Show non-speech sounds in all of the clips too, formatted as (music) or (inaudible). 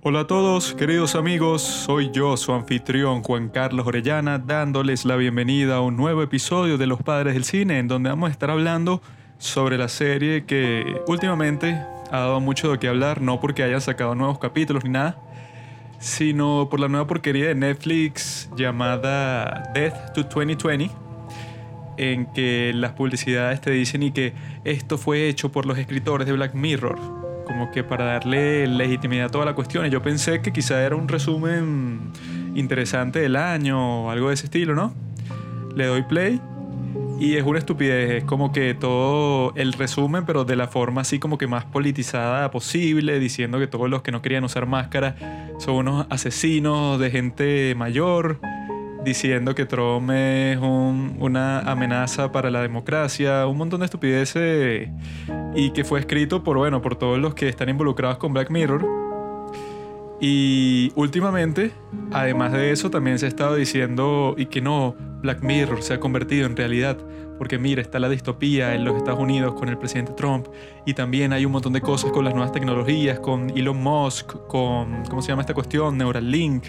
Hola a todos, queridos amigos, soy yo, su anfitrión Juan Carlos Orellana, dándoles la bienvenida a un nuevo episodio de Los Padres del Cine, en donde vamos a estar hablando sobre la serie que últimamente ha dado mucho de qué hablar, no porque hayan sacado nuevos capítulos ni nada, sino por la nueva porquería de Netflix llamada Death to 2020, en que las publicidades te dicen y que esto fue hecho por los escritores de Black Mirror como que para darle legitimidad a toda la cuestión. Y yo pensé que quizá era un resumen interesante del año o algo de ese estilo, ¿no? Le doy play y es una estupidez, es como que todo el resumen, pero de la forma así como que más politizada posible, diciendo que todos los que no querían usar máscara son unos asesinos de gente mayor diciendo que Trump es una amenaza para la democracia, un montón de estupideces y que fue escrito por, bueno, por todos los que están involucrados con Black Mirror. Y últimamente, además de eso, también se ha estado diciendo y que no, Black Mirror se ha convertido en realidad. Porque mira, está la distopía en los Estados Unidos con el presidente Trump y también hay un montón de cosas con las nuevas tecnologías, con Elon Musk, con, ¿cómo se llama esta cuestión? Neuralink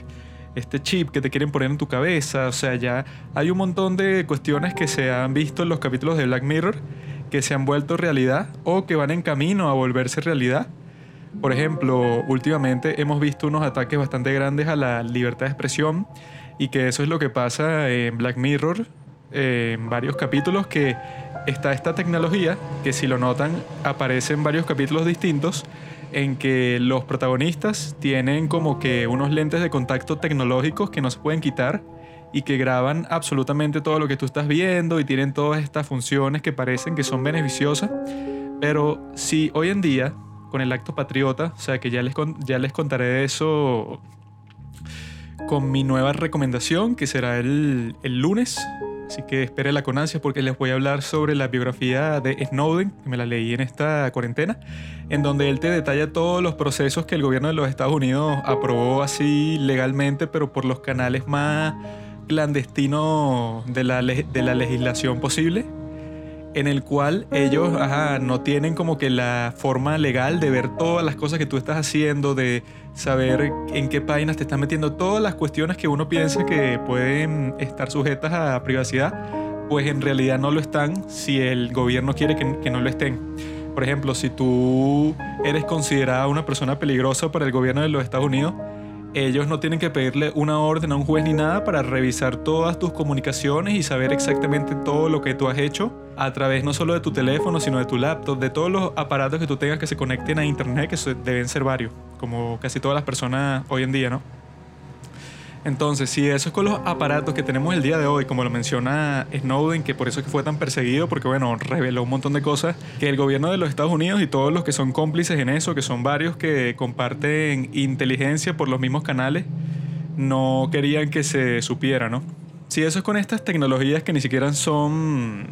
este chip que te quieren poner en tu cabeza. O sea, ya hay un montón de cuestiones que se han visto en los capítulos de Black Mirror que se han vuelto realidad o que van en camino a volverse realidad. Por ejemplo, últimamente hemos visto unos ataques bastante grandes a la libertad de expresión y que eso es lo que pasa en Black Mirror en varios capítulos que está esta tecnología que si lo notan aparece en varios capítulos distintos en que los protagonistas tienen como que unos lentes de contacto tecnológicos que no se pueden quitar y que graban absolutamente todo lo que tú estás viendo y tienen todas estas funciones que parecen que son beneficiosas. Pero si hoy en día, con el acto patriota, o sea que ya les, ya les contaré eso con mi nueva recomendación, que será el, el lunes, Así que espérenla con ansias porque les voy a hablar sobre la biografía de Snowden, que me la leí en esta cuarentena, en donde él te detalla todos los procesos que el gobierno de los Estados Unidos aprobó así legalmente, pero por los canales más clandestinos de la, de la legislación posible en el cual ellos no tienen como que la forma legal de ver todas las cosas que tú estás haciendo, de saber en qué páginas te estás metiendo, todas las cuestiones que uno piensa que pueden estar sujetas a privacidad, pues en realidad no lo están si el gobierno quiere que, que no lo estén. Por ejemplo, si tú eres considerada una persona peligrosa para el gobierno de los Estados Unidos, ellos no tienen que pedirle una orden a un juez ni nada para revisar todas tus comunicaciones y saber exactamente todo lo que tú has hecho a través no solo de tu teléfono, sino de tu laptop, de todos los aparatos que tú tengas que se conecten a internet, que deben ser varios, como casi todas las personas hoy en día, ¿no? Entonces, si eso es con los aparatos que tenemos el día de hoy, como lo menciona Snowden, que por eso es fue tan perseguido, porque bueno, reveló un montón de cosas que el gobierno de los Estados Unidos y todos los que son cómplices en eso, que son varios que comparten inteligencia por los mismos canales, no querían que se supiera, ¿no? Si eso es con estas tecnologías que ni siquiera son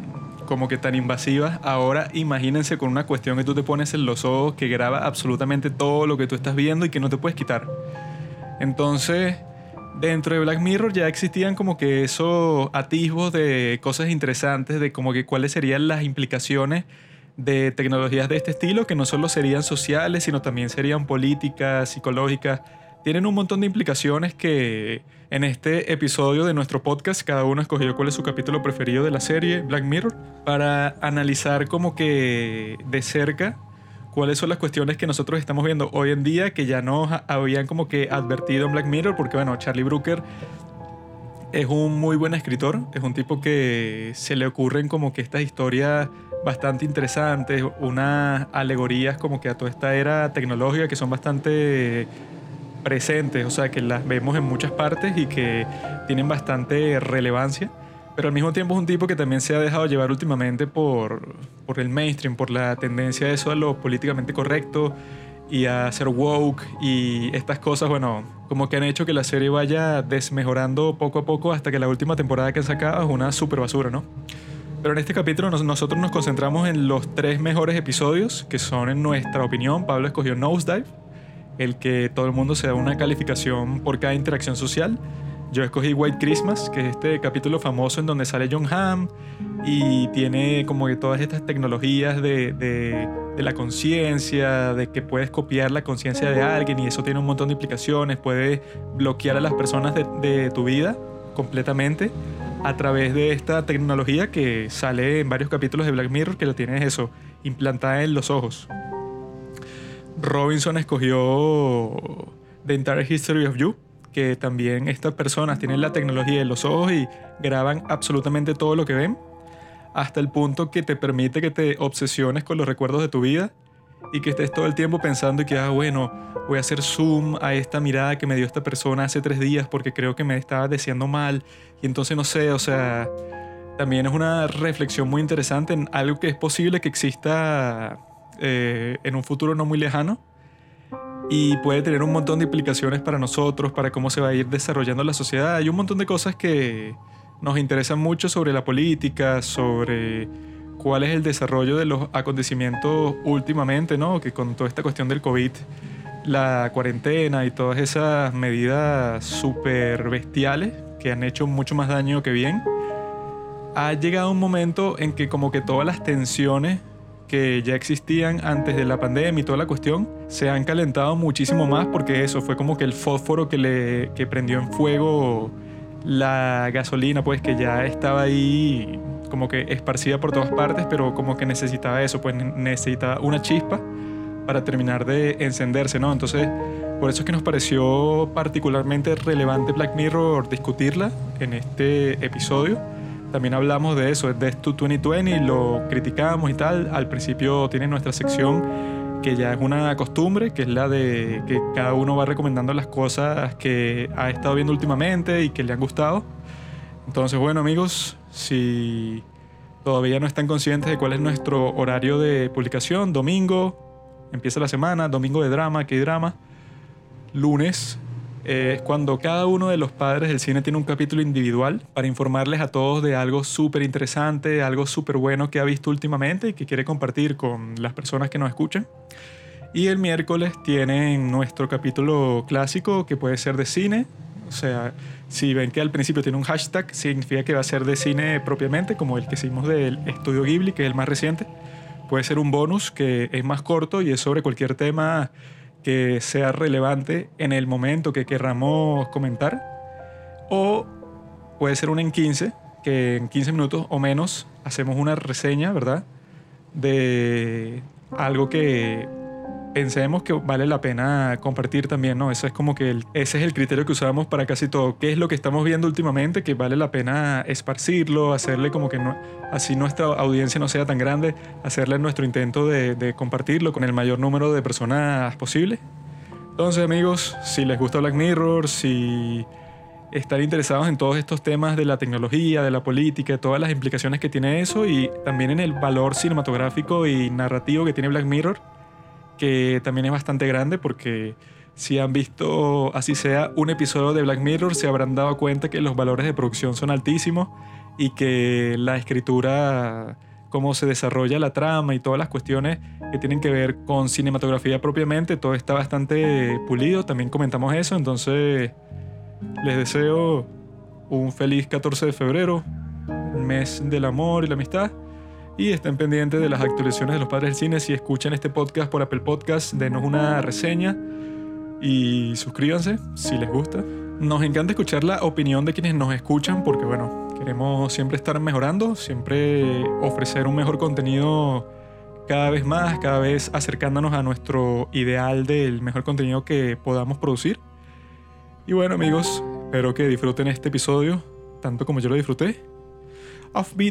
como que tan invasivas, ahora imagínense con una cuestión que tú te pones en los ojos que graba absolutamente todo lo que tú estás viendo y que no te puedes quitar. Entonces, dentro de Black Mirror ya existían como que esos atisbos de cosas interesantes, de como que cuáles serían las implicaciones de tecnologías de este estilo, que no solo serían sociales, sino también serían políticas, psicológicas. Tienen un montón de implicaciones que en este episodio de nuestro podcast cada uno escogió cuál es su capítulo preferido de la serie Black Mirror para analizar como que de cerca cuáles son las cuestiones que nosotros estamos viendo hoy en día que ya nos habían como que advertido en Black Mirror, porque bueno, Charlie Brooker es un muy buen escritor, es un tipo que se le ocurren como que estas historias bastante interesantes, unas alegorías como que a toda esta era tecnológica que son bastante presentes, o sea, que las vemos en muchas partes y que tienen bastante relevancia pero al mismo tiempo es un tipo que también se ha dejado llevar últimamente por, por el mainstream, por la tendencia de eso a lo políticamente correcto y a ser woke y estas cosas, bueno, como que han hecho que la serie vaya desmejorando poco a poco hasta que la última temporada que han sacado es una super basura, ¿no? Pero en este capítulo nosotros nos concentramos en los tres mejores episodios, que son en nuestra opinión, Pablo escogió Nosedive, el que todo el mundo se da una calificación por cada interacción social, Yo escogí White Christmas, que es este capítulo famoso en donde sale John Hamm y tiene como que todas estas tecnologías de, de, de la conciencia, de que puedes copiar la conciencia de alguien y eso tiene un montón de implicaciones, puedes bloquear a las personas de, de tu vida completamente a través de esta tecnología que sale en varios capítulos de Black Mirror que la tienes eso, implantada en los ojos. Robinson escogió The Entire History of You, que también estas personas tienen la tecnología en los ojos y graban absolutamente todo lo que ven, hasta el punto que te permite que te obsesiones con los recuerdos de tu vida y que estés todo el tiempo pensando que, ah, bueno, voy a hacer zoom a esta mirada que me dio esta persona hace tres días porque creo que me estaba deseando mal y entonces no sé, o sea, también es una reflexión muy interesante en algo que es posible que exista eh, en un futuro no muy lejano y puede tener un montón de implicaciones para nosotros, para cómo se va a ir desarrollando la sociedad. Hay un montón de cosas que nos interesan mucho sobre la política, sobre cuál es el desarrollo de los acontecimientos últimamente, ¿no? Que con toda esta cuestión del COVID, la cuarentena y todas esas medidas súper bestiales que han hecho mucho más daño que bien, ha llegado un momento en que como que todas las tensiones que ya existían antes de la pandemia y toda la cuestión, se han calentado muchísimo más porque eso fue como que el fósforo que le que prendió en fuego la gasolina, pues que ya estaba ahí como que esparcida por todas partes, pero como que necesitaba eso, pues necesitaba una chispa para terminar de encenderse, ¿no? Entonces, por eso es que nos pareció particularmente relevante Black Mirror discutirla en este episodio también hablamos de eso, es Death to 2020, lo criticamos y tal. Al principio tiene nuestra sección que ya es una costumbre, que es la de que cada uno va recomendando las cosas que ha estado viendo últimamente y que le han gustado. Entonces, bueno amigos, si todavía no están conscientes de cuál es nuestro horario de publicación, domingo, empieza la semana, domingo de drama, hay drama, lunes es cuando cada uno de los padres del cine tiene un capítulo individual para informarles a todos de algo súper interesante, algo súper bueno que ha visto últimamente y que quiere compartir con las personas que nos escuchan. Y el miércoles tienen nuestro capítulo clásico que puede ser de cine. O sea, si ven que al principio tiene un hashtag, significa que va a ser de cine propiamente, como el que hicimos del estudio Ghibli, que es el más reciente. Puede ser un bonus que es más corto y es sobre cualquier tema que sea relevante en el momento que querramos comentar. O puede ser un en 15, que en 15 minutos o menos hacemos una reseña, ¿verdad? De algo que pensemos que vale la pena compartir también, ¿no? Eso es como que ese es el criterio que usamos para casi todo. ¿Qué es lo que estamos viendo últimamente que vale la pena esparcirlo, hacerle como que no, así nuestra audiencia no sea tan grande, hacerle nuestro intento de, de compartirlo con el mayor número de personas posible? Entonces, amigos, si les gusta Black Mirror, si están interesados en todos estos temas de la tecnología, de la política, todas las implicaciones que tiene eso y también en el valor cinematográfico y narrativo que tiene Black Mirror, que también es bastante grande porque si han visto, así sea, un episodio de Black Mirror, se habrán dado cuenta que los valores de producción son altísimos y que la escritura, cómo se desarrolla la trama y todas las cuestiones que tienen que ver con cinematografía propiamente, todo está bastante pulido, también comentamos eso, entonces les deseo un feliz 14 de febrero, mes del amor y la amistad. Y estén pendientes de las actualizaciones de los padres del cine. Si escuchan este podcast por Apple Podcast, denos una reseña y suscríbanse si les gusta. Nos encanta escuchar la opinión de quienes nos escuchan porque, bueno, queremos siempre estar mejorando, siempre ofrecer un mejor contenido cada vez más, cada vez acercándonos a nuestro ideal del mejor contenido que podamos producir. Y bueno, amigos, espero que disfruten este episodio tanto como yo lo disfruté. Of Be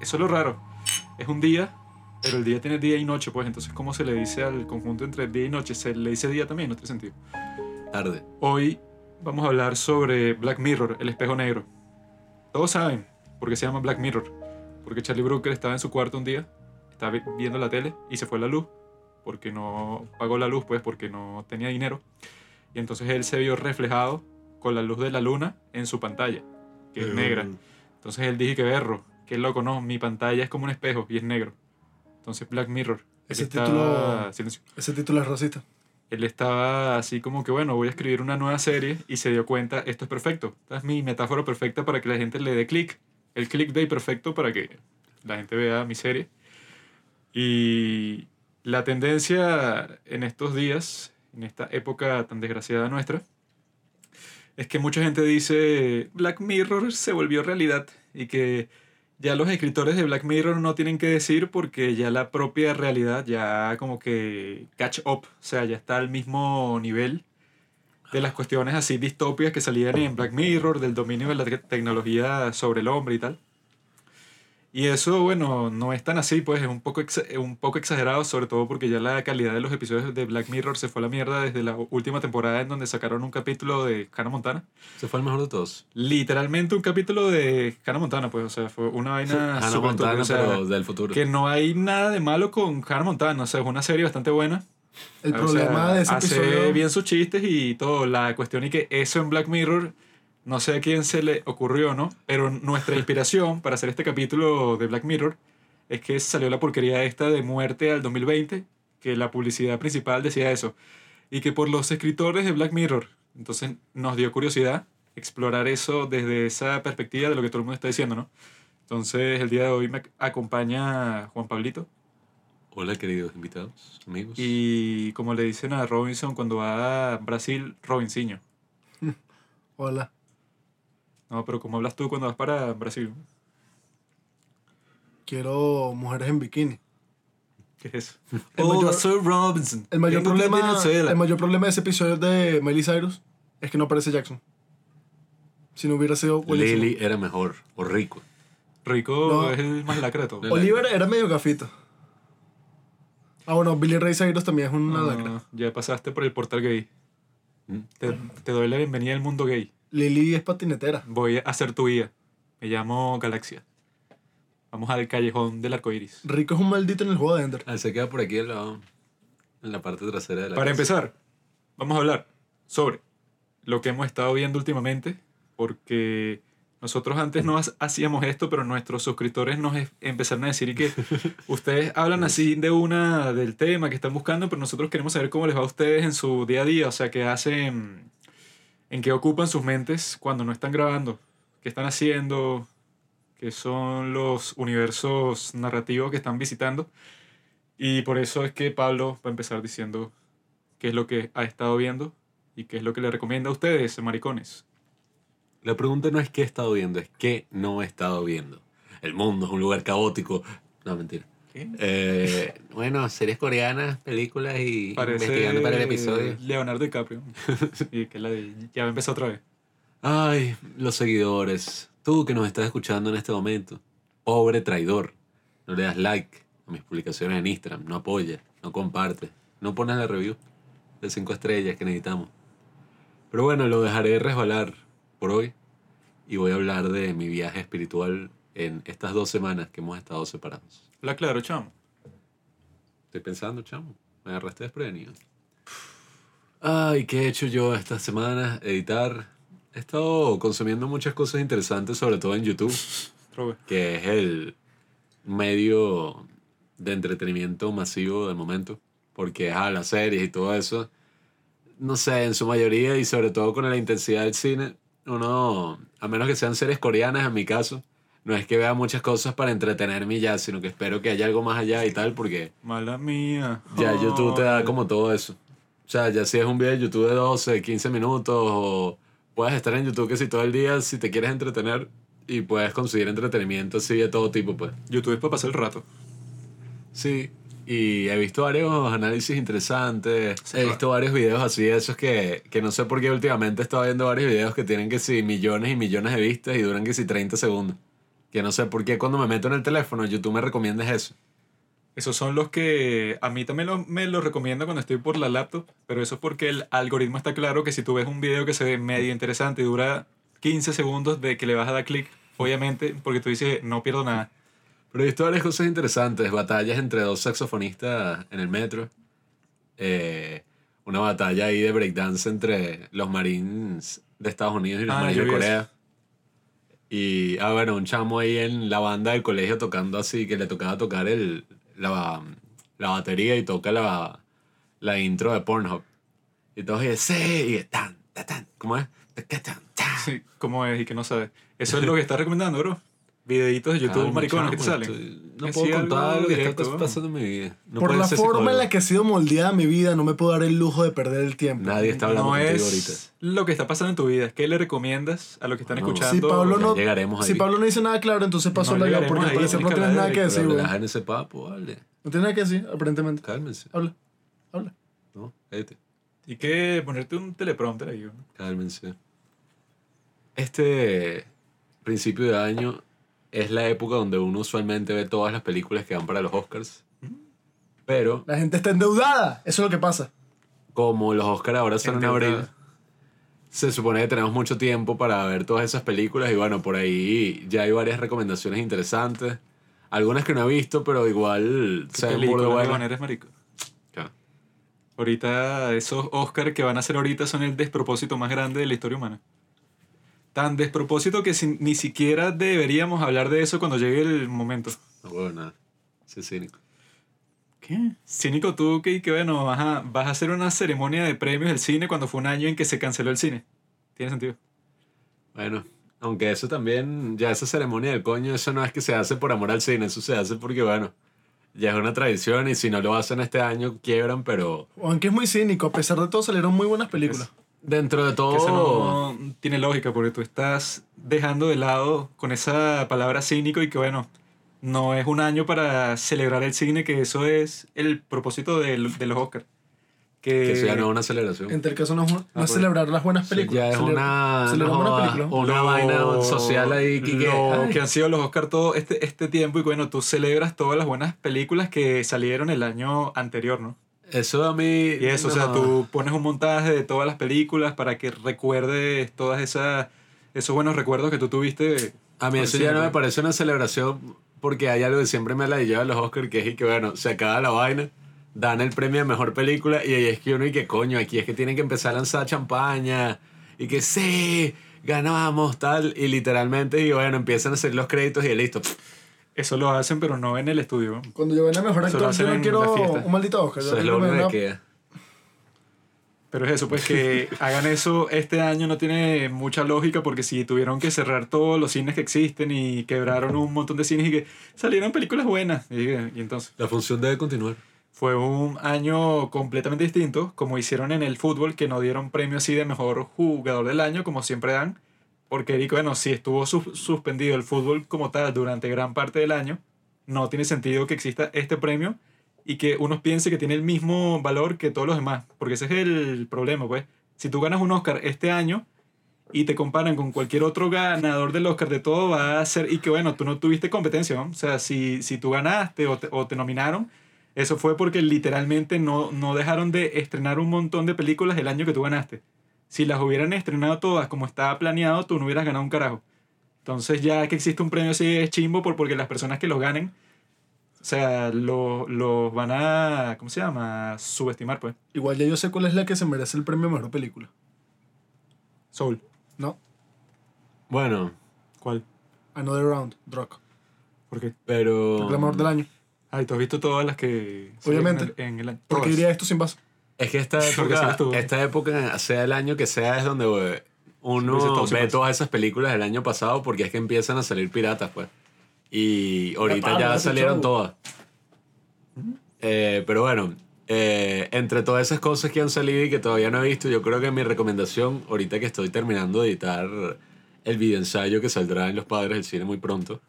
Eso es lo raro. Es un día, pero el día tiene día y noche, pues entonces ¿cómo se le dice al conjunto entre día y noche? Se le dice día también, no tiene sentido. Tarde. Hoy vamos a hablar sobre Black Mirror, el espejo negro. Todos saben por qué se llama Black Mirror. Porque Charlie Brooker estaba en su cuarto un día, estaba vi- viendo la tele y se fue la luz. Porque no pagó la luz, pues, porque no tenía dinero. Y entonces él se vio reflejado con la luz de la luna en su pantalla, que es negra. Mm. Entonces él dije que berro, que loco, no, mi pantalla es como un espejo y es negro. Entonces Black Mirror. Ese estaba- título- silencio. Ese título es rosita. Él estaba así como que, bueno, voy a escribir una nueva serie y se dio cuenta, esto es perfecto. Esta es mi metáfora perfecta para que la gente le dé clic. El clickbait perfecto para que la gente vea mi serie. Y la tendencia en estos días, en esta época tan desgraciada nuestra, es que mucha gente dice Black Mirror se volvió realidad y que ya los escritores de Black Mirror no tienen que decir porque ya la propia realidad ya como que catch up, o sea, ya está al mismo nivel de las cuestiones así distópicas que salían en Black Mirror, del dominio de la te- tecnología sobre el hombre y tal. Y eso, bueno, no es tan así, pues es un poco, un poco exagerado, sobre todo porque ya la calidad de los episodios de Black Mirror se fue a la mierda desde la última temporada en donde sacaron un capítulo de Hannah Montana. Se fue el mejor de todos. Literalmente un capítulo de Hannah Montana, pues, o sea, fue una vaina Hannah Montana, turbia, o sea, pero del futuro. que no hay nada de malo con Hannah Montana, o sea, es una serie bastante buena. El O problema sea, de ese hace episodio. bien sus chistes y todo. La cuestión y que eso en Black Mirror, no sé a quién se le ocurrió, ¿no? Pero nuestra (laughs) inspiración para hacer este capítulo de Black Mirror es que salió la porquería esta de muerte al 2020, que la publicidad principal decía eso. Y que por los escritores de Black Mirror. Entonces nos dio curiosidad explorar eso desde esa perspectiva de lo que todo el mundo está diciendo, ¿no? Entonces el día de hoy me ac- acompaña Juan Pablito. Hola, queridos invitados, amigos. Y como le dicen a Robinson cuando va a Brasil, Robinsinho. (laughs) Hola. No, pero ¿cómo hablas tú cuando vas para Brasil? Quiero mujeres en bikini. ¿Qué es eso? El Hola, mayor- soy Robinson. El mayor, problema, el mayor problema de ese episodio de Miley Cyrus es que no aparece Jackson. Si no hubiera sido buenísimo. Lily era mejor, o rico. Rico No. es el más lacra de todo. Oliver era medio gafito. Ah, bueno, Billy Ray Cyrus también es una No, lacra. ya pasaste por el portal gay. Mm. Te, te doy la bienvenida al mundo gay. Lily es patinetera. Voy a ser tu guía. Me llamo Galaxia. Vamos al callejón del arco iris. Rico es un maldito en el juego de Ender. Ah, se queda por aquí en la, en la parte trasera de la Para casa. empezar, vamos a hablar sobre lo que hemos estado viendo últimamente, porque nosotros antes no ha- hacíamos esto, pero nuestros suscriptores nos empezaron a decir que (laughs) ustedes hablan así de una del tema que están buscando, pero nosotros queremos saber cómo les va a ustedes en su día a día, o sea, qué hacen, en qué ocupan sus mentes cuando no están grabando, qué están haciendo, qué son los universos narrativos que están visitando. Y por eso es que Pablo va a empezar diciendo qué es lo que ha estado viendo y qué es lo que le recomienda a ustedes, maricones. La pregunta no es qué he estado viendo, es qué no he estado viendo. El mundo es un lugar caótico. No, mentira. Eh, bueno, series coreanas, películas y investigando para el episodio. Leonardo DiCaprio. (laughs) y que la de- ya empezar otra vez. Ay, los seguidores. Tú que nos estás escuchando en este momento. Pobre traidor. No le das like a mis publicaciones en Instagram. No apoyas, no compartes. No pones la review de 5 estrellas que necesitamos. Pero bueno, lo dejaré resbalar por hoy. Y voy a hablar de mi viaje espiritual en estas dos semanas que hemos estado separados. La claro, chamo. Estoy pensando, chamo. Me agarraste desprevenido. Ay, ¿qué he hecho yo estas semanas? Editar. He estado consumiendo muchas cosas interesantes, sobre todo en YouTube, (laughs) que es el medio de entretenimiento masivo del momento. Porque, ah, las series y todo eso, no sé, en su mayoría y sobre todo con la intensidad del cine, uno, a menos que sean series coreanas en mi caso, no es que vea muchas cosas para entretenerme y ya, sino que espero que haya algo más allá y tal, porque Mala mía. ya YouTube te da como todo eso. O sea, ya si es un video de YouTube de 12, 15 minutos, o puedes estar en YouTube que si todo el día, si te quieres entretener, y puedes conseguir entretenimiento así de todo tipo, pues. YouTube es para pasar el rato. Sí, y he visto varios análisis interesantes, Sí, he visto varios videos así, de esos que, que no sé por qué últimamente he estado viendo varios videos que tienen que si millones y millones de vistas y duran que si 30 segundos. Que no sé por qué cuando me meto en el teléfono YouTube me recomienda eso. Esos son los que a mí también lo- me los recomiendo cuando estoy por la laptop, pero eso es porque el algoritmo está claro que si tú ves un video que se ve medio interesante y dura 15 segundos de que le vas a dar clic, obviamente, porque tú dices, no pierdo nada. Pero he visto varias cosas interesantes. Batallas entre dos saxofonistas en el metro. Eh, una batalla ahí de breakdance entre los Marines de Estados Unidos y los Ah, Marines de Corea. Y, ah, bueno, un chamo ahí en la banda del colegio tocando así, que le tocaba tocar el, la, la batería y toca la, la intro de Pornhub. Y todos dicen, sí, y tan, tan, tan, ¿cómo es? Tan, tan, tan. Sí, ¿Cómo es y que no sabes? Eso es lo que estás recomendando, bro. Videitos de YouTube, maricones que te salen. estoy- No puedo contar algo lo que está directo, cos- ¿no? pasando en mi vida. No Por la ser forma en la que ha sido moldeada mi vida, no me puedo dar el lujo de perder el tiempo. Nadie está hablando no contigo es ahorita. lo que está pasando en tu vida. ¿Qué le recomiendas a los que están No. escuchando? Si Pablo no, llegaremos si. Pablo no dice nada claro, entonces paso No la porque ahí, al parecer no tienes nada que decir, güey. Relaja en ese papo, vale. No tienes nada que decir, aparentemente. Cálmense. Habla, habla. No, cállate. Y que ponerte un teleprompter ahí. ¿no? Cálmense. Este principio de año es la época donde uno usualmente ve todas las películas que van para los Oscars. Pero La gente está endeudada, eso es lo que pasa. como los Oscars ahora son en abril, se supone que tenemos mucho tiempo para ver todas esas películas y bueno, por ahí ya hay varias recomendaciones interesantes. Algunas que no he visto, pero igual ¿Qué se ven buenas. eres marico? Ahorita esos Oscars que van a hacer ahorita son el despropósito más grande de la historia humana. Tan despropósito que sin- ni siquiera deberíamos hablar de eso cuando llegue el momento. No huevo nada. Sí, cínico. ¿Qué? Cínico tú que, que bueno, vas a, vas a hacer una ceremonia de premios del cine cuando fue un año en que se canceló el cine. Tiene sentido. Bueno, aunque eso también, ya esa ceremonia del coño, eso no es que se hace por amor al cine, eso se hace porque, bueno, ya es una tradición y si no lo hacen este año, quiebran, pero Aunque es muy cínico, a pesar de todo salieron muy buenas películas. Dentro de Que eso todo... no tiene lógica porque tú estás dejando de lado con esa palabra cínico y que bueno, no es un año para celebrar el cine, que eso es el propósito de, los Oscars. Que, Que eso ya no es una celebración. En tal caso no es, no es pues. celebrar las buenas películas. ya es una, celebrar no buenas joda, películas. una vaina social ahí que, lo que han sido los Oscars todo este, este tiempo y bueno, tú celebras todas las buenas películas que salieron el año anterior, ¿no? Eso a mí... Y eso, o sea, tú pones un montaje de todas las películas para que recuerdes todas esas esos buenos recuerdos que tú tuviste. A mí eso ya no me parece una celebración porque hay algo que siempre me ladillado de los Oscars que es que bueno, se acaba la vaina, dan el premio de mejor película y ahí es que uno y que coño, aquí es que tienen que empezar a lanzar champaña y que sí, ganamos tal y literalmente y bueno, empiezan a hacer los créditos y listo. Eso lo hacen, pero no en el estudio. Cuando yo gane mejor Eso lo actor, yo no quiero un maldito Oscar. yo Eso es lo único que queda. Pero es eso, pues que (laughs) hagan eso este año no tiene mucha lógica porque si tuvieron que cerrar todos los cines que existen y quebraron un montón de cines y que salieron películas buenas. Y, y entonces La función debe continuar. fue un año completamente distinto, como hicieron en el fútbol, que no dieron premio así de mejor jugador del año, como siempre dan. Porque, bueno, si estuvo sus- suspendido el fútbol como tal durante gran parte del año, no tiene sentido que exista este premio y que uno piense que tiene el mismo valor que todos los demás. Porque ese es el problema, pues. Si tú ganas un Oscar este año y te comparan con cualquier otro ganador del Oscar de todo, va a ser, y que bueno, tú no tuviste competencia, ¿no? O sea, si, si tú ganaste o te, o te nominaron, eso fue porque literalmente no, no dejaron de estrenar un montón de películas el año que tú ganaste. Si las hubieran estrenado todas como estaba planeado, tú no hubieras ganado un carajo. Entonces ya que existe un premio así es chimbo por, porque las personas que los ganen, o sea, los los van a, ¿cómo se llama? Subestimar, pues. Igual ya yo sé cuál es la que se merece el premio mejor película. Soul. ¿No? Bueno, ¿Cuál? Another Round, Rock. ¿Por qué? pero... El glamour del año. Ay, tú has visto todas las que... Obviamente. En el, en el año. ¿Por qué Todas. diría esto sin vaso? Es que esta (laughs) época, esta época, sea el año que sea, es donde Dice uno todo, ve todas esas películas del año pasado porque es que empiezan a salir piratas, pues. Y ahorita ya salieron todas. Eh, pero bueno, eh, entre todas esas cosas que han salido y que todavía no he visto, yo creo que mi recomendación, ahorita que estoy terminando de editar el videoensayo que saldrá en Los Padres del Cine muy pronto,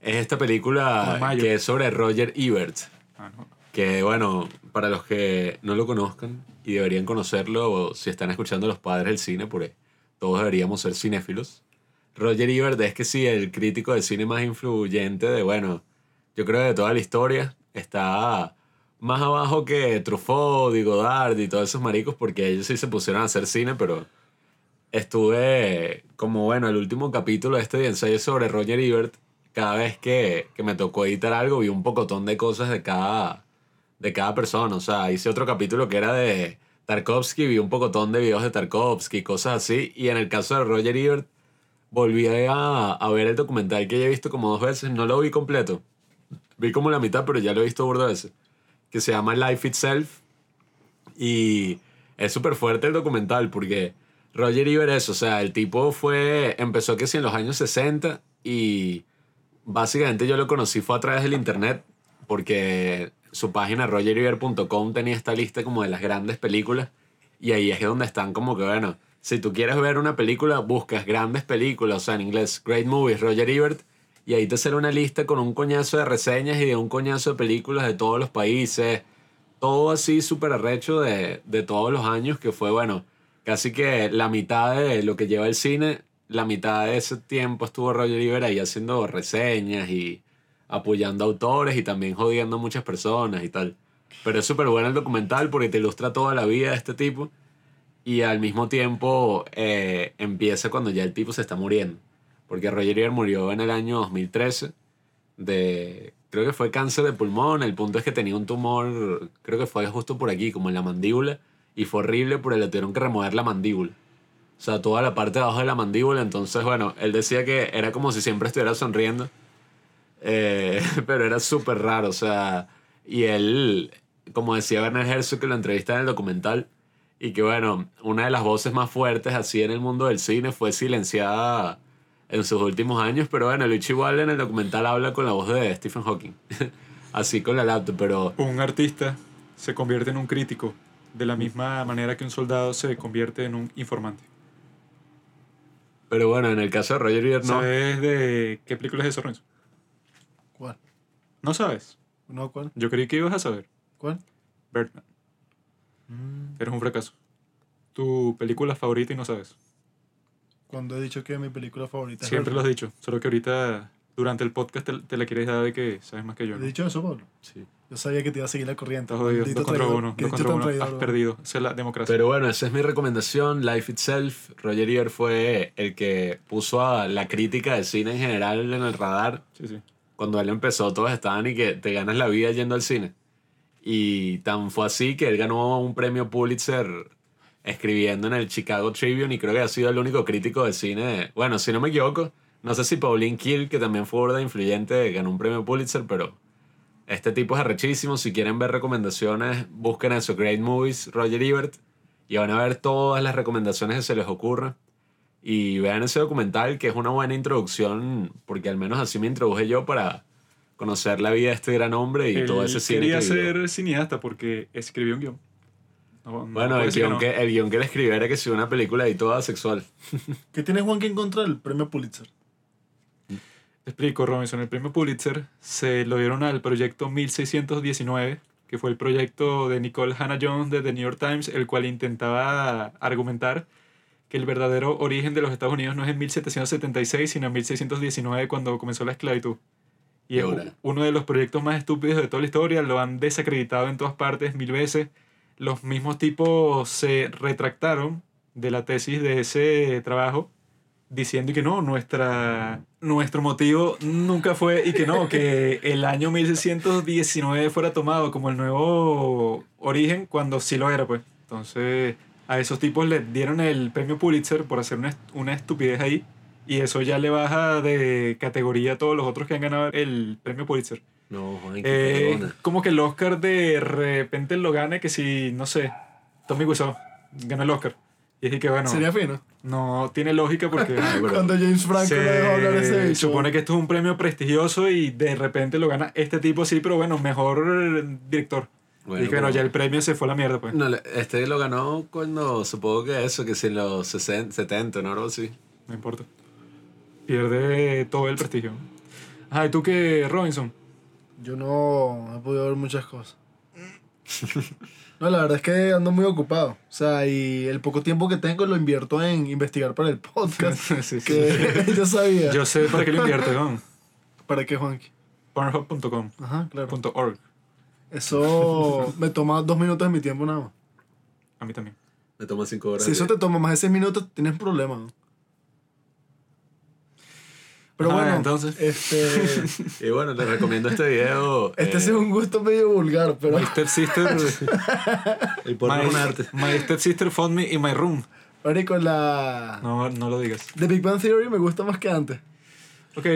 es esta película que es sobre Roger Ebert. Ah, no. Que bueno, para los que no lo conozcan y deberían conocerlo, o si están escuchando los padres del cine, por ahí, todos deberíamos ser cinéfilos. Roger Ebert es que sí, el crítico de cine más influyente de, bueno, yo creo de toda la historia. está más abajo que Truffaut y Godard y todos esos maricos porque ellos sí se pusieron a hacer cine, pero estuve como, bueno, el último capítulo de este de ensayo sobre Roger Ebert, cada vez que, que me tocó editar algo vi un pocotón de cosas de cada, de cada persona. O sea, hice otro capítulo que era de Tarkovsky, vi un pocotón de videos de Tarkovsky, cosas así. Y en el caso de Roger Ebert, volví a, a ver el documental que ya he visto como dos veces. No lo vi completo. Vi como la mitad, pero ya lo he visto burda veces. Que se llama Life Itself. Y es súper fuerte el documental porque Roger Ebert es, o sea, el tipo fue, empezó que sí en los años 60 y básicamente yo lo conocí fue a través del internet porque su página rogeribert.com tenía esta lista como de las grandes películas. Y ahí es donde están como que, bueno, si tú quieres ver una película, buscas grandes películas, o sea, en inglés, Great Movies, Roger Ebert, y ahí te sale una lista con un coñazo de reseñas y de un coñazo de películas de todos los países, todo así súper arrecho de, de todos los años, que fue, bueno, casi que la mitad de lo que lleva el cine, la mitad de ese tiempo estuvo Roger Ebert ahí haciendo reseñas y apoyando autores y también jodiendo a muchas personas y tal. Pero es súper bueno el documental porque te ilustra toda la vida de este tipo y al mismo tiempo eh, empieza cuando ya el tipo se está muriendo. Porque Roger Ebert murió en el año 2013 de, creo que fue cáncer de pulmón, el punto es que tenía un tumor, creo que fue justo por aquí, como en la mandíbula, y fue horrible porque le tuvieron que remover la mandíbula. O sea, toda la parte de abajo de la mandíbula, entonces, bueno, él decía que era como si siempre estuviera sonriendo, eh, (laughs) pero era súper raro, o sea, y él, como decía Werner Herzog que lo entrevista en el documental, y que bueno, una de las voces más fuertes así en el mundo del cine fue silenciada en sus últimos años, pero bueno, Luis igual en el documental habla con la voz de Stephen Hawking, (laughs) así con la laptop, pero Un artista se convierte en un crítico de la misma manera que un soldado se convierte en un informante. pero bueno, en el caso de Roger Ebert no. ¿Sabes de qué película es eso, Renzo? ¿No sabes? No, ¿cuál? Yo creí que ibas a saber. ¿Cuál? Birdman. Eres un fracaso. Tu película favorita y no sabes. Cuando he dicho que mi película favorita es Siempre lo has dicho. Solo que ahorita, durante el podcast, te, te la quieres dar de que sabes más que yo. ¿He dicho eso, Pablo? Sí. Yo sabía que te iba a seguir la corriente. Estás jodido. Dos contra uno. Dos contra uno. traidor, Has bro. perdido. Esa es la democracia. Pero bueno, esa es mi recomendación, Life Itself. Roger Ebert fue el que puso a la crítica del cine en general en el radar. Sí, sí. Cuando él empezó, todos estaban y que te ganas la vida yendo al cine. Y tan fue así que él ganó un premio Pulitzer escribiendo en el Chicago Tribune y creo que ha sido el único crítico de cine. Bueno, si no me equivoco, no sé si Pauline Kiel, que también fue burda influyente, ganó un premio Pulitzer, pero este tipo es arrechísimo. Si quieren ver recomendaciones, busquen eso, Great Movies, Roger Ebert, y van a ver todas las recomendaciones que se les ocurra. Y vean ese documental, que es una buena introducción, porque al menos así me introduje yo para conocer la vida de este gran hombre y Él todo ese cine. quería que vivió. ser cineasta porque escribió un guion. No- no Bueno, el decir que guion, no. que, el guion que le escribió era que sea una película y toda sexual. ¿Qué tiene Juan que en contra del premio Pulitzer? Te explico, Robinson. El premio Pulitzer se lo dieron al proyecto 1619, que fue el proyecto de Nicole Hannah Jones de The New York Times, el cual intentaba argumentar que el verdadero origen de los Estados Unidos no es en 1776, sino en 1619, cuando comenzó la esclavitud. Y es uno de los proyectos más estúpidos de toda la historia, lo han desacreditado en todas partes mil veces. Los mismos tipos se retractaron de la tesis de ese trabajo diciendo que no, nuestra, nuestro motivo nunca fue y que no, que el año 1619 fuera tomado como el nuevo origen cuando sí lo era, pues. Entonces, a esos tipos le dieron el premio Pulitzer por hacer una, est- una estupidez ahí y eso ya le baja de categoría a todos los otros que han ganado el premio Pulitzer. No, Juan, qué Eh, como que el Oscar de repente lo gane que si, no sé, Tommy Wiseau ganó el Oscar. Y es que bueno, Sería fino. no tiene lógica porque... (laughs) pero- Cuando James Franco Se le dejó hablar ese bicho. supone que esto es un premio prestigioso y de repente lo gana este tipo, sí, pero bueno, mejor director. Bueno, y que bueno, pero- ya el premio se fue a la mierda, pues. No, le- este lo ganó cuando supongo que eso, que si en los 60, 70, ¿no? Algo así. No importa. Pierde todo el prestigio. Ajá, ¿y tú qué, Robinson? Yo no he podido ver muchas cosas. (laughs) No, la verdad es que ando muy ocupado. O sea, y el poco tiempo que tengo lo invierto en investigar para el podcast. (laughs) Sí, sí. que (laughs) yo sabía. Yo sé para qué lo invierte, ¿no? ¿Para qué, Juanqui? Pornhub.com. Ajá, claro. .org. Eso me toma dos minutos de mi tiempo nada más. A mí también. Me toma cinco horas. Si eso te toma más de seis minutos, tienes un problema. ¿no? Pero Ajá, bueno, entonces. este, (laughs) Y bueno, les recomiendo este video. este eh, es un gusto medio vulgar, pero My stepsister. El (laughs) porno un arte. my, my stepsister found me in my room. marico, la No, no lo digas. The Big Bang Theory me gusta más que antes. Ok.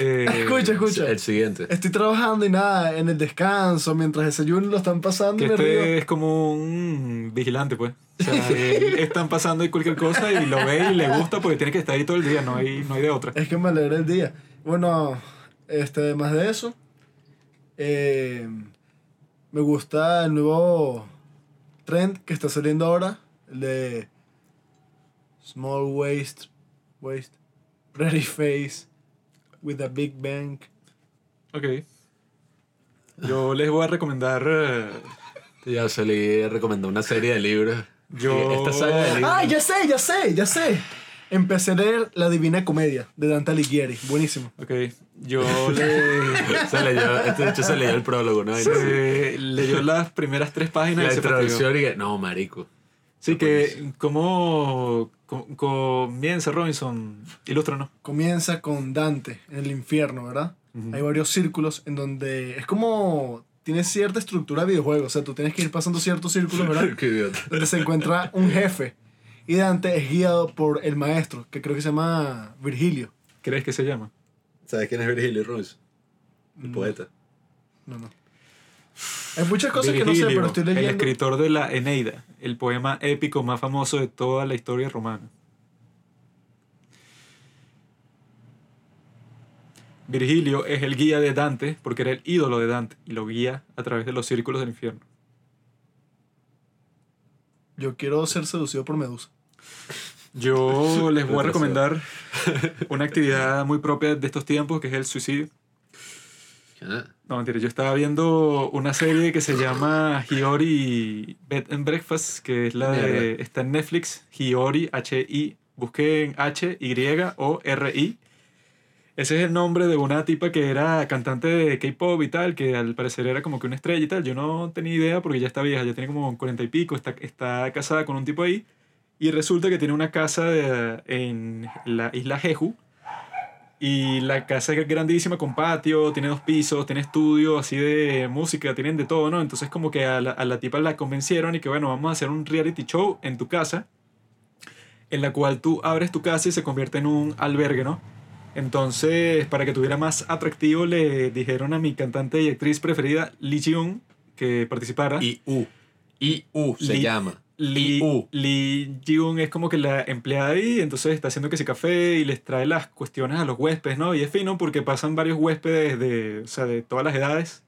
Eh, Escucha, escucha. El siguiente. Estoy trabajando y nada, en el descanso, mientras desayuno lo están pasando Que y me río. este es como un vigilante, pues. O sea, él- están pasando ahí cualquier cosa y lo ve y le gusta porque tiene que estar ahí todo el día, no hay, no hay de otra. Es que me alegra el día. Bueno, este, además de eso, eh, me gusta el nuevo trend que está saliendo ahora, el de Small Waist, Waist, Pretty Face, with a Big Bang. Ok. Yo les voy a recomendar. eh, Ya se le recomendó una serie de libros. Yo- Esta saga de libros. Ah, ya sé, ya sé, ya sé. Empecé a leer La Divina Comedia de Dante Alighieri. Buenísimo. Ok. Yo le. Se leyó, este de hecho se leyó el prólogo, ¿no? Se leyó las primeras tres páginas La y se fastidió. introducción y que, no, marico. Sí, que como co- comienza Robinson, ilústranos. Comienza con Dante en el infierno, ¿verdad? Hay varios círculos en donde es como tiene cierta estructura de videojuego, o sea, tú tienes que ir pasando ciertos círculos, ¿verdad? (laughs) Qué idiota. donde se encuentra un jefe y Dante es guiado por el maestro, que creo que se llama Virgilio. ¿Crees que se llama? ¿Sabes quién es Virgilio Ruiz? El Mm. poeta. No, no. Hay muchas cosas que no sé, pero estoy el leyendo. escritor de la Eneida, el poema épico más famoso de toda la historia romana. Virgilio es el guía de Dante porque era el ídolo de Dante y lo guía a través de los círculos del infierno. Yo quiero ser seducido por Medusa. Yo (laughs) les voy a recomendar una actividad muy propia de estos tiempos que es el suicidio. Ah, No, mentira, yo estaba viendo una serie que se llama Hiyori Bed and Breakfast, que es la de... Está en Netflix, Hiyori, H-I, busquen H-Y-O-R-I. Ese es el nombre de una tipa que era cantante de K-pop y tal, que al parecer era como que una estrella y tal. Yo no tenía idea porque ya está vieja, ya tiene como 40 y pico, está, está casada con un tipo ahí. Y resulta que tiene una casa de- en la isla Jeju. Y la casa es grandísima con patio, tiene dos pisos, tiene estudio así de música, tienen de todo, ¿no? Entonces como que a la, a la tipa la convencieron y que bueno, vamos a hacer un reality show en tu casa, en la cual tú abres tu casa y se convierte en un albergue, ¿no? Entonces, para que tuviera más atractivo, le dijeron a mi cantante y actriz preferida, Lee Ji-yoon, que participara. I-U. I-U se Li- llama. Lee, I-U. Lee Ji-yoon es como que la empleada ahí, entonces está haciendo que ese café y les trae las cuestiones a los huéspedes, ¿no? Y es fino porque pasan varios huéspedes de, o sea, de todas las edades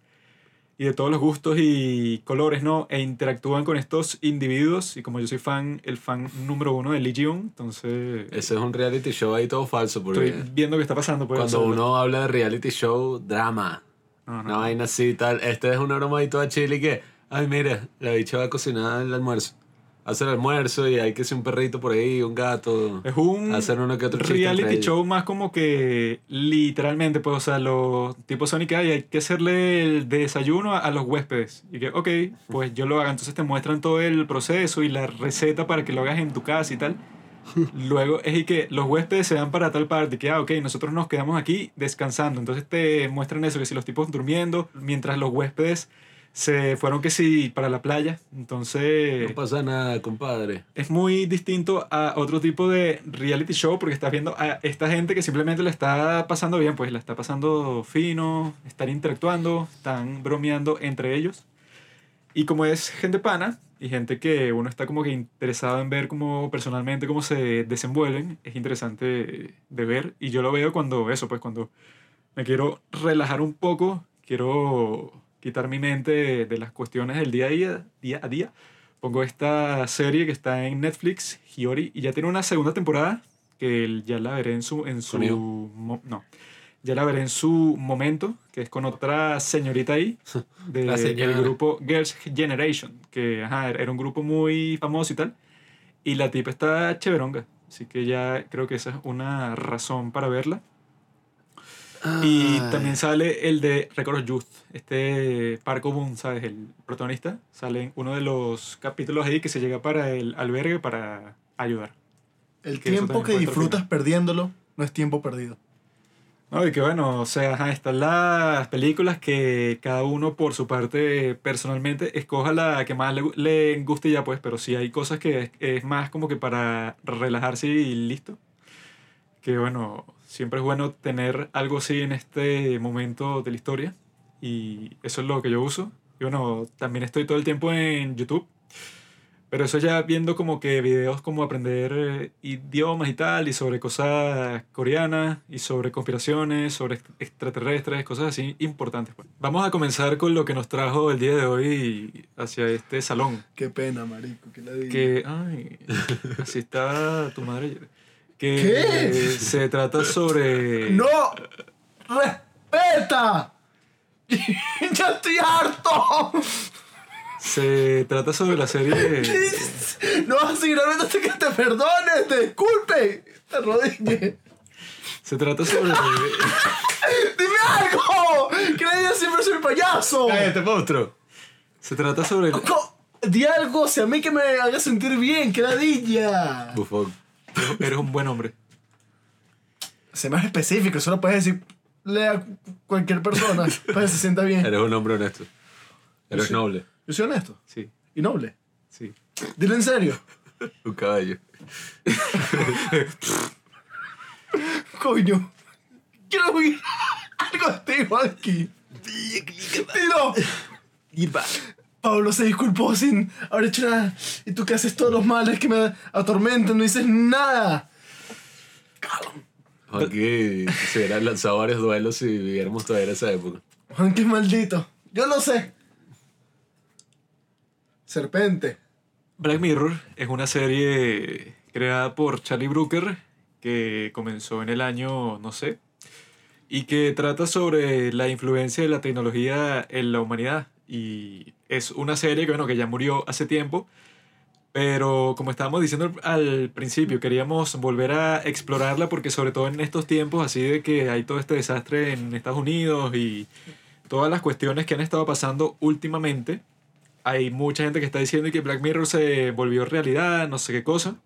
y de todos los gustos y colores, ¿no? E interactúan con estos individuos y como yo soy fan, el fan número uno de Lee Ji-yoon, entonces Ese es un reality show ahí todo falso porque estoy viendo qué está pasando. Pues, cuando uno habla de reality show, drama. No, no. Una vaina así y tal. Este es una broma ahí toda chile que, ay, mira, la bicha va a cocinar el almuerzo. Hace el almuerzo y hay que ser un perrito por ahí, un gato. Es un Hacer uno que otro reality show más como que literalmente, pues, o sea, los tipos Sonic hay, hay que hacerle el desayuno a, a los huéspedes. Y que, ok, pues yo lo haga. Entonces te muestran todo el proceso y la receta para que lo hagas en tu casa y tal. (laughs) Luego es y que los huéspedes se van para tal parte, que, ah, ok, nosotros nos quedamos aquí descansando. Entonces te muestran eso, que si los tipos durmiendo, mientras los huéspedes se fueron que si para la playa. Entonces No pasa nada, compadre. es muy distinto a otro tipo de reality show porque estás viendo a esta gente que simplemente le está pasando bien, pues la está pasando fino, están interactuando, están bromeando entre ellos. Y como es gente pana y gente que uno está como que interesado en ver cómo personalmente cómo se desenvuelven, es interesante de ver y yo lo veo cuando eso, pues cuando me quiero relajar un poco, quiero quitar mi mente de, de las cuestiones del día a día, día a día. Pongo esta serie que está en Netflix, Hiyori, y ya tiene una segunda temporada que ya la veré en su... En su no, ya la veré en su momento, que es con otra señorita ahí, (laughs) de- del grupo Girls' Generation, que ajá, era un grupo muy famoso y tal, y la tipa está cheveronga, así que ya creo que esa es una razón para verla. Y Ay. también sale el de Record of Youth, este Park Boon, ¿sabes? El protagonista. Sale en uno de los capítulos ahí que se llega para el albergue para ayudar. El Que tiempo que disfrutas perdiéndolo no es tiempo perdido. No, y que bueno, o sea, ajá, están las películas que cada uno por su parte personalmente escoja la que más le, le guste y ya pues, pero sí hay cosas que es, es más como que para relajarse y listo. Que bueno, siempre es bueno tener algo así en este momento de la historia y eso es lo que yo uso. Y bueno, también estoy todo el tiempo en YouTube. Pero eso ya viendo como que videos como aprender eh, idiomas y tal, y sobre cosas coreanas, y sobre conspiraciones, sobre ext- extraterrestres, cosas así importantes. pues. Vamos a comenzar con lo que nos trajo el día de hoy hacia este salón. Qué pena, marico, que la diga. Que, ay, así está tu madre. Que ¿Qué? se trata sobre... ¡No! ¡Respeta! (laughs) ¡Ya estoy harto! Se trata sobre la serie... (laughs) No vas a seguir hablando hasta que te perdone, te disculpe, te arrodille. Se trata sobre... (laughs) ¡Dime algo! ¡Que la diga siempre soy payaso! ¡Cállate, monstruo! Se trata sobre... Di algo, si a mí que me haga sentir bien, que ladilla. Bufón. Eres un buen hombre. Sé más específico, solo puedes decirle a cu- cualquier persona (laughs) para que se sienta bien. Eres un hombre honesto. Eres noble. Yo soy honesto Sí, y noble. sí. Dile en serio. (laughs) Un caballo. (laughs) Coño. Quiero oír algo de igual aquí. Dilo. Pablo se disculpó sin haber hecho nada. Y tú que haces todos los males que me atormentan, no dices nada. Aquí se hubieran lanzado varios duelos si viviéramos todavía en esa época. Juan, qué maldito. Yo lo sé. Serpente. Black Mirror es una serie creada por Charlie Brooker que comenzó en el año, no sé, y que trata sobre la influencia de la tecnología en la humanidad. Y es una serie que, bueno, que ya murió hace tiempo, pero como estábamos diciendo al principio, queríamos volver a explorarla porque sobre todo en estos tiempos así de que hay todo este desastre en Estados Unidos y todas las cuestiones que han estado pasando últimamente, hay mucha gente que está diciendo que Black Mirror se volvió realidad, no sé qué cosa.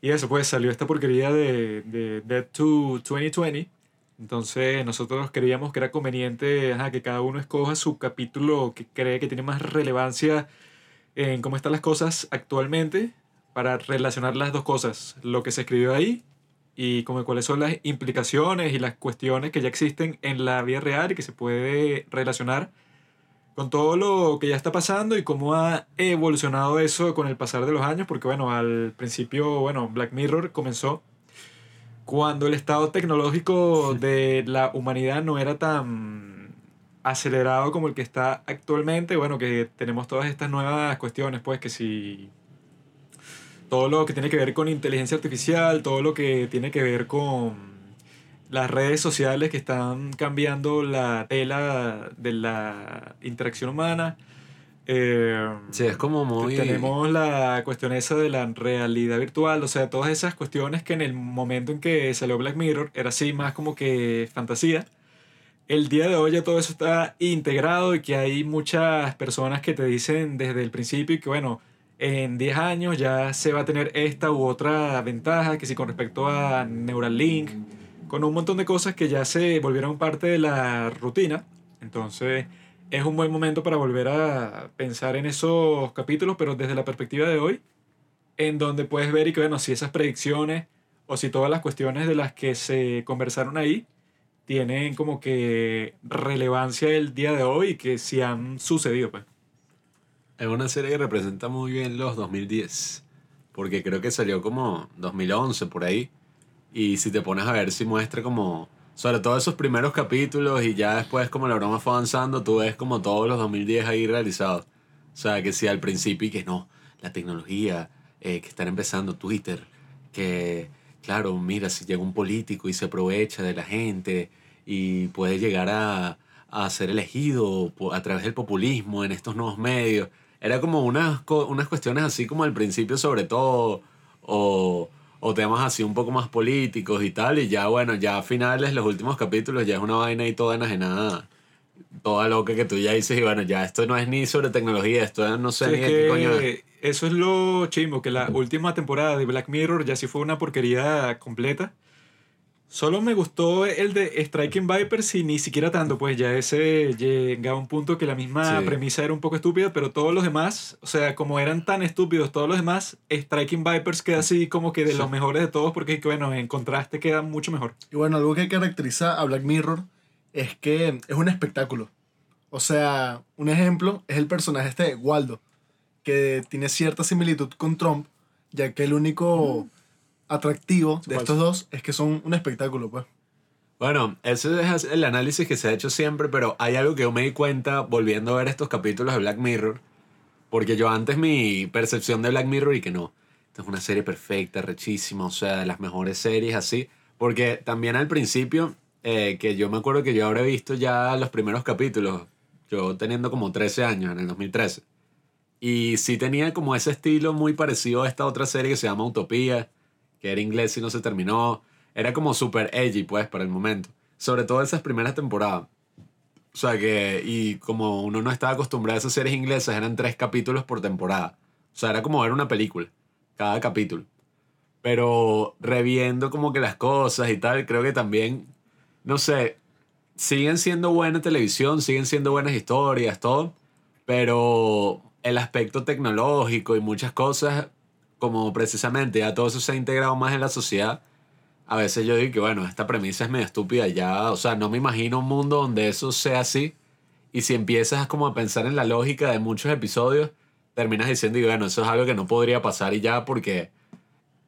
Y eso, pues salió esta porquería de, de Dead to 2020. Entonces nosotros creíamos que era conveniente ajá, que cada uno escoja su capítulo que cree que tiene más relevancia en cómo están las cosas actualmente para relacionar las dos cosas, lo que se escribió ahí y como cuáles son las implicaciones y las cuestiones que ya existen en la vida real y que se puede relacionar con todo lo que ya está pasando y cómo ha evolucionado eso con el pasar de los años, porque bueno, al principio, bueno, Black Mirror comenzó cuando el estado tecnológico de la humanidad no era tan acelerado como el que está actualmente, bueno, que tenemos todas estas nuevas cuestiones, pues que si todo lo que tiene que ver con inteligencia artificial, todo lo que tiene que ver con las redes sociales que están cambiando la tela de la interacción humana. Eh, Sí, es como muy... tenemos la cuestión esa de la realidad virtual, o sea, todas esas cuestiones que en el momento en que salió Black Mirror era así más como que fantasía. El día de hoy ya todo eso está integrado y que hay muchas personas que te dicen desde el principio que bueno, en 10 años ya se va a tener esta u otra ventaja, que si con respecto a Neuralink, con un montón de cosas que ya se volvieron parte de la rutina. Entonces es un buen momento para volver a pensar en esos capítulos, pero desde la perspectiva de hoy, en donde puedes ver y que, bueno, si esas predicciones o si todas las cuestiones de las que se conversaron ahí tienen como que relevancia el día de hoy y que si han sucedido, pues. Es una serie que representa muy bien los 2010. Porque creo que salió como 2011 por ahí. Y si te pones a ver, si muestra como. Sobre todo esos primeros capítulos y ya después, como la broma fue avanzando, tú ves como todos los 2010 ahí realizados. O sea, que si al principio y que no, la tecnología, eh, que están empezando Twitter, que claro, mira, si llega un político y se aprovecha de la gente y puede llegar a, a ser elegido a través del populismo en estos nuevos medios. Era como unas, unas cuestiones así como al principio sobre todo, o, o temas así un poco más políticos y tal, y ya bueno, ya a finales, los últimos capítulos, ya es una vaina y toda enajenada, toda loca que tú ya dices, y bueno, ya esto no es ni sobre tecnología, esto no sé Sí, ni es qué coño es. Eso es lo chimbo, que la última temporada de Black Mirror ya sí fue una porquería completa. Solo me gustó el de Striking Vipers y ni siquiera tanto, pues ya ese llegaba a un punto que la misma Sí. premisa era un poco estúpida, pero todos los demás, o sea, como eran tan estúpidos todos los demás, Striking Vipers queda así como que de los mejores de todos porque, bueno, en contraste queda mucho mejor. Y bueno, algo que caracteriza a Black Mirror es que es un espectáculo. O sea, un ejemplo es el personaje este de Waldo, que tiene cierta similitud con Trump, ya que el único atractivo de estos dos es que son un espectáculo, pues. Bueno, ese es el análisis que se ha hecho siempre, pero hay algo que yo me di cuenta volviendo a ver estos capítulos de Black Mirror, porque yo antes mi percepción de Black Mirror y que no, esta es una serie perfecta, rechísima, o sea, de las mejores series así, porque también al principio, eh, que yo me acuerdo que yo habré visto ya los primeros capítulos, yo teniendo como 13 años, en el 2013, y sí tenía como ese estilo muy parecido a esta otra serie que se llama Utopía, que era inglés y no se terminó. Era como super edgy, pues, para el momento. Sobre todo esas primeras temporadas. O sea que, y como uno no estaba acostumbrado a esas series inglesas, eran tres capítulos por temporada. O sea, era como ver una película, cada capítulo. Pero reviendo como que las cosas y tal, creo que también, no sé, siguen siendo buena televisión, siguen siendo buenas historias, todo. Pero el aspecto tecnológico y muchas cosas como precisamente ya todo eso se ha integrado más en la sociedad, a veces yo digo que bueno, esta premisa es medio estúpida ya, o sea, no me imagino un mundo donde eso sea así. Y si empiezas como a pensar en la lógica de muchos episodios, terminas diciendo y bueno, eso es algo que no podría pasar y ya porque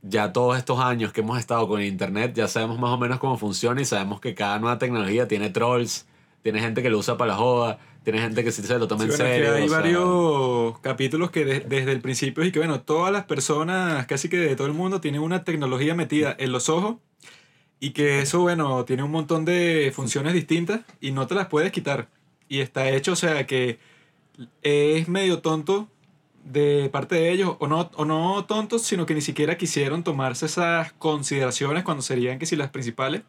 ya todos estos años que hemos estado con internet ya sabemos más o menos cómo funciona y sabemos que cada nueva tecnología tiene trolls, tiene gente que lo usa para la joda, tiene gente que sí se lo toma Sí, en bueno, serio. hay o sea, varios capítulos que de- desde el principio y que bueno, todas las personas, casi que de todo el mundo, tienen una tecnología metida en los ojos y que eso, bueno, tiene un montón de funciones distintas y no te las puedes quitar. Y está hecho, o sea, que es medio tonto de parte de ellos, o no, o no tontos, sino que ni siquiera quisieron tomarse esas consideraciones cuando serían que si las principales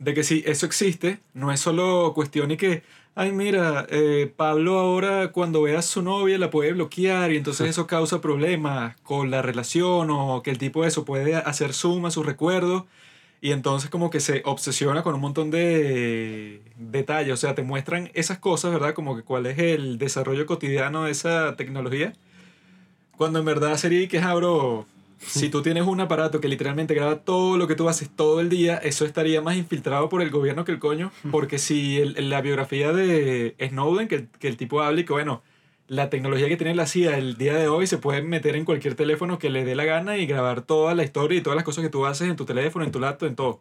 de que si eso existe, no es solo cuestión y que, ay, mira, eh, Pablo ahora cuando ve a su novia la puede bloquear y entonces eso causa problemas con la relación o que el tipo de eso puede hacer suma a sus recuerdos y entonces como que se obsesiona con un montón de detalles, o sea, te muestran esas cosas, ¿verdad? Como que cuál es el desarrollo cotidiano de esa tecnología. Cuando en verdad sería que, ah, bro, si tú tienes un aparato que literalmente graba todo lo que tú haces todo el día, eso estaría más infiltrado por el gobierno que el coño. Porque si el- la biografía de Snowden, que, el- que el tipo habla y que, bueno, la tecnología que tiene la CIA el día de hoy se puede meter en cualquier teléfono que le dé la gana y grabar toda la historia y todas las cosas que tú haces en tu teléfono, en tu laptop, en todo.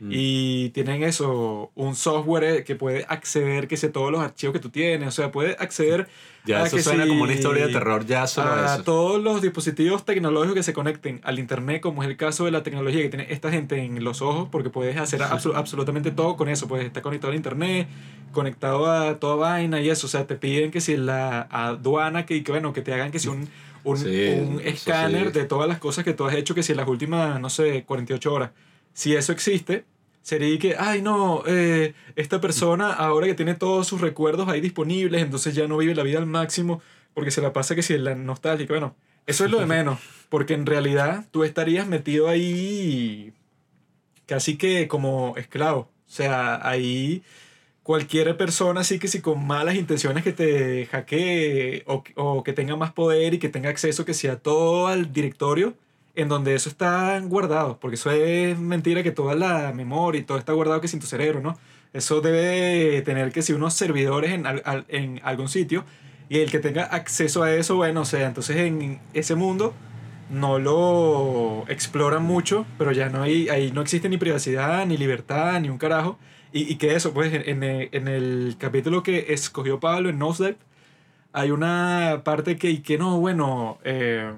Mm. Y tienen eso, un software que puede acceder que sé todos los archivos que tú tienes, o sea, puede acceder Ya a eso que suena como una si- historia de terror, ya solo a eso. todos los dispositivos tecnológicos que se conecten al internet, como es el caso de la tecnología que tiene esta gente en los ojos, porque puedes hacer abso- absolutamente todo con eso, puedes estar conectado al internet, conectado a toda vaina y eso, o sea, te piden que si la aduana, que, que bueno, que te hagan que si un, un, Sí, un escáner sí. de todas las cosas que tú has hecho, que si en las últimas, no sé, 48 horas, si eso existe, sería que, ay no, eh, esta persona ahora que tiene todos sus recuerdos ahí disponibles, entonces ya no vive la vida al máximo porque se la pasa que si en la nostálgica, bueno, eso es lo de (laughs) menos, porque en realidad tú estarías metido ahí casi que como esclavo, o sea, ahí cualquier persona así que si con malas intenciones que te hackee o, o que tenga más poder y que tenga acceso que sea todo al directorio en donde eso está guardado, porque eso es mentira que toda la memoria y todo está guardado que sin tu cerebro, ¿no? Eso debe tener que si unos servidores en, en algún sitio y el que tenga acceso a eso, bueno, o sea, entonces en ese mundo no lo exploran mucho, pero ya no hay, ahí no existe ni privacidad, ni libertad, ni un carajo. Y, y que eso, pues, en, en el capítulo que escogió Pablo en Nosedive, hay una parte que, y que no, bueno, eh,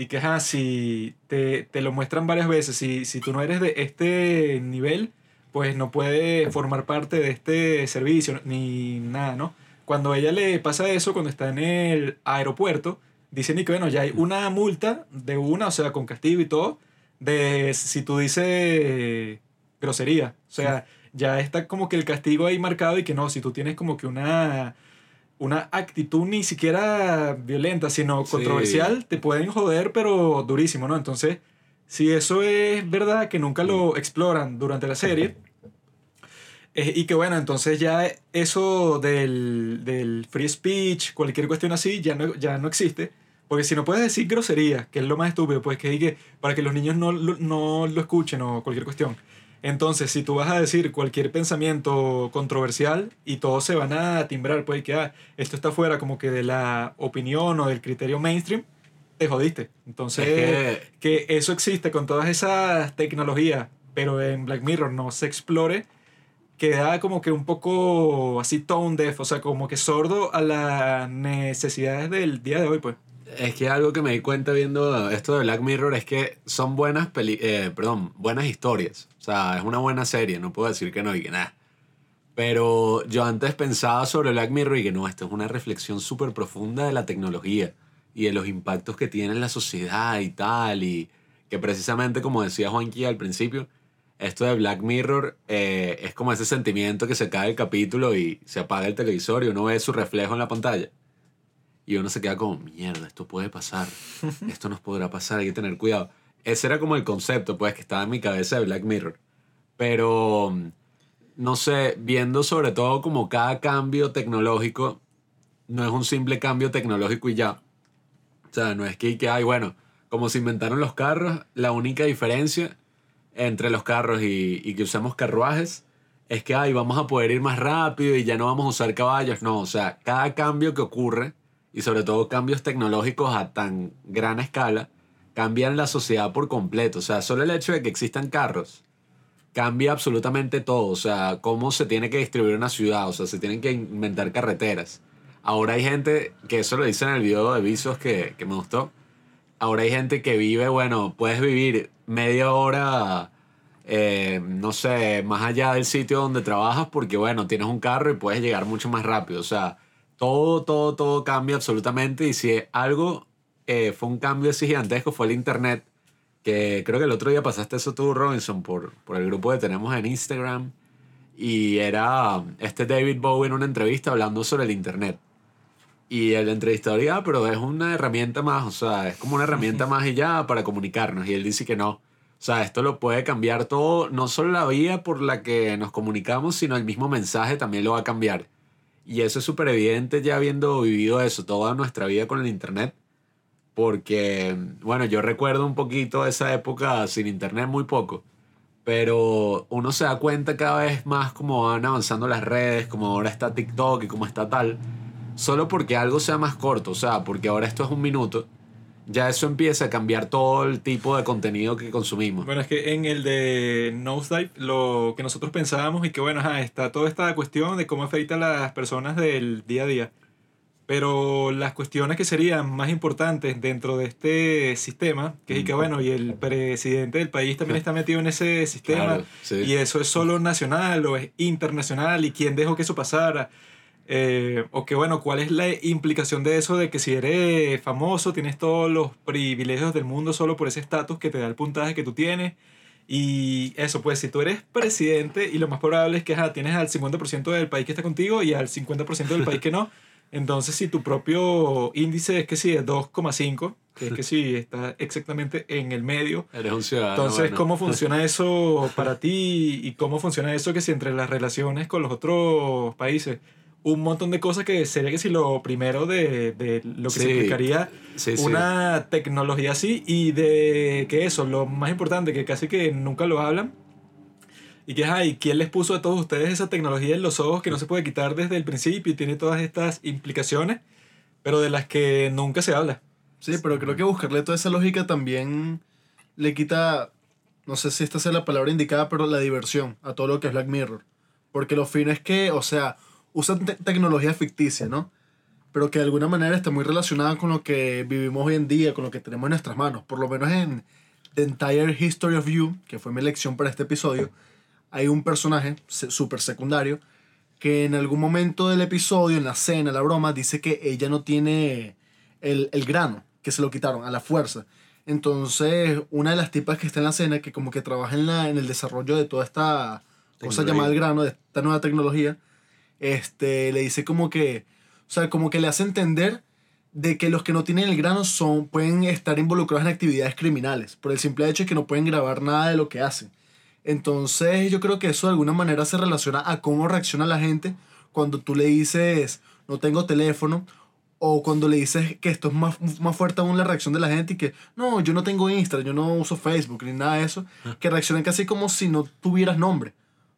y que ajá, si te, te lo muestran varias veces, si, si tú no eres de este nivel, pues no puedes formar parte de este servicio, ni nada, ¿no? Cuando a ella le pasa eso, cuando está en el aeropuerto, dicen y que bueno, ya hay una multa de una, o sea, con castigo y todo, de si tú dices grosería. O sea, ya está como que el castigo ahí marcado y que no, si tú tienes como que una, una actitud ni siquiera violenta, sino Sí. controversial, te pueden joder, pero durísimo, ¿no? Entonces, si eso es verdad, que nunca lo exploran durante la serie, eh, y que bueno, entonces ya eso del, del free speech, cualquier cuestión así, ya no, ya no existe. Porque si no puedes decir grosería, que es lo más estúpido, pues que diga para que los niños no, no lo escuchen o cualquier cuestión. Entonces, si tú vas a decir cualquier pensamiento controversial y todos se van a timbrar, pues que ah, esto está fuera como que de la opinión o del criterio mainstream, te jodiste. Entonces, Es que eso existe con todas esas tecnologías, pero en Black Mirror no se explore, queda como que un poco así tone deaf, o sea, como que sordo a las necesidades del día de hoy, pues. Es que algo que me di cuenta viendo esto de Black Mirror es que son buenas peli eh, perdón, buenas historias. O sea, es una buena serie, no puedo decir que no y nada. Pero yo antes pensaba sobre Black Mirror y que no, esto es una reflexión súper profunda de la tecnología y de los impactos que tiene en la sociedad y tal. Y que precisamente, como decía Juanqui al principio, esto de Black Mirror eh, es como ese sentimiento que se cae el capítulo y se apaga el televisor y uno ve su reflejo en la pantalla. Y uno se queda como, mierda, esto puede pasar. Esto nos podrá pasar, hay que tener cuidado. Ese era como el concepto, pues, que estaba en mi cabeza de Black Mirror. Pero, no sé, viendo sobre todo como cada cambio tecnológico, no es un simple cambio tecnológico y ya. O sea, no es que, que hay, bueno, como se inventaron los carros, la única diferencia entre los carros y, y que usamos carruajes es que, ay, vamos a poder ir más rápido y ya no vamos a usar caballos. No, o sea, cada cambio que ocurre, y sobre todo cambios tecnológicos a tan gran escala, cambian la sociedad por completo. O sea, solo el hecho de que existan carros cambia absolutamente todo. O sea, cómo se tiene que distribuir una ciudad. O sea, se tienen que inventar carreteras. Ahora hay gente, que eso lo dice en el video de Visos que, que me gustó. Ahora hay gente que vive, bueno, puedes vivir media hora, eh, no sé, más allá del sitio donde trabajas porque, bueno, tienes un carro y puedes llegar mucho más rápido. O sea, todo, todo, todo cambia absolutamente. Y si algo eh, fue un cambio así gigantesco, fue el Internet. Que creo que el otro día pasaste eso tú, Robinson, por, por el grupo que tenemos en Instagram. Y era este David Bowie en una entrevista hablando sobre el Internet. Y el entrevistador ah, pero es una herramienta más, o sea, es como una herramienta (laughs) más y ya para comunicarnos. Y él dice que no. O sea, esto lo puede cambiar todo, no solo la vía por la que nos comunicamos, sino el mismo mensaje también lo va a cambiar. Y eso es súper evidente ya habiendo vivido eso toda nuestra vida con el Internet. Porque, bueno, yo recuerdo un poquito esa época sin Internet, muy poco. Pero uno se da cuenta cada vez más cómo van avanzando las redes, como ahora está TikTok y cómo está tal. Solo porque algo sea más corto, o sea, porque ahora esto es un minuto, ya eso empieza a cambiar todo el tipo de contenido que consumimos. Bueno, es que en el de Nosedive, lo que nosotros pensábamos y que bueno, ajá, está toda esta cuestión de cómo afecta a las personas del día a día. Pero las cuestiones que serían más importantes dentro de este sistema, que es y que bueno, y el presidente del país también está metido en ese (laughs) sistema, Claro, sí. y eso es solo nacional o es internacional, y quién dejó que eso pasara. Eh, o que bueno, ¿cuál es la implicación de eso de que si eres famoso tienes todos los privilegios del mundo solo por ese estatus que te da el puntaje que tú tienes? Y eso, pues si tú eres presidente y lo más probable es que ajá, tienes al 50% del país que está contigo y al 50% del país que no, entonces si tu propio índice es que sí, es 2,5, que es que sí, está exactamente en el medio, Eres un ciudadano. entonces, bueno. ¿cómo (laughs) funciona eso para ti? ¿Y cómo funciona eso que si entre las relaciones con los otros países? Un montón de cosas que sería que si lo primero de, de lo que se Sí, implicaría Sí, sí. una tecnología así y de que eso, lo más importante, que casi que nunca lo hablan. Y que, ay, ¿quién les puso a todos ustedes esa tecnología en los ojos que no se puede quitar desde el principio y tiene todas estas implicaciones, pero de las que nunca se habla? Sí, pero creo que buscarle toda esa lógica también le quita, no sé si esta sea la palabra indicada, pero la diversión a todo lo que es Black Mirror. Porque lo fino es que, o sea, usan te- tecnología ficticia, ¿no? Pero que de alguna manera está muy relacionada con lo que vivimos hoy en día, con lo que tenemos en nuestras manos. Por lo menos en The Entire History of You, que fue mi elección para este episodio, hay un personaje súper secundario que en algún momento del episodio, en la cena, la broma, dice que ella no tiene el, el grano, que se lo quitaron a la fuerza. Entonces, una de las tipas que está en la escena, que como que trabaja en, la, en el desarrollo de toda esta cosa llamada el grano, de esta nueva tecnología, este, le dice como que, o sea, como que le hace entender de que los que no tienen el grano son, pueden estar involucrados en actividades criminales, por el simple hecho de que no pueden grabar nada de lo que hacen. Entonces yo creo que eso de alguna manera se relaciona a cómo reacciona la gente cuando tú le dices no tengo teléfono o cuando le dices que esto es más, más fuerte aún la reacción de la gente y que no, yo no tengo Instagram, yo no uso Facebook ni nada de eso, que reaccionan casi como si no tuvieras nombre.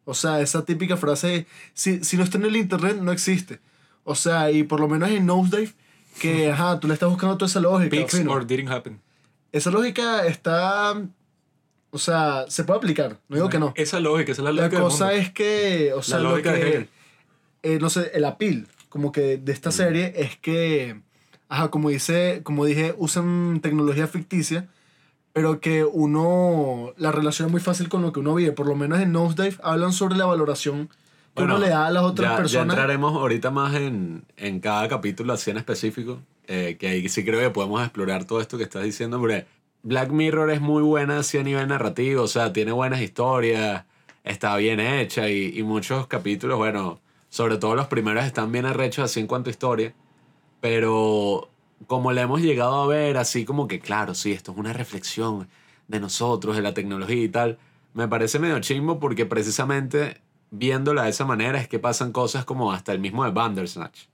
O sea, esa típica frase, si, si no está en el internet, no existe. O sea, y por lo menos en Nosedive, que (laughs) ajá, tú le estás buscando toda esa lógica. Pics fino. or didn't happen. Esa lógica está, o sea, se puede aplicar, no digo que no. Esa lógica, esa es la La lógica del cosa mundo. es que, o sea, lo lógica de que, Hegel. eh, no sé, el appeal, como que de esta serie es que, ajá, como dice, como dije, usan tecnología ficticia, pero que uno la relaciona muy fácil con lo que uno vive. Por lo menos en Nosedive hablan sobre la valoración que Bueno, uno le da a las otras ya, ya personas. entraremos ahorita más en, en cada capítulo así en específico, eh, que ahí sí creo que podemos explorar todo esto que estás diciendo, porque Black Mirror es muy buena así a nivel narrativo, o sea, tiene buenas historias, está bien hecha y, y muchos capítulos, bueno, sobre todo los primeros están bien arrechos así en cuanto a historia, pero como le hemos llegado a ver así como que, claro, sí, esto es una reflexión de nosotros, de la tecnología y tal, me parece medio chimbo porque precisamente viéndola de esa manera es que pasan cosas como hasta el mismo de Bandersnatch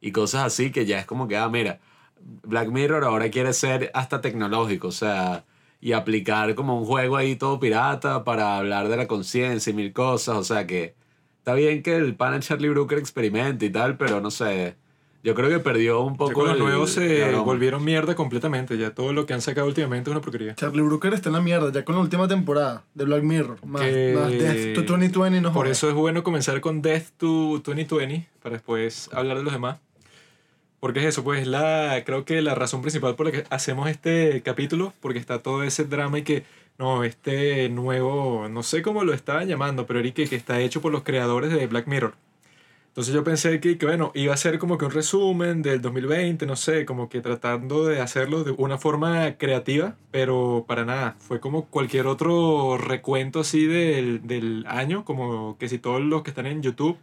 y cosas así que ya es como que, ah, mira, Black Mirror ahora quiere ser hasta tecnológico, o sea, y aplicar como un juego ahí todo pirata para hablar de la conciencia y mil cosas, o sea que está bien que el pana Charlie Brooker experimente y tal, pero no sé, yo creo que perdió un poco con los el- nuevos se broma. volvieron mierda completamente. Ya todo lo que han sacado últimamente es una porquería. Charlie Brooker está en la mierda, ya con la última temporada de Black Mirror. Más, Que- más Death to 2020, no Por jodas. eso es bueno comenzar con Death to 2020 para después hablar de los demás. Porque es eso, pues la creo que la razón principal por la que hacemos este capítulo, porque está todo ese drama y que, no, este nuevo, no sé cómo lo estaban llamando, pero Eric, que está hecho por los creadores de Black Mirror. Entonces yo pensé que, que, bueno, iba a ser como que un resumen del 2020, no sé, como que tratando de hacerlo de una forma creativa, pero para nada, fue como cualquier otro recuento así del, del año, como que si todos los que están en YouTube,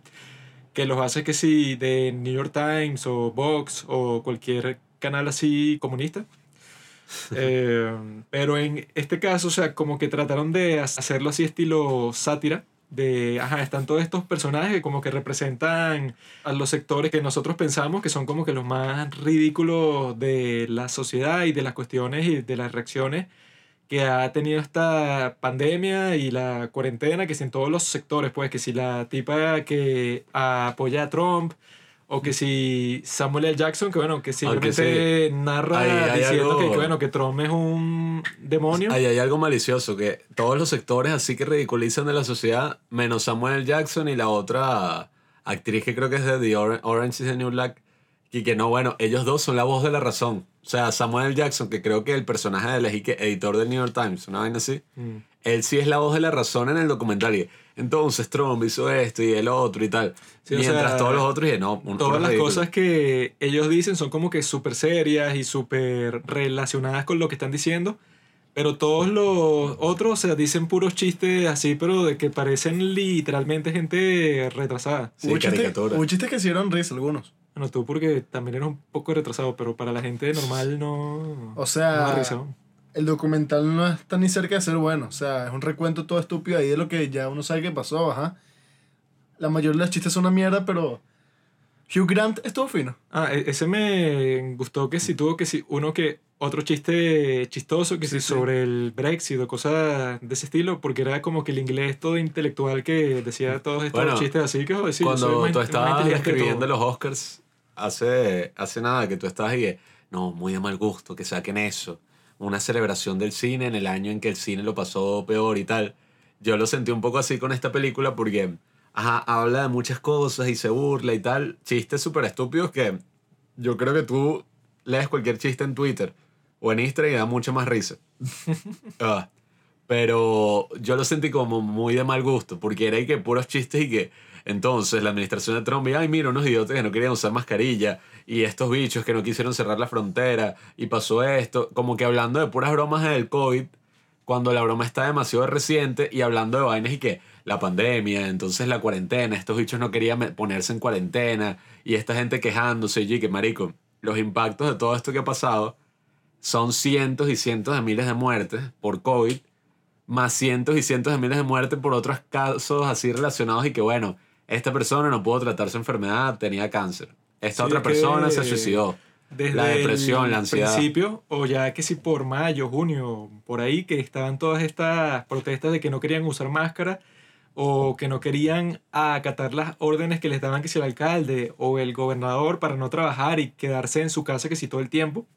que los hace que si de New York Times o Vox o cualquier canal así comunista. (laughs) Eh, pero en este caso, o sea, como que trataron de hacerlo así estilo sátira. De, ajá, están todos estos personajes que como que representan a los sectores que nosotros pensamos que son como que los más ridículos de la sociedad y de las cuestiones y de las reacciones que ha tenido esta pandemia y la cuarentena, que si en todos los sectores, pues, que si la tipa que apoya a Trump, o que si Samuel L. Jackson, que bueno, que simplemente narra Ahí diciendo algo- que, que, bueno, que Trump es un demonio. Ahí hay algo malicioso, que todos los sectores así que ridiculizan de la sociedad, menos Samuel L. Jackson y la otra actriz que creo que es de The Or- Orange is the New Black, y que no, bueno, ellos dos son la voz de la razón. O sea, Samuel L. Jackson, que creo que el personaje del eji- que editor del New York Times, una vaina así, Mm. él sí es la voz de la razón en el documental. Y entonces Trump hizo esto y el otro y tal. Sí, o Mientras sea, todos los otros, y no, un- Todas un las cosas que ellos dicen son como que súper serias y súper relacionadas con lo que están diciendo. Pero todos los otros, o sea, dicen puros chistes así, pero de que parecen literalmente gente retrasada. Sí, chistes, caricatura. hubo chistes que hicieron risa algunos. Bueno, tú porque también eres un poco retrasado, pero para la gente normal no... O sea, ¿no? El documental no está ni cerca de ser bueno. O sea, es un recuento todo estúpido ahí de lo que ya uno sabe que pasó, ajá. La mayoría de los chistes son una mierda, pero Hugh Grant estuvo fino. Ah, e- ese me gustó que sí tuvo que sí, uno que otro chiste chistoso que sí, Sí, sí. sobre el Brexit o cosas de ese estilo, porque era como que el inglés todo intelectual que decía todos estos Bueno, chistes así que joder, sí, Cuando tú estabas escribiendo los Oscars, hace, hace nada que tú estabas y que, no, muy de mal gusto que saquen eso. Una celebración del cine en el año en que el cine lo pasó peor y tal. Yo lo sentí un poco así con esta película porque, ajá, habla de muchas cosas y se burla y tal. Chistes súper estúpidos que yo creo que tú lees cualquier chiste en Twitter o en Instagram y da mucha más risa. (laughs) Ah, pero yo lo sentí como muy de mal gusto, porque era y que puros chistes y que, Entonces la administración de Trump, y, ay, mira, unos idiotas que no querían usar mascarilla, y estos bichos que no quisieron cerrar la frontera, y pasó esto, como que hablando de puras bromas del COVID, cuando la broma está demasiado reciente, y hablando de vainas y que la pandemia, entonces la cuarentena, estos bichos no querían ponerse en cuarentena, y esta gente quejándose, y que marico, los impactos de todo esto que ha pasado son cientos y cientos de miles de muertes por COVID, más cientos y cientos de miles de muertes por otros casos así relacionados y que bueno, esta persona no pudo tratar su enfermedad, tenía cáncer. Esta Sí, otra persona se suicidó. Desde La depresión, el la ansiedad. principio, o ya que si por mayo, junio, por ahí, que estaban todas estas protestas de que no querían usar máscara o que no querían acatar las órdenes que les daban que si el alcalde o el gobernador para no trabajar y quedarse en su casa que si todo el tiempo.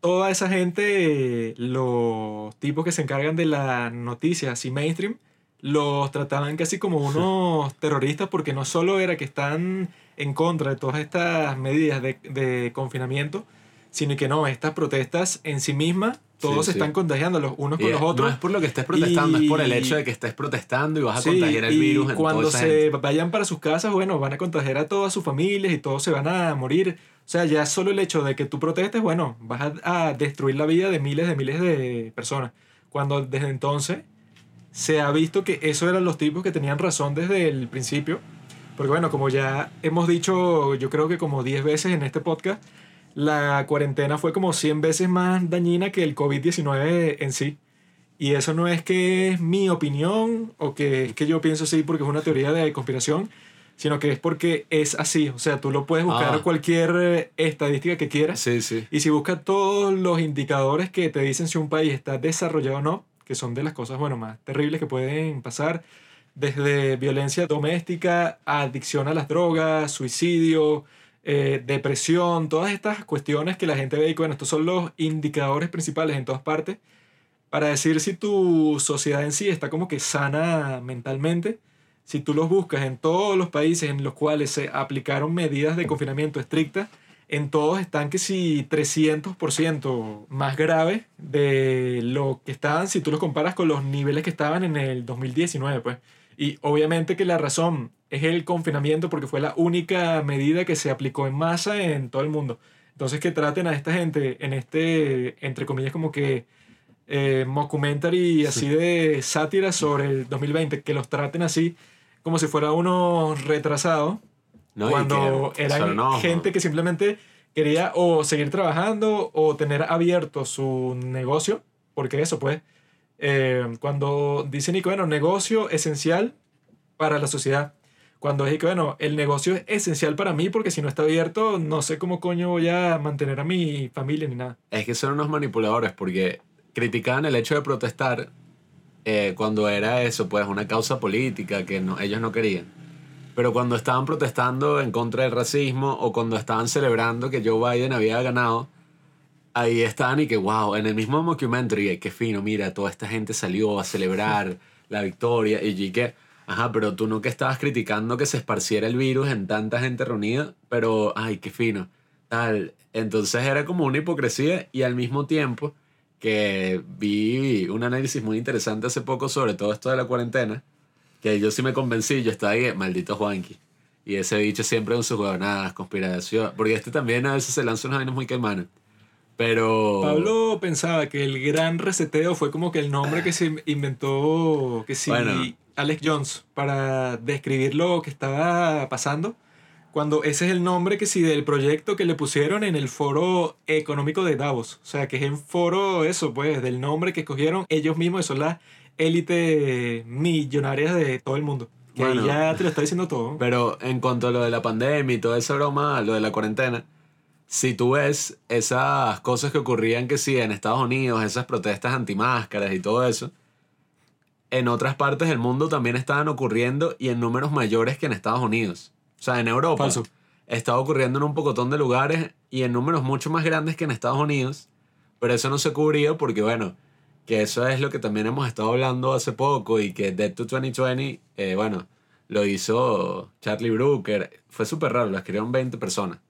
Toda esa gente, los tipos que se encargan de las noticias así mainstream, los trataban casi como unos terroristas porque no solo era que están en contra de todas estas medidas de, de confinamiento, sino que no, estas protestas en sí mismas, todos Sí, se sí. están contagiando los unos Y con los otros. No es por lo que estés protestando, es por el hecho de que estés protestando y vas a Sí, contagiar el y virus en cuando toda esa se gente. vayan para sus casas, bueno, van a contagiar a todas sus familias y todos se van a morir. O sea, ya solo el hecho de que tú protestes, bueno, vas a, a destruir la vida de miles de miles de personas. Cuando desde entonces se ha visto que esos eran los tipos que tenían razón desde el principio. Porque bueno, como ya hemos dicho, yo creo que como 10 veces en este podcast, la cuarentena fue como 100 veces más dañina que el COVID-19 en sí. Y eso no es que es mi opinión o que es que yo pienso así porque es una teoría de conspiración, sino que es porque es así. O sea, tú lo puedes buscar Ah. cualquier eh, estadística que quieras. Sí, sí. Y si buscas todos los indicadores que te dicen si un país está desarrollado o no, que son de las cosas, bueno, más terribles que pueden pasar, desde violencia doméstica, adicción a las drogas, suicidio, eh, depresión, todas estas cuestiones que la gente ve y bueno, estos son los indicadores principales en todas partes para decir si tu sociedad en sí está como que sana mentalmente. Si tú los buscas en todos los países en los cuales se aplicaron medidas de confinamiento estrictas, en todos están que si 300% más graves de lo que estaban si tú los comparas con los niveles que estaban en el 2019, pues. Y obviamente que la razón es el confinamiento porque fue la única medida que se aplicó en masa en todo el mundo. Entonces que traten a esta gente en este, entre comillas, como que eh, mockumentary así de sátira sobre el 2020, que los traten así como si fuera unos retrasados No, cuando que- eran no, gente que simplemente quería o seguir trabajando o tener abierto su negocio, porque eso pues, eh, cuando dicen y que bueno, negocio esencial para la sociedad, cuando es y que bueno, el negocio es esencial para mí porque si no está abierto no sé cómo coño voy a mantener a mi familia ni nada. Es que son unos manipuladores porque criticaban el hecho de protestar eh, cuando era eso, pues una causa política que no, ellos no querían. Pero cuando estaban protestando en contra del racismo o cuando estaban celebrando que Joe Biden había ganado, ahí estaban y que, wow, en el mismo documentary, qué fino, mira, toda esta gente salió a celebrar (laughs) la victoria y que, ajá, pero tú no que estabas criticando que se esparciera el virus en tanta gente reunida, pero, ay, qué fino, tal. Entonces era como una hipocresía y al mismo tiempo que vi un análisis muy interesante hace poco sobre todo esto de la cuarentena, que yo sí me convencí, yo estaba ahí, maldito Juanqui. Y ese bicho siempre con sus huevonadas, conspiración. Porque este también a veces se lanza unas vainas muy calmanas. Pero. Pablo pensaba que el gran reseteo fue como que el nombre que se inventó, que sí, Bueno. Alex Jones, para describir lo que estaba pasando. Cuando ese es el nombre que sí del proyecto que le pusieron en el foro económico de Davos. O sea, que es el foro, eso, pues, del nombre que escogieron ellos mismos, que son las élites millonarias de todo el mundo. Que ahí Bueno. ya te lo está diciendo todo. (laughs) Pero en cuanto a lo de la pandemia y toda esa broma, lo de la cuarentena, si tú ves esas cosas que ocurrían que sí en Estados Unidos, esas protestas antimáscaras y todo eso, en otras partes del mundo también estaban ocurriendo y en números mayores que en Estados Unidos. O sea, en Europa Falso. estaba ocurriendo en un pocotón de lugares y en números mucho más grandes que en Estados Unidos, pero eso no se cubría porque, bueno, que eso es lo que también hemos estado hablando hace poco y que Dead to 2020, eh, bueno, lo hizo Charlie Brooker, fue súper raro, lo escribieron 20 personas,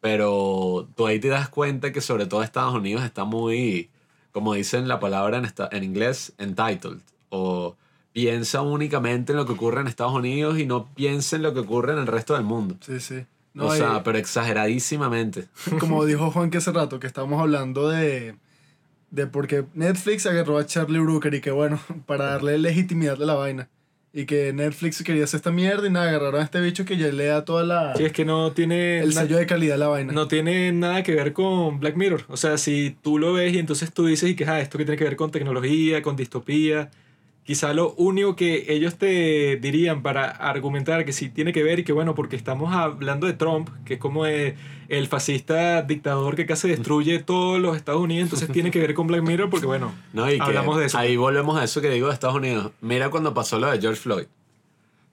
pero tú ahí te das cuenta que sobre todo Estados Unidos está muy, como dicen la palabra en, esta- en inglés, entitled, o piensa únicamente en lo que ocurre en Estados Unidos y no piensa en lo que ocurre en el resto del mundo. Sí, sí. No, o sea, pero exageradísimamente. (laughs) como dijo Juan que hace rato, que estábamos hablando de, de por qué Netflix agarró a Charlie Brooker y que bueno, (laughs) para darle legitimidad a la vaina. Y que Netflix quería hacer esta mierda y nada, agarraron a este bicho que ya le da toda la... Sí, es que no tiene, el sello de calidad a la vaina. no tiene nada que ver con Black Mirror. O sea, si tú lo ves y entonces tú dices y que ah, esto que tiene que ver con tecnología, con distopía, quizá lo único que ellos te dirían para argumentar que sí tiene que ver y que bueno, porque estamos hablando de Trump, que es como el fascista dictador que casi destruye todos los Estados Unidos, entonces tiene que ver con Black Mirror porque bueno, ¿no? Y que hablamos de eso. Ahí volvemos a eso que digo de Estados Unidos. Mira cuando pasó lo de George Floyd.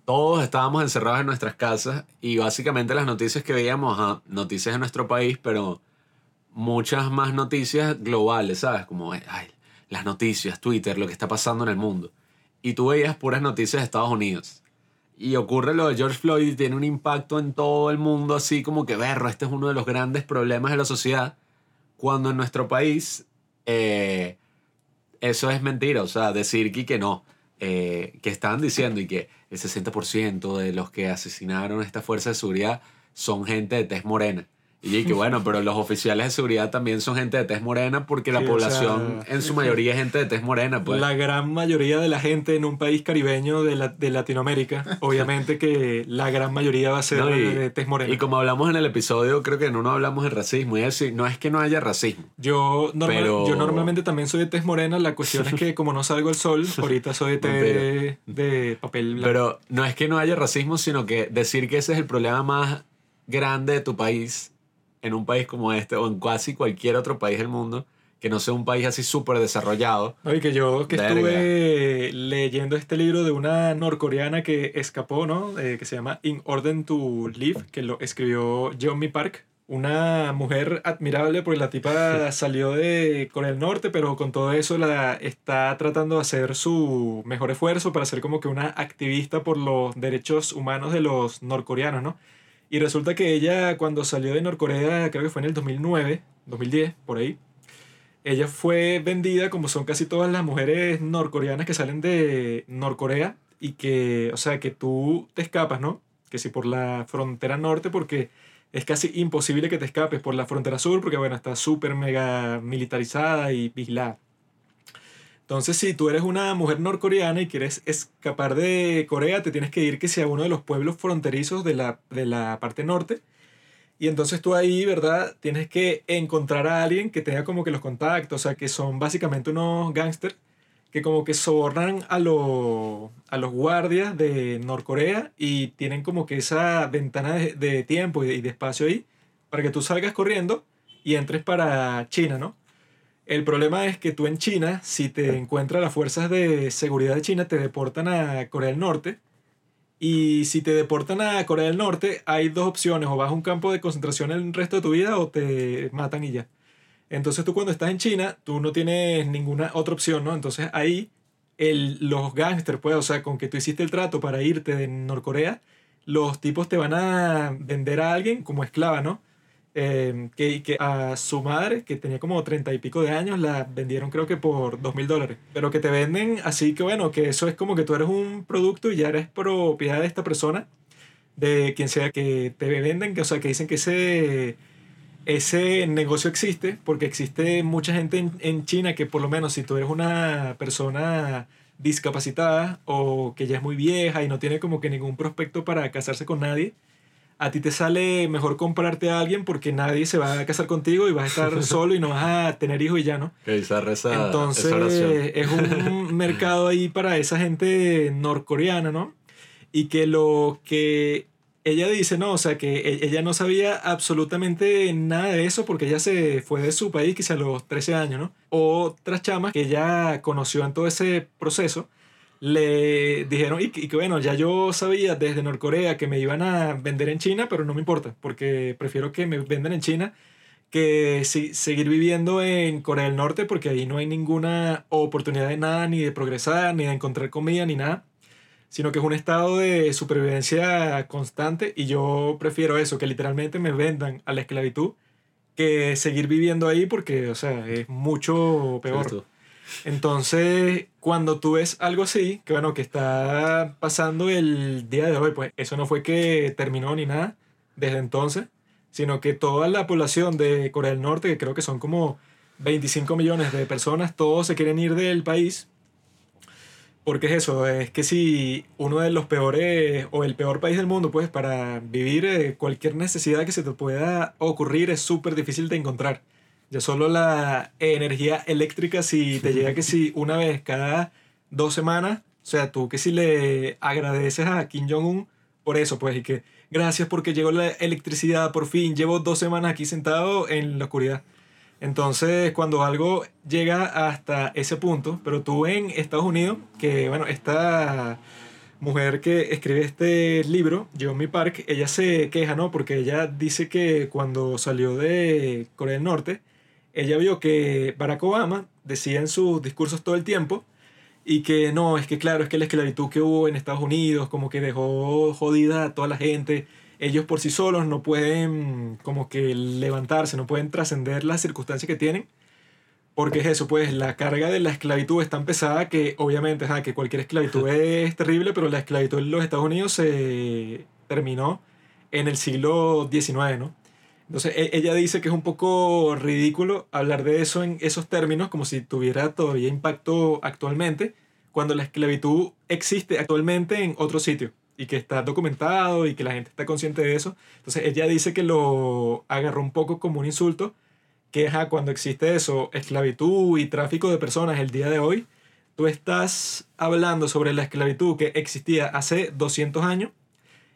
Todos estábamos encerrados en nuestras casas y básicamente las noticias que veíamos, ajá, noticias de nuestro país, pero muchas más noticias globales, ¿sabes? Como ay, las noticias, Twitter, lo que está pasando en el mundo. Y tú veías puras noticias de Estados Unidos. Y ocurre lo de George Floyd y tiene un impacto en todo el mundo, así como que, berro, este es uno de los grandes problemas de la sociedad. Cuando en nuestro país eh, eso es mentira, o sea, decir que, que no, eh, que estaban diciendo y que el 60% de los que asesinaron a esta fuerza de seguridad son gente de tez morena. Y que bueno, pero los oficiales de seguridad también son gente de tez morena porque la Sí, o población sea, en su mayoría es gente de tez morena, pues. La gran mayoría de la gente en un país caribeño de, la- de Latinoamérica, obviamente que la gran mayoría va a ser No, y- de tez morena. Y como hablamos en el episodio, creo que en uno hablamos de racismo y eso, y no es que no haya racismo. Yo, normal- Pero- yo normalmente también soy de tez morena, la cuestión es que (laughs) como no salgo al sol, ahorita soy de tez de papel blanco. Pero no es que no haya racismo, sino que decir que ese es el problema más grande de tu país, en un país como este, o en casi cualquier otro país del mundo, que no sea un país así súper desarrollado. Y que yo que Verga. estuve leyendo este libro de una norcoreana que escapó, ¿no? Eh, que se llama In Order to Live, que lo escribió Jeonmi Park. Una mujer admirable porque la tipa (laughs) salió de Corea del Norte, pero con todo eso la está tratando de hacer su mejor esfuerzo para ser como que una activista por los derechos humanos de los norcoreanos, ¿no? Y resulta que ella cuando salió de Norcorea, creo que fue en el 2009, 2010, por ahí, ella fue vendida como son casi todas las mujeres norcoreanas que salen de Norcorea y que, o sea, que tú te escapas, ¿no? Que si por la frontera norte, porque es casi imposible que te escapes por la frontera sur, porque bueno, está súper mega militarizada y vigilada. Entonces, si tú eres una mujer norcoreana y quieres escapar de Corea, te tienes que ir que sea uno de los pueblos fronterizos de la, de la parte norte. Y entonces tú ahí, ¿verdad? Tienes que encontrar a alguien que tenga como que los contactos, o sea, que son básicamente unos gángsters que como que sobornan a, a los guardias de Norcorea y tienen como que esa ventana de, de tiempo y de, y de espacio ahí para que tú salgas corriendo y entres para China, ¿no? El problema es que tú en China, si te encuentran las fuerzas de seguridad de China, te deportan a Corea del Norte. Y si te deportan a Corea del Norte, hay dos opciones. O vas a un campo de concentración el resto de tu vida o te matan y ya. Entonces tú cuando estás en China, tú no tienes ninguna otra opción, ¿no? Entonces ahí el, los gángsters, pues, o sea, con que tú hiciste el trato para irte de Norcorea, los tipos te van a vender a alguien como esclava, ¿no? Eh, que, que a su madre, que tenía como treinta y pico de años, la vendieron creo que por dos mil dólares. Pero que te venden así que bueno, que eso es como que tú eres un producto y ya eres propiedad de esta persona, de quien sea que te venden, que, o sea, que dicen que ese, ese negocio existe, porque existe mucha gente en, en China que por lo menos si tú eres una persona discapacitada o que ya es muy vieja y no tiene como que ningún prospecto para casarse con nadie, a ti te sale mejor comprarte a alguien porque nadie se va a casar contigo y vas a estar (laughs) solo y no vas a tener hijos y ya, ¿no? Bizarra esa, Entonces esa oración. es un (laughs) mercado ahí para esa gente norcoreana, ¿no? Y que lo que ella dice, no, o sea, que e- ella no sabía absolutamente nada de eso porque ella se fue de su país quizá a los 13 años, ¿no? Otras chamas que ella conoció en todo ese proceso le dijeron, y que, bueno, ya yo sabía desde Norcorea que me iban a vender en China, pero no me importa, porque prefiero que me vendan en China que si- seguir viviendo en Corea del Norte, porque ahí no hay ninguna oportunidad de nada, ni de progresar, ni de encontrar comida, ni nada, sino que es un estado de supervivencia constante y yo prefiero eso, que literalmente me vendan a la esclavitud, que seguir viviendo ahí porque, o sea, es mucho peor. Entonces, cuando tú ves algo así, que bueno, que está pasando el día de hoy, pues eso no fue que terminó ni nada desde entonces, sino que toda la población de Corea del Norte, que creo que son como 25 millones de personas, todos se quieren ir del país. Porque es eso, es que si uno de los peores o el peor país del mundo, pues para vivir eh, cualquier necesidad que se te pueda ocurrir es súper difícil de encontrar. Ya solo la energía eléctrica, si te llega que si una vez cada dos semanas, o sea, tú que si le agradeces a Kim Jong-un por eso, pues, y que gracias porque llegó la electricidad por fin, llevo dos semanas aquí sentado en la oscuridad. Entonces, cuando algo llega hasta ese punto, pero tú en Estados Unidos, que bueno, esta mujer que escribe este libro, Jeremy Park, ella se queja, ¿no? Porque ella dice que cuando salió de Corea del Norte, ella vio que Barack Obama decía en sus discursos todo el tiempo y que no, es que claro, es que la esclavitud que hubo en Estados Unidos como que dejó jodida a toda la gente ellos por sí solos no pueden como que levantarse, no pueden trascender las circunstancias que tienen. Porque es eso, pues la carga de la esclavitud es tan pesada que obviamente, que cualquier esclavitud (laughs) es terrible, pero la esclavitud en los Estados Unidos se terminó en el siglo XIX, ¿no? Entonces e, ella dice que es un poco ridículo hablar de eso en esos términos como si tuviera todavía impacto actualmente, cuando la esclavitud existe actualmente en otro sitio y que está documentado y que la gente está consciente de eso. Entonces ella dice que lo agarró un poco como un insulto, que es cuando existe eso, esclavitud y tráfico de personas el día de hoy, tú estás hablando sobre la esclavitud que existía hace 200 años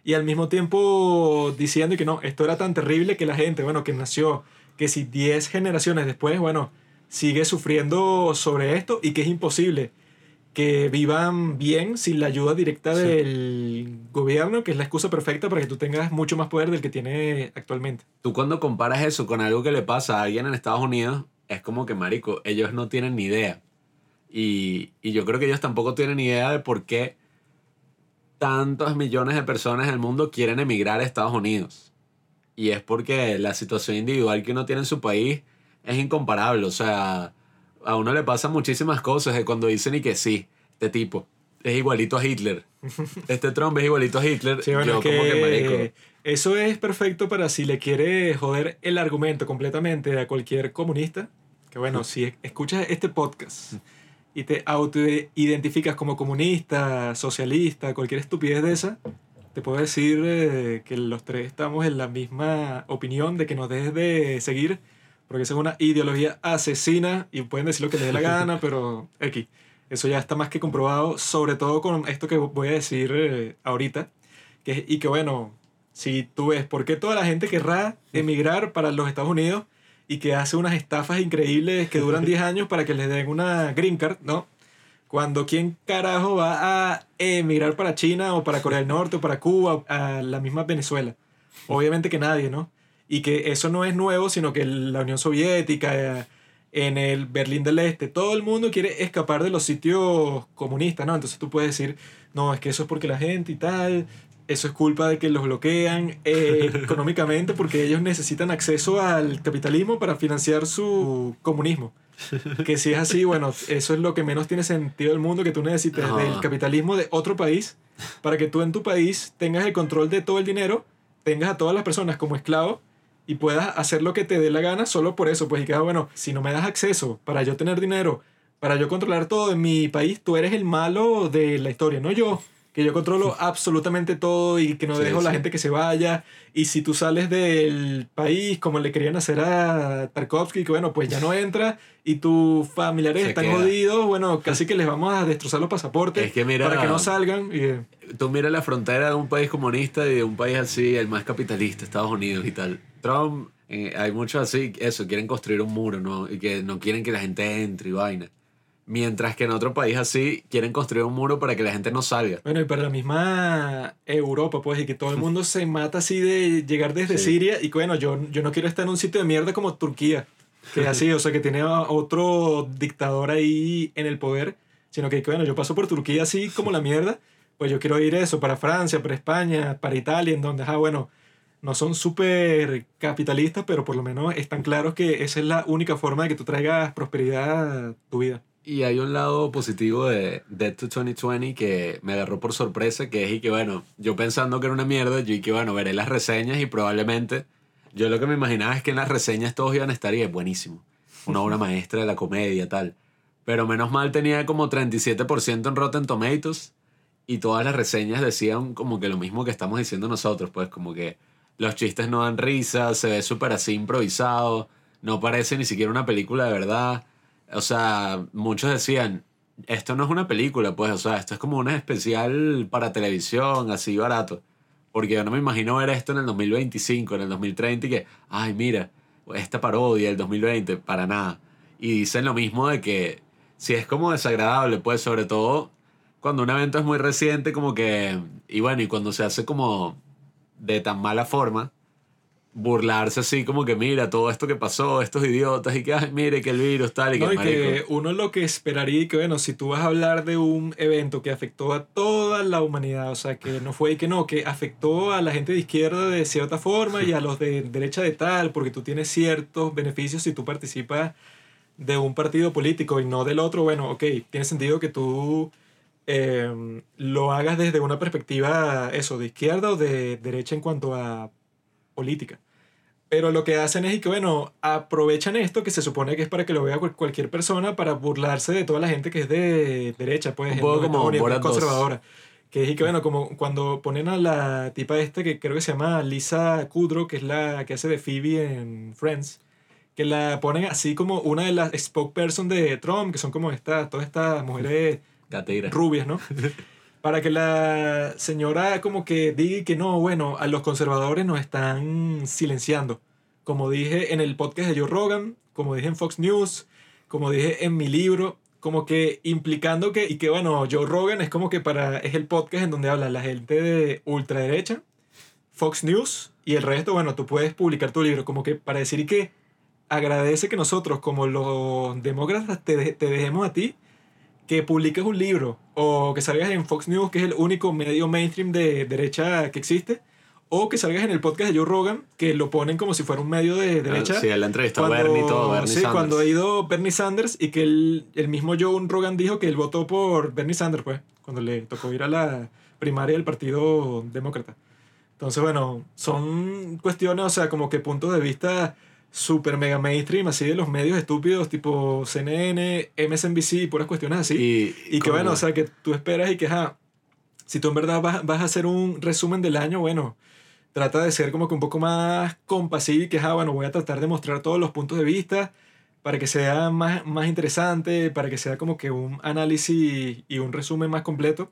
y al mismo tiempo diciendo que no, esto era tan terrible que la gente, bueno, que nació, que si 10 generaciones después, bueno, sigue sufriendo sobre esto y que es imposible que vivan bien sin la ayuda directa del gobierno, que es la excusa perfecta para que tú tengas mucho más poder del que tiene actualmente. Tú cuando comparas eso con algo que le pasa a alguien en Estados Unidos, es como que, marico, ellos no tienen ni idea. Y, y yo creo que ellos tampoco tienen ni idea de por qué tantos millones de personas en el mundo quieren emigrar a Estados Unidos. Y es porque la situación individual que uno tiene en su país es incomparable. O sea, a uno le pasan muchísimas cosas de cuando dicen y que sí, este tipo es igualito a Hitler. (laughs) Este Trump es igualito a Hitler. yo como que Eso es perfecto para si le quiere joder el argumento completamente a cualquier comunista. Que bueno, si escuchas este podcast y te auto-identificas como comunista, socialista, cualquier estupidez de esa, te puedo decir eh, que los tres estamos en la misma opinión de que nos dejes de seguir porque es una ideología asesina y pueden decir lo que les dé la gana, pero X. Eso ya está más que comprobado, sobre todo con esto que voy a decir eh, ahorita. Que, y que bueno, si tú ves por qué toda la gente querrá emigrar para los Estados Unidos y que hace unas estafas increíbles que duran 10 años para que les den una green card, ¿no? Cuando quién carajo va a emigrar para China o para Corea del Norte o para Cuba, a la misma Venezuela. Obviamente que nadie, ¿no? y que eso no es nuevo, sino que la Unión Soviética, en el Berlín del Este, todo el mundo quiere escapar de los sitios comunistas, ¿no? Entonces tú puedes decir, no, es que eso es porque la gente y tal, eso es culpa de que los bloquean eh, (laughs) económicamente porque ellos necesitan acceso al capitalismo para financiar su comunismo. Que si es así, bueno, eso es lo que menos tiene sentido del mundo, que tú necesites del capitalismo de otro país para que tú en tu país tengas el control de todo el dinero, tengas a todas las personas como esclavos y puedas hacer lo que te dé la gana solo por eso. Pues y queda bueno, si no me das acceso para yo tener dinero, para yo controlar todo en mi país, tú eres el malo de la historia, no yo que yo controlo absolutamente todo y que no dejo a la gente que se vaya. Y si tú sales del país, como le querían hacer a Tarkovsky, que bueno, pues ya no entra y tus familiares están jodidos, bueno, casi que les vamos a destrozar los pasaportes para que no salgan. Y... Tú mira la frontera de un país comunista y de un país así, el más capitalista, Estados Unidos y tal. Trump, eh, hay muchos así, eso, quieren construir un muro, ¿no? Y que no quieren que la gente entre y vaina. Mientras que en otro país así quieren construir un muro para que la gente no salga. Bueno, y para la misma Europa, pues, y que todo el mundo se mata así de llegar desde Siria. Y bueno, yo, yo no quiero estar en un sitio de mierda como Turquía, que es así, o sea, que tiene otro dictador ahí en el poder. Sino que, bueno, yo paso por Turquía así como la mierda. Pues yo quiero ir eso para Francia, para España, para Italia, en donde, ah, bueno, no son súper capitalistas, pero por lo menos están claros que esa es la única forma de que tú traigas prosperidad a tu vida. Y hay un lado positivo de Dead to 2020 que me agarró por sorpresa, que es y que bueno, yo pensando que era una mierda, yo y que bueno, veré las reseñas y probablemente, yo lo que me imaginaba es que en las reseñas todos iban a estar y es buenísimo. Una obra maestra de la comedia, tal. Pero menos mal tenía como 37% en Rotten Tomatoes y todas las reseñas decían como que lo mismo que estamos diciendo nosotros, pues como que los chistes no dan risa, se ve súper así improvisado, no parece ni siquiera una película de verdad. O sea, muchos decían, esto no es una película, pues, o sea, esto es como un especial para televisión, así barato. Porque yo no me imagino ver esto en el 2025, en el 2030 y que, ay, mira, esta parodia del 2020, para nada. Y dicen lo mismo de que si es como desagradable, pues, sobre todo cuando un evento es muy reciente, como que, y bueno, y cuando se hace como de tan mala forma, burlarse así como que mira todo esto que pasó, estos idiotas y que ay, mire que el virus tal y que, No, y marico, que uno lo que esperaría y que bueno, si tú vas a hablar de un evento que afectó a toda la humanidad, o sea, que no fue y que no, que afectó a la gente de izquierda de cierta forma y a los de derecha de tal, porque tú tienes ciertos beneficios si tú participas de un partido político y no del otro, bueno, ok, tiene sentido que tú eh, lo hagas desde una perspectiva, eso, de izquierda o de derecha en cuanto a política. Pero lo que hacen es que, bueno, aprovechan esto que se supone que es para que lo vea cual- cualquier persona para burlarse de toda la gente que es de derecha, pues, Un poco como 2. conservadora. Que es y que, bueno, como cuando ponen a la tipa esta que creo que se llama Lisa Kudrow, que es la que hace de Phoebe en Friends, que la ponen así como una de las spokesperson de Trump, que son como estas, todas estas mujeres Gatera. rubias, ¿no? (laughs) Para que la señora como que diga que no, bueno, a los conservadores nos están silenciando. Como dije en el podcast de Joe Rogan, como dije en Fox News, como dije en mi libro, como que implicando que, y que bueno, Joe Rogan es como que para, es el podcast en donde habla la gente de ultraderecha, Fox News y el resto, bueno, tú puedes publicar tu libro, como que para decir que agradece que nosotros como los demócratas te, te dejemos a ti que publiques un libro o que salgas en Fox News, que es el único medio mainstream de derecha que existe, o que salgas en el podcast de Joe Rogan, que lo ponen como si fuera un medio de derecha. Ah, Sí, la entrevista a Cuando- Bernie y todo, Bernie sí, Sanders. cuando ha ido Bernie Sanders y que el, el mismo Joe Rogan dijo que él votó por Bernie Sanders, pues, cuando le tocó ir a la primaria del Partido Demócrata. Entonces, bueno, son cuestiones, o sea, como que puntos de vista super mega mainstream, así de los medios estúpidos tipo CNN, MSNBC, puras cuestiones así. Y, Y que bueno, o sea, que tú esperas y que, ajá, si tú en verdad vas, vas a hacer un resumen del año, bueno, trata de ser como que un poco más compasivo y que, ajá, bueno, voy a tratar de mostrar todos los puntos de vista para que sea más, más interesante, para que sea como que un análisis y un resumen más completo.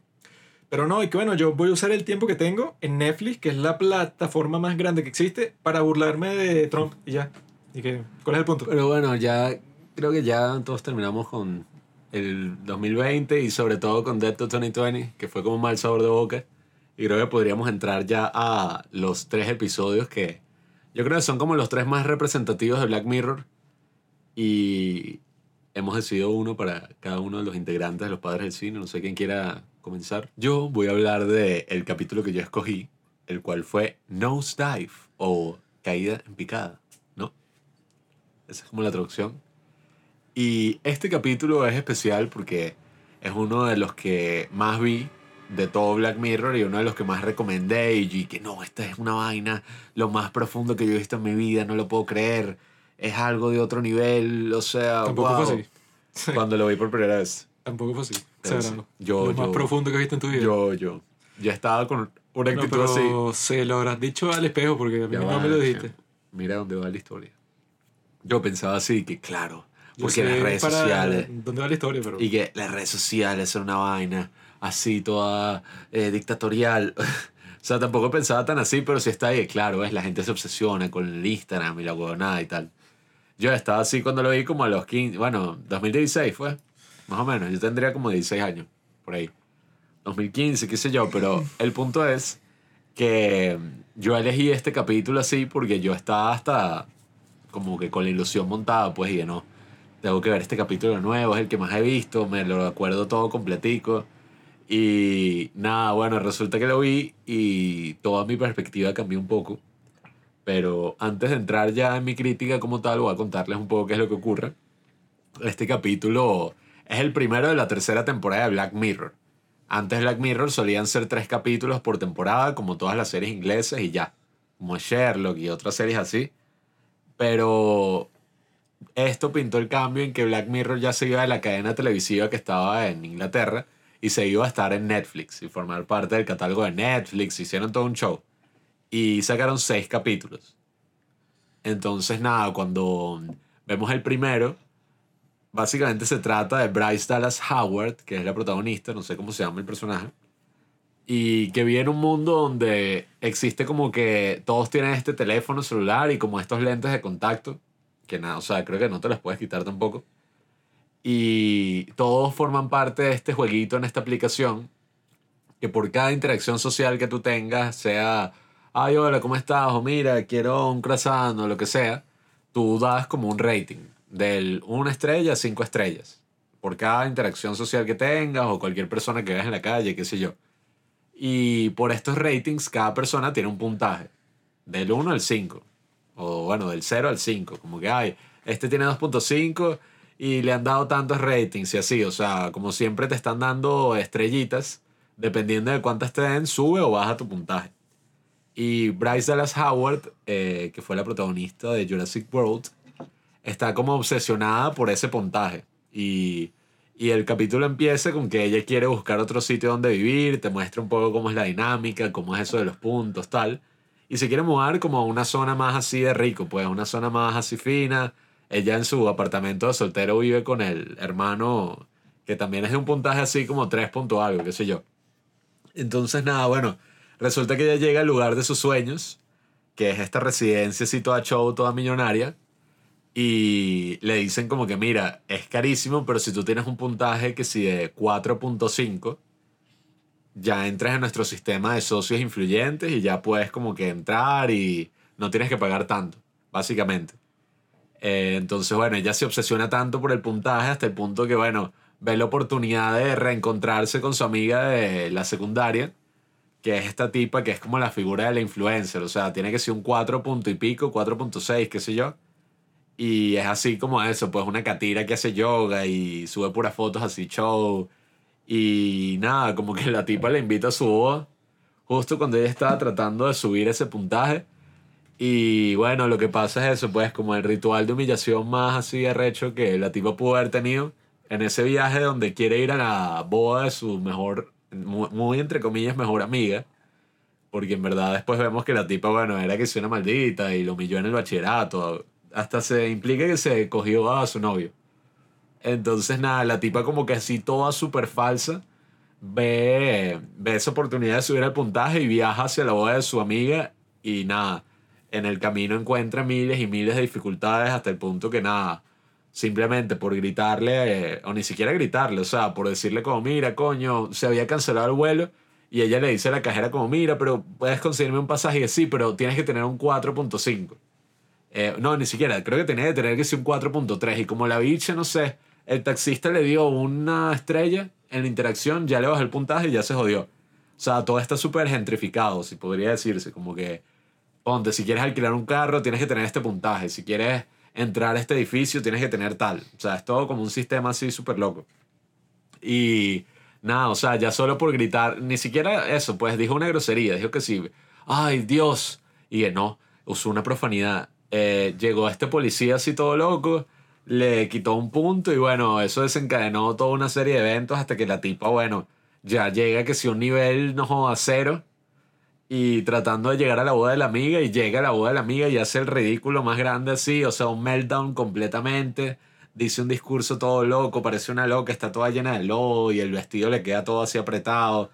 Pero no, y que bueno, yo voy a usar el tiempo que tengo en Netflix, que es la plataforma más grande que existe, para burlarme de Trump y ya. Y que, ¿cuál es el punto? Pero bueno, ya creo que ya todos terminamos con el 2020 y sobre todo con Dead to 2020, que fue como un mal sabor de boca. Y creo que podríamos entrar ya a los tres episodios que yo creo que son como los tres más representativos de Black Mirror. Y hemos decidido uno para cada uno de los integrantes de los padres del cine. No sé quién quiera comenzar. Yo voy a hablar del el capítulo que yo escogí, el cual fue Nosedive o Caída en picada. Esa es como la traducción. Y este capítulo es especial porque es uno de los que más vi de todo Black Mirror y uno de los que más recomendé y que no, esta es una vaina lo más profundo que yo he visto en mi vida, no lo puedo creer, es algo de otro nivel, o sea, Tampoco wow. fue así. Cuando lo vi por primera vez, Tampoco fue así. Pero sí. no. Yo- lo más yo- profundo que has visto en tu vida. yo, yo, ya estaba con una no, actitud así. pero se lo habrás dicho al espejo porque a mí no va, me lo dijiste. Mira dónde va la historia. Yo pensaba así, que claro, Yo porque sé las redes para sociales... ¿Dónde va la historia? Pero... Y que las redes sociales son una vaina así, toda eh, dictatorial. (laughs) o sea, tampoco pensaba tan así, pero sí está ahí. Claro, es la gente se obsesiona con el Instagram y la huevonada y tal. Yo estaba así cuando lo vi como a los 15, bueno, 2016 fue, más o menos. Yo tendría como 16 años, por ahí. 2015, qué sé yo, pero (laughs) el punto es que yo elegí este capítulo así porque yo estaba hasta como que con la ilusión montada, pues, y de no, tengo que ver este capítulo nuevo, es el que más he visto, me lo acuerdo todo completico. Y nada, bueno, resulta que lo vi y toda mi perspectiva cambió un poco. Pero antes de entrar ya en mi crítica como tal, voy a contarles un poco qué es lo que ocurre. Este capítulo Es el primero de la tercera temporada de Black Mirror. Antes Black Mirror solían ser tres capítulos por temporada, como todas las series inglesas y ya. Como Sherlock y otras series así. Pero esto pintó el cambio en que Black Mirror ya se iba de la cadena televisiva que estaba en Inglaterra y se iba a estar en Netflix y formar parte del catálogo de Netflix. Hicieron todo un show. Y sacaron seis capítulos. Entonces, nada, cuando vemos el primero, básicamente se trata de Bryce Dallas Howard, que es la protagonista, no sé cómo se llama el personaje, y que vive en un mundo donde existe como que todos tienen este teléfono celular y como estos lentes de contacto, que nada, o sea, creo que no te los puedes quitar tampoco. Y todos forman parte de este jueguito en esta aplicación, que por cada interacción social que tú tengas, sea, ay, hola, ¿cómo estás? O mira, quiero un croissant o lo que sea, tú das como un rating del 1 estrella a 5 estrellas. Por cada interacción social que tengas o cualquier persona que veas en la calle, qué sé yo. Y por estos ratings, cada persona tiene un puntaje. Del 1 al 5. O bueno, del 0 al 5. Como que, hay este tiene 2.5 y le han dado tantos ratings y así. O sea, como siempre te están dando estrellitas. Dependiendo de cuántas te den, sube o baja tu puntaje. Y Bryce Dallas Howard, eh, que fue la protagonista de Jurassic World, está como obsesionada por ese puntaje. Y, y el capítulo empieza con que ella quiere buscar otro sitio donde vivir, te muestra un poco cómo es la dinámica, cómo es eso de los puntos, tal. Y se quiere mudar como a una zona más así de rico, pues una zona más así fina. Ella en su apartamento de soltero vive con el hermano que también es de un puntaje así como 3 punto algo, qué sé yo. Entonces nada, bueno, resulta que ella llega al lugar de sus sueños, que es esta residencia así toda show, toda millonaria, y le dicen como que, mira, es carísimo, pero si tú tienes un puntaje que si de 4.5, ya entras en nuestro sistema de socios influyentes y ya puedes como que entrar y no tienes que pagar tanto, básicamente. Eh, entonces, bueno, ella se obsesiona tanto por el puntaje hasta el punto que, bueno, ve la oportunidad de reencontrarse con su amiga de la secundaria, que es esta tipa que es como la figura de la influencer, o sea, tiene que ser un 4 punto y pico, 4.6, qué sé yo y es así como eso, pues una catira que hace yoga y sube puras fotos así show. Y nada, como que la tipa le invita a su boda justo cuando ella estaba tratando de subir ese puntaje. Y bueno, lo que pasa es eso, pues como el ritual de humillación más así arrecho que la tipa pudo haber tenido en ese viaje donde quiere ir a la boda de su mejor, muy, entre comillas, mejor amiga. Porque en verdad después vemos que la tipa, bueno, era que es una maldita y lo humilló en el bachillerato hasta se implica que se cogió a su novio. Entonces, nada, la tipa como que así toda súper falsa, ve, ve esa oportunidad de subir el puntaje y viaja hacia la boda de su amiga y nada, en el camino encuentra miles y miles de dificultades hasta el punto que nada, simplemente por gritarle, o ni siquiera gritarle, o sea, por decirle como, mira, coño, se había cancelado el vuelo. Y ella le dice a la cajera como, mira, pero puedes conseguirme un pasaje. Y sí, pero tienes que tener un 4.5. Eh, no, ni siquiera. Creo que tenía que tener que ser un 4.3. Y como la bicha, no sé, el taxista le dio una estrella en la interacción, ya le bajó el puntaje y ya se jodió. O sea, todo está súper gentrificado, si podría decirse. Como que, ponte, si quieres alquilar un carro, tienes que tener este puntaje. Si quieres entrar a este edificio, tienes que tener tal. O sea, es todo como un sistema así súper loco. Y nada, o sea, ya solo por gritar, ni siquiera eso, pues dijo una grosería, dijo que sí, ay Dios, y que no, usó una profanidad. Eh, llegó este policía así todo loco, le quitó un punto y bueno, eso desencadenó toda una serie de eventos hasta que la tipa, bueno, ya llega que si un nivel no a cero y tratando de llegar a la boda de la amiga y llega a la boda de la amiga y hace el ridículo más grande así, o sea, un meltdown completamente, dice un discurso todo loco, parece una loca, está toda llena de lodo y el vestido le queda todo así apretado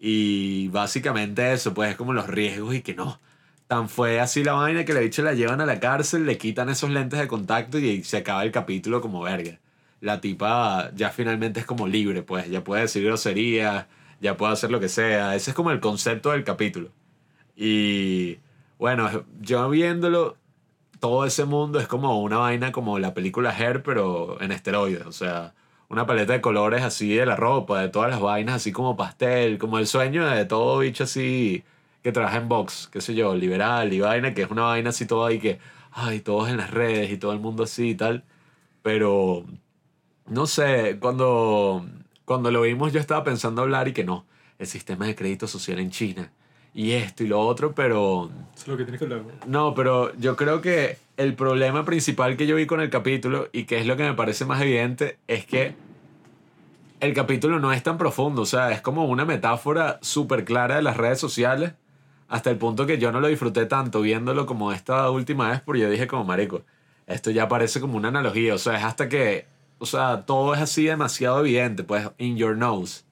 y básicamente eso, pues es como los riesgos y que no, Tan fue así la vaina que le dicho la llevan a la cárcel, le quitan esos lentes de contacto y se acaba el capítulo como verga. La tipa ya finalmente es como libre, pues ya puede decir groserías, ya puede hacer lo que sea. Ese es como el concepto del capítulo. Y bueno, yo viéndolo, todo ese mundo es como una vaina como la película Hair, pero en esteroides. O sea, una paleta de colores así de la ropa, de todas las vainas así como pastel, como el sueño de todo bicho así que trabaja en Vox, qué sé yo, liberal y vaina, que es una vaina así toda ahí que, ay, todos en las redes y todo el mundo así y tal. Pero no sé, cuando, cuando lo vimos yo estaba pensando hablar y que no, el sistema de crédito social en China y esto y lo otro, pero Eso es lo que tienes que hablar. no, pero yo creo que el problema principal que yo vi con el capítulo y que es lo que me parece más evidente es que el capítulo no es tan profundo, o sea, es como una metáfora súper clara de las redes sociales hasta el punto que yo no lo disfruté tanto viéndolo como esta última vez porque yo dije como marico, esto ya parece como una analogía, o sea, es hasta que, o sea, todo es así demasiado evidente, pues, in your nose.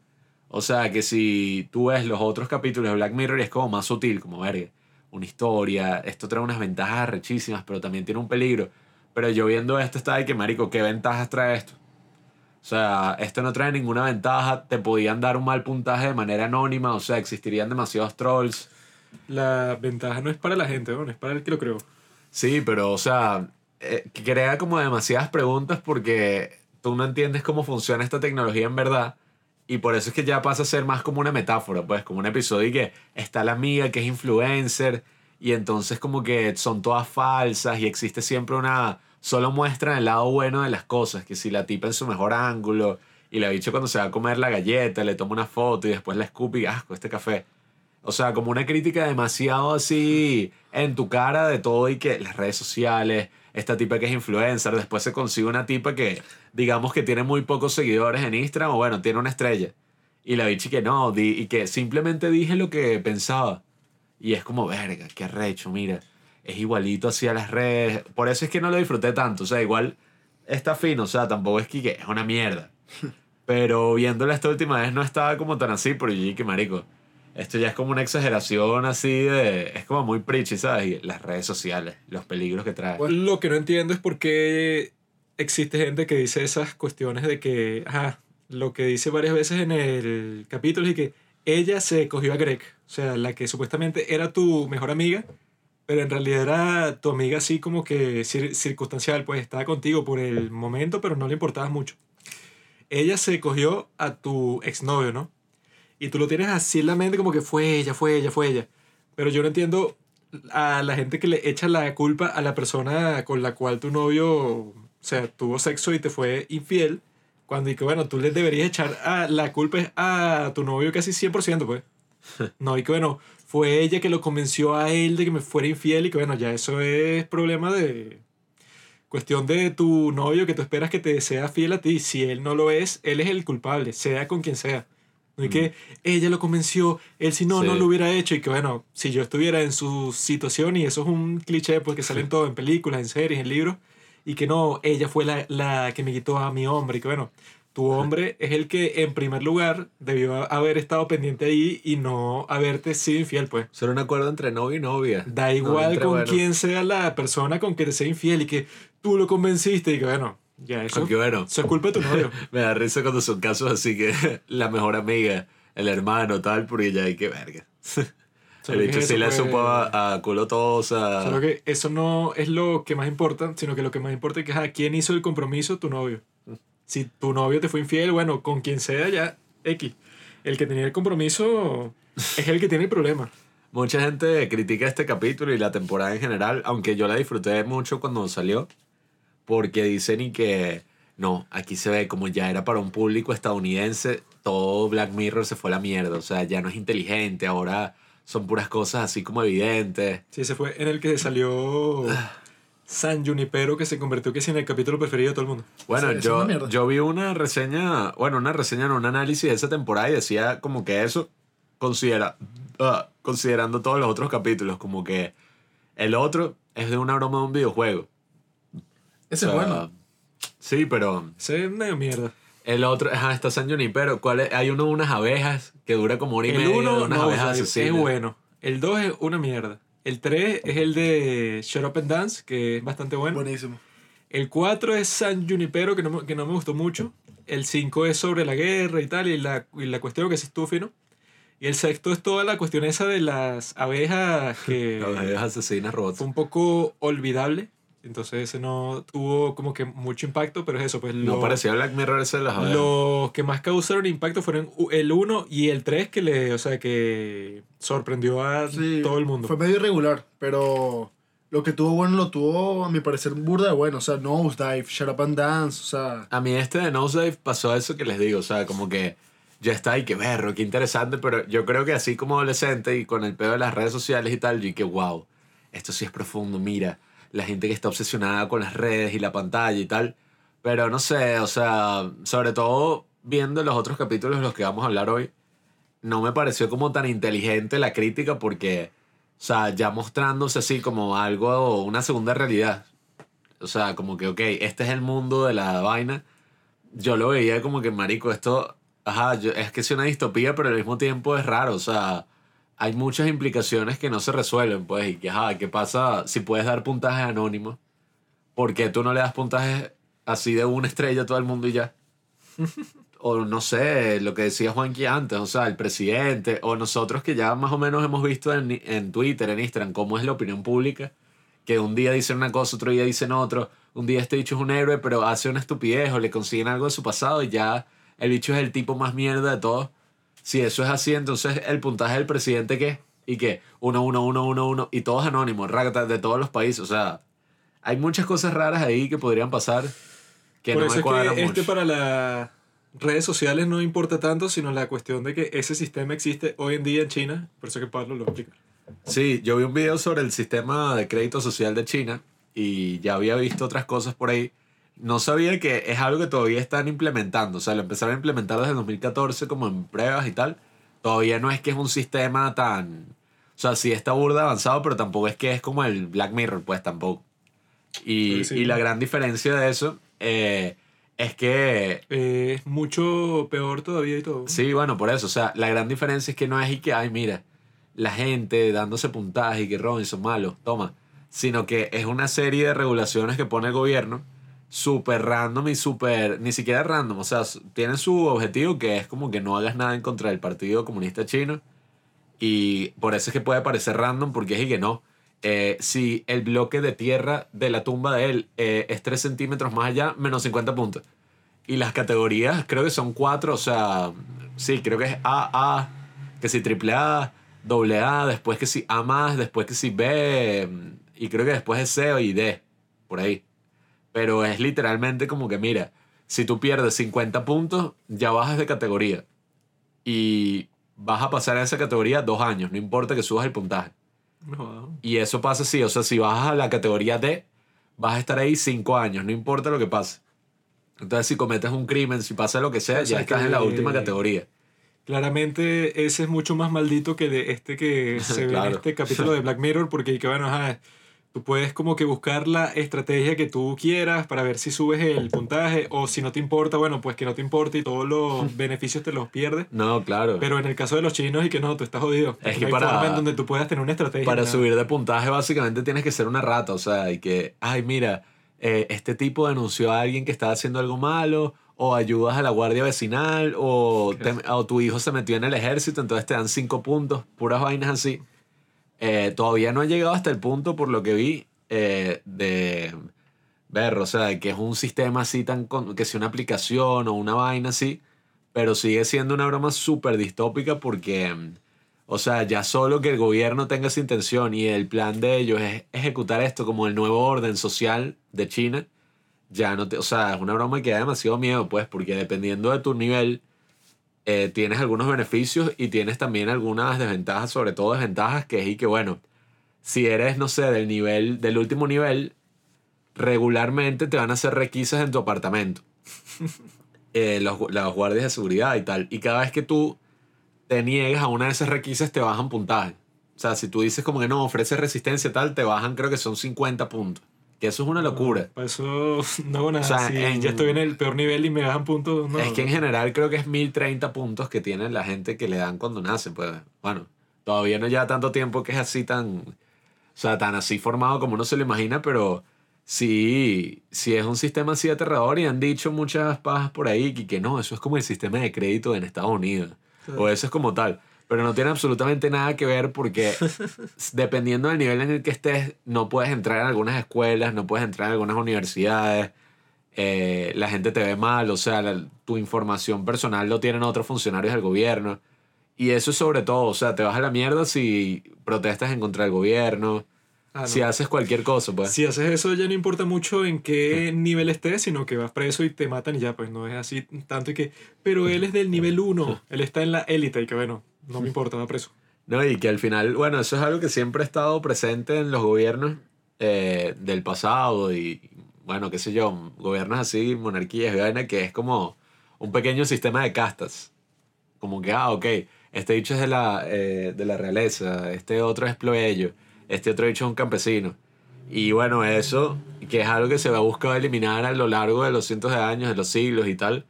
O sea, que si tú ves los otros capítulos de Black Mirror es como más sutil, como verga, una historia, esto trae unas ventajas rechísimas, pero también tiene un peligro. Pero yo viendo esto estaba de que, marico, ¿qué ventajas trae esto? O sea, esto no trae ninguna ventaja, te podían dar un mal puntaje de manera anónima, o sea, existirían demasiados trolls. La ventaja no es para la gente, ¿no? es para el que lo creó. Sí, pero, o sea, eh, crea como demasiadas preguntas porque tú no entiendes cómo funciona esta tecnología en verdad. Y por eso es que ya pasa a ser más como una metáfora, pues, como un episodio y que está la amiga que es influencer y entonces como que son todas falsas y existe siempre una... Solo muestran el lado bueno de las cosas, que si la tipa en su mejor ángulo y la bicho cuando se va a comer la galleta le toma una foto y después la escupe y asco este café. O sea, como una crítica demasiado así en tu cara de todo y que las redes sociales, esta tipa que es influencer, después se consigue una tipa que digamos que tiene muy pocos seguidores en Instagram o bueno, tiene una estrella. Y la bichi que no, di- y que simplemente dije lo que pensaba. Y es como, verga, qué arrecho, mira. Es igualito así a las redes. Por eso es que no lo disfruté tanto. O sea, igual está fino. O sea, tampoco es que, que es una mierda. (laughs) Pero viéndola esta última vez no estaba como tan así, pero yo dije que marico. Esto ya es como una exageración así de... Es como muy preachy, ¿sabes? Y las redes sociales, los peligros que trae. Bueno. Lo que no entiendo es por qué existe gente que dice esas cuestiones de que, ajá, lo que dice varias veces en el capítulo es que ella se cogió a Greg, o sea, la que supuestamente era tu mejor amiga, pero en realidad era tu amiga así como que cir- circunstancial, pues estaba contigo por el momento, pero no le importabas mucho. Ella se cogió a tu exnovio, ¿no? Y tú lo tienes así en la mente como que fue ella, fue ella, fue ella. Pero yo no entiendo a la gente que le echa la culpa a la persona con la cual tu novio, o sea, tuvo sexo y te fue infiel, cuando y que bueno, tú le deberías echar a, la culpa a tu novio casi 100%, pues. (laughs) No, y que bueno, fue ella que lo convenció a él de que me fuera infiel y que bueno, ya eso es problema de cuestión de tu novio que tú esperas que te sea fiel a ti. Si él no lo es, él es el culpable, sea con quien sea. No y que ella lo convenció, él si no, no Sí. lo hubiera hecho. Y que bueno, si yo estuviera en su situación, y eso es un cliché pues que sale en todo, en películas, en series, en libros, y que no, ella fue la, la que me quitó a mi hombre. Y que bueno, tu hombre es el que en primer lugar debió haber estado pendiente ahí y no haberte sido infiel, pues. Solo un acuerdo entre novio y novia. Da igual con bueno. quién sea la persona con que te sea infiel y que tú lo convenciste y que bueno, ya eso, Aunque bueno, eso es culpa de tu novio. (laughs) me da risa cuando son casos así que (laughs) la mejor amiga, el hermano, tal, porque ya hay que verga. (laughs) El hecho sí le supo a, a culo tosa. Solo que eso no es lo que más importa, sino que lo que más importa es que, ajá, ¿quién hizo el compromiso? Tu novio. Si tu novio te fue infiel, bueno, con quien sea ya, X. El que tenía el compromiso es el que tiene el problema. Mucha gente critica este capítulo y la temporada en general, aunque yo la disfruté mucho cuando salió, porque dicen y que no, aquí se ve como ya era para un público estadounidense, todo Black Mirror se fue a la mierda, o sea, ya no es inteligente, ahora son puras cosas así como evidentes. Sí, ese fue en el que salió San Junipero, que se convirtió que sí en el capítulo preferido de todo el mundo. Bueno, es yo, yo vi una reseña, bueno, una reseña, no, un análisis de esa temporada y decía como que eso, considera, ah, considerando todos los otros capítulos, como que el otro es de una broma de un videojuego. Ese O es bueno. Sí, pero Ese es medio mierda. el otro, ajá, está San Junipero. ¿Cuál es? Hay uno de unas abejas que dura como hora y El media. de 1 unas no, o abejas sea, es bueno. El 2 es una mierda. El 3 es el de Shut Up and Dance, que es bastante bueno. Buenísimo. El 4 es San Junipero, que no, me- que no me gustó mucho. El 5 es sobre la guerra y tal, y la, y la cuestión que es estúfino. Y el sexto es toda la cuestión esa de las abejas, que Las abejas asesinas robots. fue un poco olvidable. Entonces ese no tuvo como que mucho impacto, pero es eso, pues No lo- parecía Black Mirror ese de las los que más causaron impacto fueron el 1 y el 3 que le, o sea, que sorprendió a Sí, todo el mundo. Fue medio irregular, pero lo que tuvo bueno lo tuvo, a mi parecer, burda de bueno. O sea, Nosedive, Shut Up and Dance, o sea... A mí este de Nosedive pasó eso que les digo, o sea, como que ya está ahí, que berro, qué interesante, pero yo creo que así como adolescente y con el pedo de las redes sociales y tal, yo que wow, esto sí es profundo, mira, la gente que está obsesionada con las redes y la pantalla y tal, pero no sé, o sea, sobre todo viendo los otros capítulos de los que vamos a hablar hoy, no me pareció como tan inteligente la crítica porque, o sea, ya mostrándose así como algo, una segunda realidad. O sea, como que, ok, este es el mundo de la vaina. Yo lo veía como que, marico, esto, ajá, yo- es que es una distopía, pero al mismo tiempo es raro. O sea, hay muchas implicaciones que no se resuelven, pues, y que, ajá, ¿qué pasa si puedes dar puntajes anónimos? ¿Por qué tú no le das puntajes así de una estrella a todo el mundo y ya? (laughs) o no sé, lo que decía Juanqui antes, o sea, el presidente, o nosotros que ya más o menos hemos visto en, en Twitter, en Instagram, cómo es la opinión pública, que un día dicen una cosa, otro día dicen otro, un día este bicho es un héroe, pero hace una estupidez o le consiguen algo de su pasado y ya el bicho es el tipo más mierda de todos. Si eso es así, entonces el puntaje del presidente, ¿qué? ¿Y qué? Uno, uno, uno, uno, uno, y todos anónimos, de todos los países, o sea, hay muchas cosas raras ahí que podrían pasar que Por no eso me es cuadran que este para las redes sociales no importa tanto, sino la cuestión de que ese sistema existe hoy en día en China. Por eso que Pablo lo explica. Sí, yo vi un video sobre el sistema de crédito social de China y ya había visto otras cosas por ahí. No sabía que es algo que todavía están implementando. O sea, lo empezaron a implementar desde 2014 como en pruebas y tal. Todavía no es que es un sistema tan... O sea, sí está burda avanzado, pero tampoco es que es como el Black Mirror, pues tampoco. Y, Sí, sí. y la gran diferencia de eso eh, es que Eh, es mucho peor todavía y todo. Sí, bueno, por eso. O sea, la gran diferencia es que no es y que, ay, mira, la gente dándose puntaje y que Robinson malo, toma. Sino que es una serie de regulaciones que pone el gobierno, súper random y súper, ni siquiera random. O sea, tienen su objetivo que es como que no hagas nada en contra del Partido Comunista Chino. Y por eso es que puede parecer random, porque es y que no. Eh, si el bloque de tierra de la tumba de él eh, es 3 centímetros más allá, menos 50 puntos. Y las categorías creo que son cuatro, o sea, sí, creo que es A, A, que si triple A, doble A, después que si A más, después que si B, y creo que después es C y D, por ahí. Pero es literalmente como que, mira, si tú pierdes 50 puntos, ya bajas de categoría. Y vas a pasar a esa categoría dos años, no importa que subas el puntaje. No, Y eso pasa así, o sea, si bajas a la categoría D, vas a estar ahí cinco años, no importa lo que pase. Entonces, si cometes un crimen, si pasa lo que sea, O sea ya estás que- en la última categoría. Claramente ese es mucho más maldito que de este que (laughs) se ve en Claro. este capítulo de Black Mirror, porque que bueno, ajá, tú puedes como que buscar la estrategia que tú quieras para ver si subes el puntaje o si no te importa, bueno, pues que no te importe y todos los (laughs) beneficios te los pierdes. No, claro. Pero en el caso de los chinos y que no, tú estás jodido. Es No que hay para- forma en donde tú puedas tener una estrategia. Para nada. subir de puntaje, básicamente tienes que ser una rata. O sea, y que, ay, mira, eh, este tipo denunció a alguien que estaba haciendo algo malo, o ayudas a la guardia vecinal, o, te- o tu hijo se metió en el ejército, entonces te dan cinco puntos, puras vainas así. Eh, todavía no he llegado hasta el punto, por lo que vi, eh, de ver, o sea, que es un sistema así tan, que sea una aplicación o una vaina así, pero sigue siendo una broma súper distópica porque, mm, o sea, ya solo que el gobierno tenga esa intención y el plan de ellos es ejecutar esto como el nuevo orden social de China, ya no te, o sea, es una broma que da demasiado miedo, pues, porque dependiendo de tu nivel, eh, tienes algunos beneficios y tienes también algunas desventajas, sobre todo desventajas, que es y que, bueno, si eres, no sé, del nivel, del último nivel, regularmente te van a hacer requisas en tu apartamento. (laughs) Eh, los, los guardias de seguridad y tal. Y cada vez que tú te niegas a una de esas requisas, te bajan puntaje. O sea, si tú dices como que no, ofreces resistencia y tal, te bajan creo que son 50 puntos. Que eso es una locura. Para eso (laughs) no hago nada. O sea, si en- ya estoy en el peor nivel y me bajan puntos, no. Es que en general creo que es 1030 puntos que tiene la gente que le dan cuando nacen. Pues bueno, todavía no lleva tanto tiempo que es así tan. O sea, tan así formado como uno se lo imagina, pero sí, sí es un sistema así aterrador y han dicho muchas pajas por ahí que, que no, eso es como el sistema de crédito en Estados Unidos. O eso es como tal. Pero no tiene absolutamente nada que ver porque (laughs) dependiendo del nivel en el que estés, no puedes entrar en algunas escuelas, no puedes entrar en algunas universidades eh, la gente te ve mal, o sea, la- tu información personal lo tienen otros funcionarios del gobierno. Y eso es sobre todo, o sea, te vas a la mierda si protestas en contra del gobierno. Ah, no. Si haces cualquier cosa, pues. Si haces eso ya no importa mucho en qué nivel estés, sino que vas preso y te matan y ya, pues no es así tanto y que... Pero él es del nivel 1, (laughs) él está en la élite y que bueno, no me importa, va preso. No, y que al final, bueno, eso es algo que siempre ha estado presente en los gobiernos eh, del pasado y, bueno, qué sé yo, gobiernos así, monarquías, vaina, que es como un pequeño sistema de castas. Como que, ah, ok, este dicho es de la, eh, de la realeza, este otro es plebeyo, este otro dicho es un campesino. Y bueno, eso, que es algo que se va a buscar eliminar a lo largo de los cientos de años, de los siglos y tal,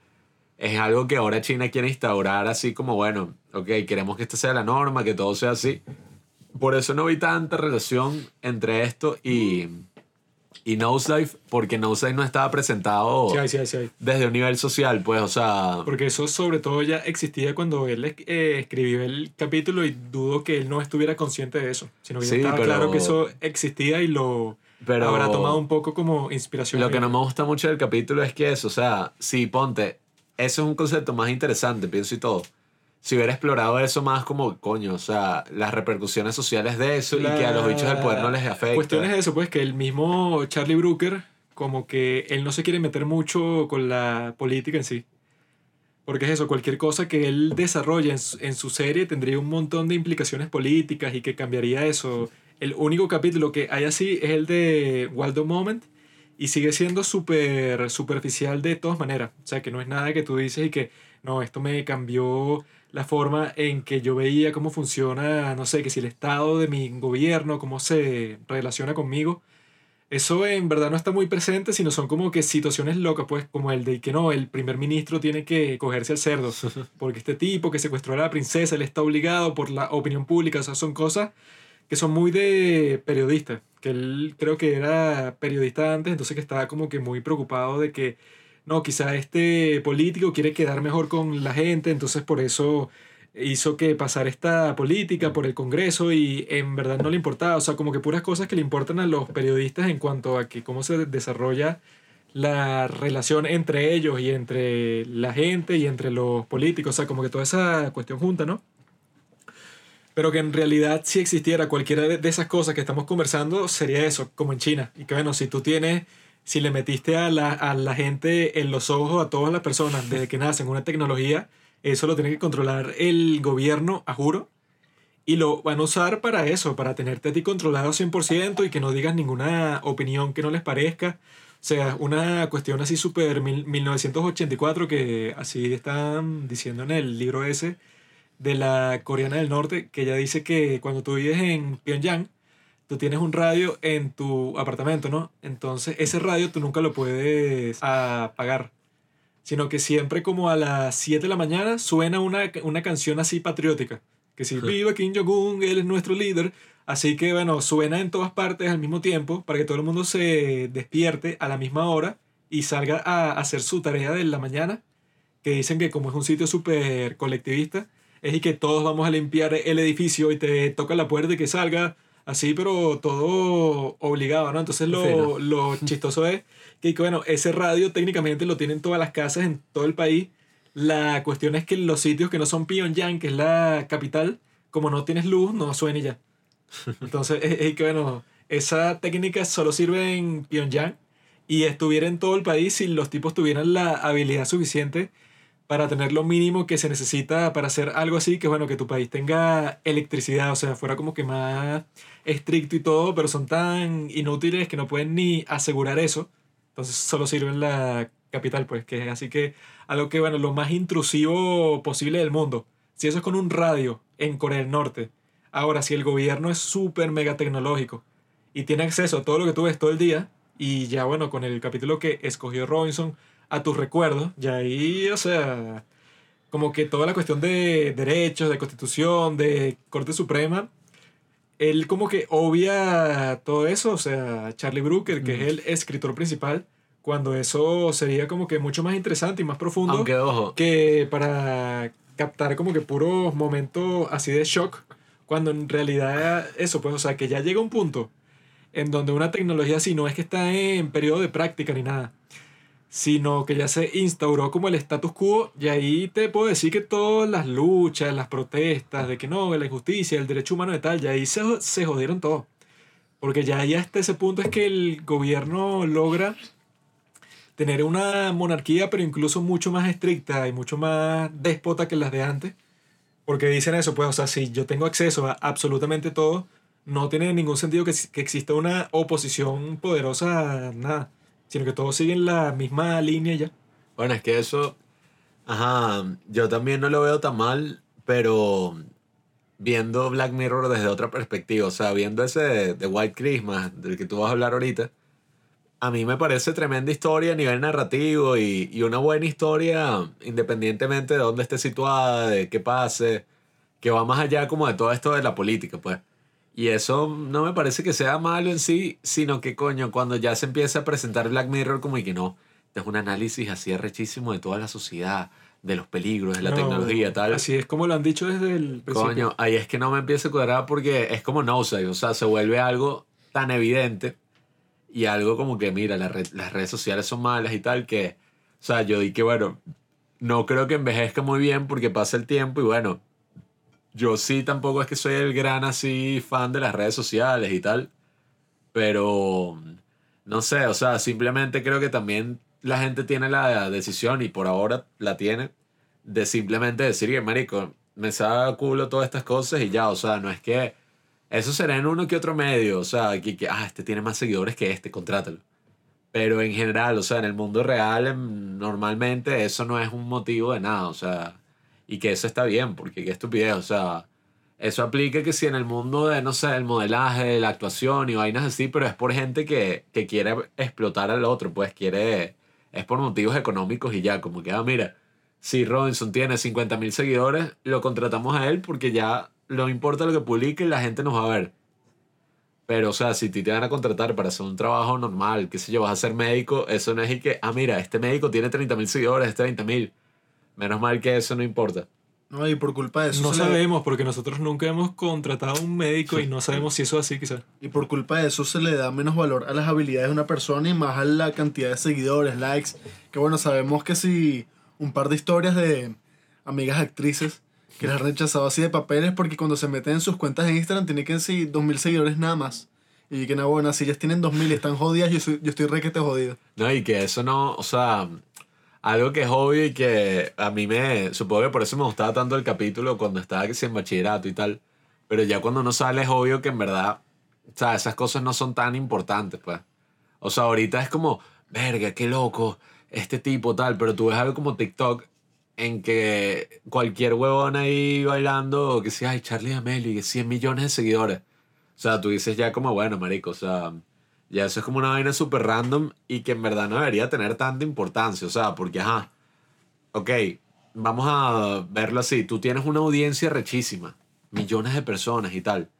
es algo que ahora China quiere instaurar así como, bueno, ok, queremos que esta sea la norma, que todo sea así. Por eso no vi tanta relación entre esto y, y Nosedive, porque Nosedive no estaba presentado Sí sí sí desde un nivel social, pues, o sea... Porque eso sobre todo ya existía cuando él eh, escribió el capítulo y dudo que él no estuviera consciente de eso, sino que ya estaba pero- claro que eso existía y lo Pero habrá tomado un poco como inspiración. Lo que no me gusta mucho del capítulo es que eso, o sea, si ponte, eso es un concepto más interesante, pienso y todo. Si hubiera explorado eso más como, coño, o sea, las repercusiones sociales de eso y que a los bichos del poder no les afecta. cuestión es eso, pues que el mismo Charlie Brooker, como que él no se quiere meter mucho con la política en sí. Porque es eso, cualquier cosa que él desarrolle en su, en su serie tendría un montón de implicaciones políticas y que cambiaría eso. El único capítulo que hay así es el de Waldo Moment y sigue siendo súper superficial de todas maneras. O sea, que no es nada que tú dices y que, no, esto me cambió la forma en que yo veía cómo funciona, no sé, que si el estado de mi gobierno, cómo se relaciona conmigo. Eso en verdad no está muy presente, sino son como que situaciones locas, pues, como el de que no, el primer ministro tiene que cogerse al cerdo, (laughs) porque este tipo que secuestró a la princesa, él está obligado por la opinión pública, o sea, son cosas que son muy de periodista, que él creo que era periodista antes, entonces que estaba como que muy preocupado de que, no, quizá este político quiere quedar mejor con la gente, entonces por eso hizo que pasara esta política por el Congreso y en verdad no le importaba, o sea, como que puras cosas que le importan a los periodistas en cuanto a que cómo se desarrolla la relación entre ellos y entre la gente y entre los políticos, o sea, como que toda esa cuestión junta, ¿no? Pero que en realidad si existiera cualquiera de esas cosas que estamos conversando, sería eso, como en China. Y que bueno, si tú tienes, si le metiste a la, a la gente en los ojos, a todas las personas, desde que nacen una tecnología, eso lo tiene que controlar el gobierno, a juro. Y lo van a usar para eso, para tenerte a ti controlado 100% y que no digas ninguna opinión que no les parezca. O sea, una cuestión así súper mil- 1984 que así están diciendo en el libro ese de la coreana del norte, que ella dice que cuando tú vives en Pyongyang, tú tienes un radio en tu apartamento, ¿no? Entonces ese radio tú nunca lo puedes apagar, sino que siempre como a las 7 de la mañana suena una, una canción así patriótica, que si viva Kim Jong-un, él es nuestro líder, así que bueno, suena en todas partes al mismo tiempo para que todo el mundo se despierte a la misma hora y salga a hacer su tarea de la mañana, que dicen que como es un sitio súper colectivista, es y que todos vamos a limpiar el edificio y te toca la puerta y que salga así, pero todo obligado, ¿no? Entonces lo, Fino. lo (laughs) chistoso es que, bueno, ese radio técnicamente lo tienen todas las casas en todo el país. La cuestión es que los sitios que no son Pyongyang, que es la capital, como no tienes luz, no suena ya. (laughs) Entonces, es, es que bueno, esa técnica solo sirve en Pyongyang y estuviera en todo el país si los tipos tuvieran la habilidad suficiente para tener lo mínimo que se necesita para hacer algo así, que bueno, que tu país tenga electricidad, o sea, fuera como que más estricto y todo, pero son tan inútiles que no pueden ni asegurar eso. Entonces solo sirve en la capital, pues, que es así que algo que, bueno, lo más intrusivo posible del mundo. Si eso es con un radio en Corea del Norte. Ahora, si el gobierno es súper mega tecnológico y tiene acceso a todo lo que tú ves todo el día, y ya bueno, con el capítulo que escogió Robinson, a tus recuerdos, ya ahí, o sea, como que toda la cuestión de derechos, de constitución, de Corte Suprema, él como que obvia todo eso, o sea, Charlie Brooker, que es el escritor principal, cuando eso sería como que mucho más interesante y más profundo Aunque, ojo, que para captar como que puros momentos así de shock, cuando en realidad eso, pues, o sea, que ya llega un punto en donde una tecnología así no es que está en periodo de práctica ni nada, sino que ya se instauró como el status quo y ahí te puedo decir que todas las luchas, las protestas de que no, la injusticia, el derecho humano y tal, y ahí se, se jodieron todo. Porque ya, ya hasta ese punto es que el gobierno logra tener una monarquía, pero incluso mucho más estricta y mucho más déspota que las de antes. Porque dicen eso, pues, o sea, si yo tengo acceso a absolutamente todo, no tiene ningún sentido que, que exista una oposición poderosa nada, sino que todos siguen la misma línea ya. Bueno, es que eso, ajá, yo también no lo veo tan mal, pero viendo Black Mirror desde otra perspectiva, o sea, viendo ese de, de White Christmas, del que tú vas a hablar ahorita, a mí me parece tremenda historia a nivel narrativo y, y una buena historia independientemente de dónde esté situada, de qué pase, que va más allá como de todo esto de la política, pues. Y eso no me parece que sea malo en sí, sino que coño, cuando ya se empieza a presentar Black Mirror como y que no, este es un análisis así arrechísimo de toda la sociedad, de los peligros, de la No, tecnología, tal. Así es como lo han dicho desde el principio. Coño, ahí es que no me empieza a cuadrar porque es como no sé, o sea, se vuelve algo tan evidente y algo como que, mira, la red- las redes sociales son malas y tal, que, o sea, yo di que, bueno, no creo que envejezca muy bien porque pasa el tiempo y bueno, yo sí tampoco es que soy el gran así fan de las redes sociales y tal, pero no sé, o sea, simplemente creo que también la gente tiene la decisión y por ahora la tiene de simplemente decir que, marico, me saca culo todas estas cosas y ya, o sea, no es que eso será en uno que otro medio, o sea, que, que ah, este tiene más seguidores que este, contrátalo. Pero en general, o sea, en el mundo real, em, normalmente eso no es un motivo de nada, o sea, y que eso está bien, porque qué estupidez, o sea, eso aplica que si en el mundo de, no sé, el modelaje, la actuación y vainas así, pero es por gente que, que quiere explotar al otro, pues quiere, es por motivos económicos y ya, como que, ah, mira, si Robinson tiene 50 mil seguidores, lo contratamos a él porque ya no importa lo que publique, la gente nos va a ver. Pero, o sea, si te van a contratar para hacer un trabajo normal, qué sé yo, vas a ser médico, eso no es y que, ah, mira, este médico tiene 30 mil seguidores, este 20 mil. Menos mal que eso no importa. No, y por culpa de eso. No le- sabemos, porque nosotros nunca hemos contratado a un médico y no sabemos si eso es así, quizás. Y por culpa de eso se le da menos valor a las habilidades de una persona y más a la cantidad de seguidores, likes. Que bueno, sabemos que si un par de historias de amigas actrices que las han rechazado así de papeles porque cuando se meten en sus cuentas de Instagram tienen que ser 2000 seguidores nada más. Y que no, bueno, si ellas tienen 2000 y están jodidas, yo, soy, yo estoy requete jodido. No, y que eso no, o sea, algo que es obvio y que a mí me, supongo que por eso me gustaba tanto el capítulo cuando estaba que si en bachillerato y tal, pero ya cuando uno sale es obvio que en verdad, o sea, esas cosas no son tan importantes, pues. O sea, ahorita es como, verga, qué loco, este tipo tal, pero tú ves algo como TikTok en que cualquier huevón ahí bailando, que sea, ay, Charlie D'Amelio, y que 100 millones de seguidores. O sea, tú dices ya como, bueno, marico, o sea, ya eso es como una vaina súper random y que en verdad no debería tener tanta importancia. O sea, porque, ajá, ok, vamos a verlo así. Tú tienes una audiencia rechísima, millones de personas y tal.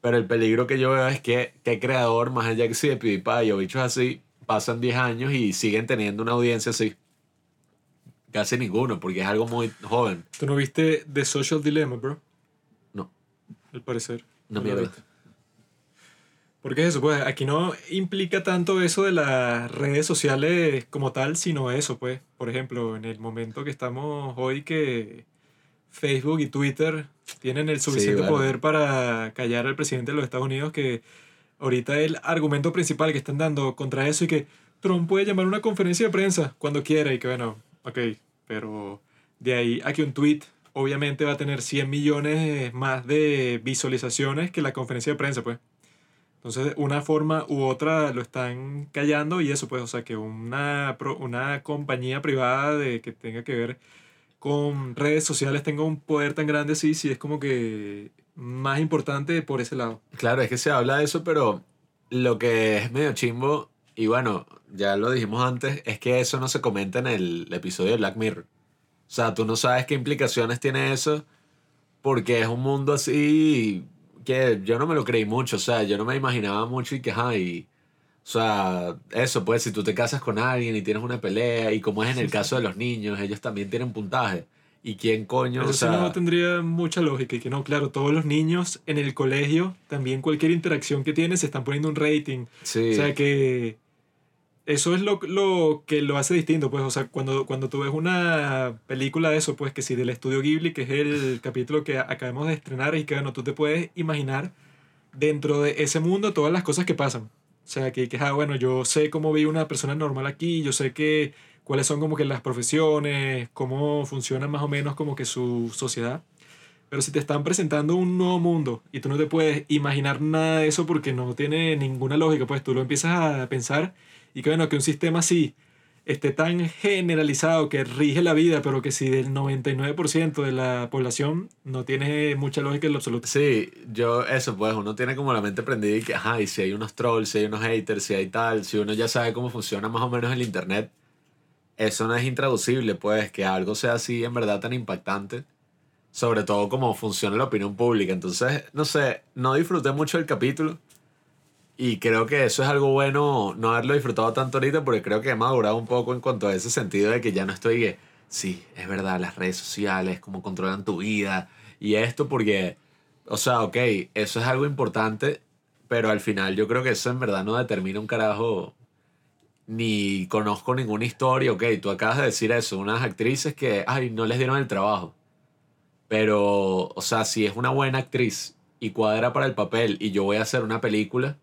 Pero el peligro que yo veo es que, qué creador, más allá que si de PewDiePie o bichos así, pasan 10 años y siguen teniendo una audiencia así. Casi ninguno, porque es algo muy joven. ¿Tú no viste The Social Dilemma, bro? No. Al parecer. No lo mierda. viste. Porque es eso, pues aquí no implica tanto eso de las redes sociales como tal, sino eso, pues. Por ejemplo, en el momento que estamos hoy que Facebook y Twitter tienen el suficiente bueno. poder para callar al presidente de los Estados Unidos, que ahorita el argumento principal que están dando contra eso y que Trump puede llamar una conferencia de prensa cuando quiera y que bueno, ok, pero de ahí a que un tweet obviamente va a tener 100 millones más de visualizaciones que la conferencia de prensa, pues. Entonces, una forma u otra lo están callando y eso, pues, o sea, que una, una compañía privada de, que tenga que ver con redes sociales tenga un poder tan grande, sí, sí, es como que más importante por ese lado. Claro, es que se habla de eso, pero lo que es medio chimbo, y bueno, ya lo dijimos antes, es que eso no se comenta en el episodio de Black Mirror. O sea, tú no sabes qué implicaciones tiene eso, porque es un mundo así que yo no me lo creí mucho, o sea, yo no me imaginaba mucho y que, ajá, y, o sea, eso, pues, si tú te casas con alguien y tienes una pelea, y como es en el caso de los niños, ellos también tienen puntaje. ¿Y quién coño? Eso o sea, no tendría mucha lógica y que no, claro, todos los niños en el colegio, también cualquier interacción que tienen se están poniendo un rating. sí. O sea que eso es lo, lo que lo hace distinto, pues, o sea, cuando, cuando tú ves una película de eso, pues, que si del estudio Ghibli, que es el capítulo que acabamos de estrenar y que, bueno, tú te puedes imaginar dentro de ese mundo todas las cosas que pasan. O sea, que, que ah, bueno, yo sé cómo vive una persona normal aquí, yo sé que cuáles son como que las profesiones, cómo funciona más o menos como que su sociedad. Pero si te están presentando un nuevo mundo y tú no te puedes imaginar nada de eso porque no tiene ninguna lógica, pues tú lo empiezas a pensar y que bueno, que un sistema así esté tan generalizado que rige la vida, pero que si del 99% de la población no tiene mucha lógica en lo absoluto. Sí, yo, eso pues, uno tiene como la mente prendida y que, ajá, y si hay unos trolls, si hay unos haters, si hay tal, si uno ya sabe cómo funciona más o menos el internet, eso no es intraducible, pues, que algo sea así en verdad tan impactante. Sobre todo cómo funciona la opinión pública. Entonces, no sé, no disfruté mucho el capítulo. Y creo que eso es algo bueno no haberlo disfrutado tanto ahorita porque creo que he madurado un poco en cuanto a ese sentido de que ya no estoy que, sí, es verdad, las redes sociales, cómo controlan tu vida y esto porque, o sea, ok, eso es algo importante, pero al final yo creo que eso en verdad no determina un carajo ni conozco ninguna historia, ok, tú acabas de decir eso, unas actrices que, ay, no les dieron el trabajo. Pero, o sea, si es una buena actriz y cuadra para el papel y yo voy a hacer una película,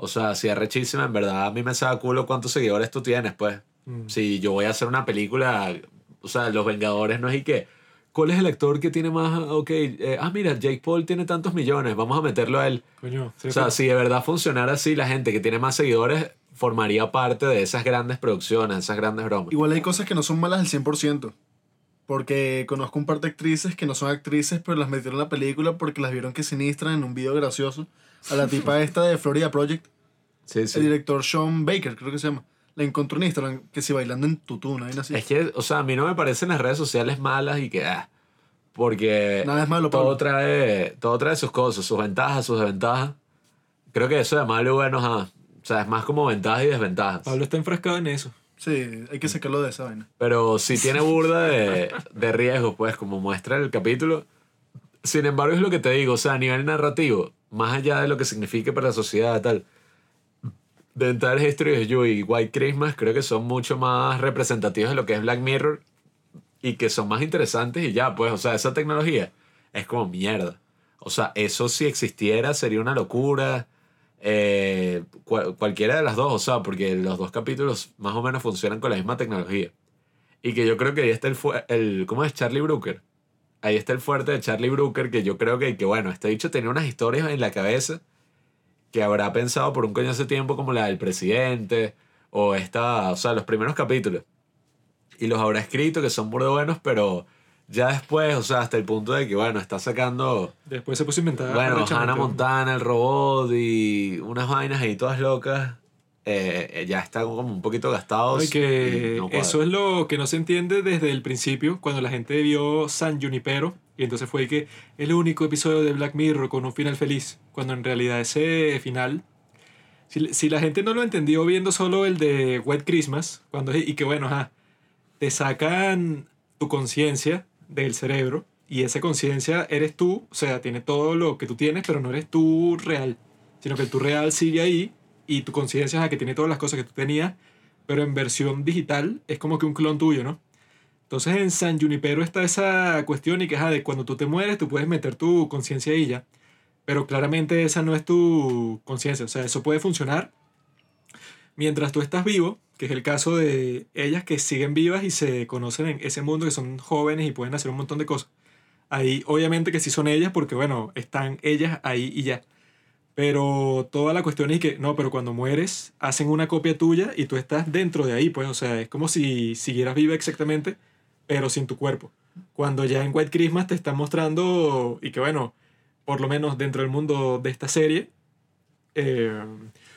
o sea, si es rechísima, en verdad a mí me sabe culo cuántos seguidores tú tienes, pues. Mm. Si yo voy a hacer una película, o sea, Los Vengadores no es y que, ¿cuál es el actor que tiene más? Ok, eh, ah, mira, Jake Paul tiene tantos millones, vamos a meterlo a él. Coño, sí, O sea, pero- si de verdad funcionara así, la gente que tiene más seguidores formaría parte de esas grandes producciones, esas grandes bromas. Igual hay cosas que no son malas al 100%. Porque conozco un par de actrices que no son actrices, pero las metieron en la película porque las vieron que sinistran en un video gracioso. A la tipa esta de Florida Project, Sí, el sí. director Sean Baker, creo que se llama. La encontró en Instagram, que si bailando en tutú, una vaina así. Es que, o sea, a mí no me parecen las redes sociales malas y que, ah, porque Nada es malo, todo Pablo. trae, todo trae sus cosas, sus ventajas, sus desventajas. Creo que eso de malo y bueno, ajá. o sea, es más como ventajas y desventajas. Pablo está enfrascado en eso. Sí, hay que sacarlo de esa vaina. Pero sí tiene burda de, de riesgos, pues, como muestra el capítulo. Sin embargo, es lo que te digo, o sea, a nivel narrativo, más allá de lo que signifique para la sociedad, tal. Dental History of You y White Christmas creo que son mucho más representativos de lo que es Black Mirror y que son más interesantes y ya, pues, o sea, esa tecnología es como mierda. O sea, eso si existiera sería una locura. Eh, cual- cualquiera de las dos, o sea, porque los dos capítulos más o menos funcionan con la misma tecnología. Y que yo creo que ahí está el, el ¿cómo es? Charlie Brooker. Ahí está el fuerte de Charlie Brooker, que yo creo que, que bueno, este dicho tenía unas historias en la cabeza que habrá pensado por un coño hace tiempo como la del presidente o esta, o sea, los primeros capítulos. Y los habrá escrito que son muy buenos, pero ya después, o sea, hasta el punto de que, bueno, está sacando, Después se puso a inventar. bueno. Hannah Montana, el robot y unas vainas ahí todas locas. Eh, ya está como un poquito gastados. Ay, que no eso es lo que no se entiende desde el principio, cuando la gente vio San Junipero, y entonces fue que el único episodio de Black Mirror con un final feliz, cuando en realidad ese final, si, si la gente no lo entendió viendo solo el de White Christmas, cuando, y que bueno, ajá, te sacan tu conciencia del cerebro, y esa conciencia eres tú, o sea, tiene todo lo que tú tienes, pero no eres tú real, sino que el tú real sigue ahí, y tu conciencia es la que tiene todas las cosas que tú tenías, pero en versión digital es como que un clon tuyo, ¿no? Entonces en San Junipero está esa cuestión y que ajá, de cuando tú te mueres tú puedes meter tu conciencia ahí ya, pero claramente esa no es tu conciencia, o sea, eso puede funcionar mientras tú estás vivo, que es el caso de ellas que siguen vivas y se conocen en ese mundo, que son jóvenes y pueden hacer un montón de cosas. Ahí obviamente que sí son ellas porque bueno, están ellas ahí y ya. Pero toda la cuestión es que, no, pero cuando mueres, hacen una copia tuya y tú estás dentro de ahí, pues, o sea, es como si siguieras viva exactamente, pero sin tu cuerpo. Cuando ya en White Christmas te están mostrando, y que bueno, por lo menos dentro del mundo de esta serie, eh,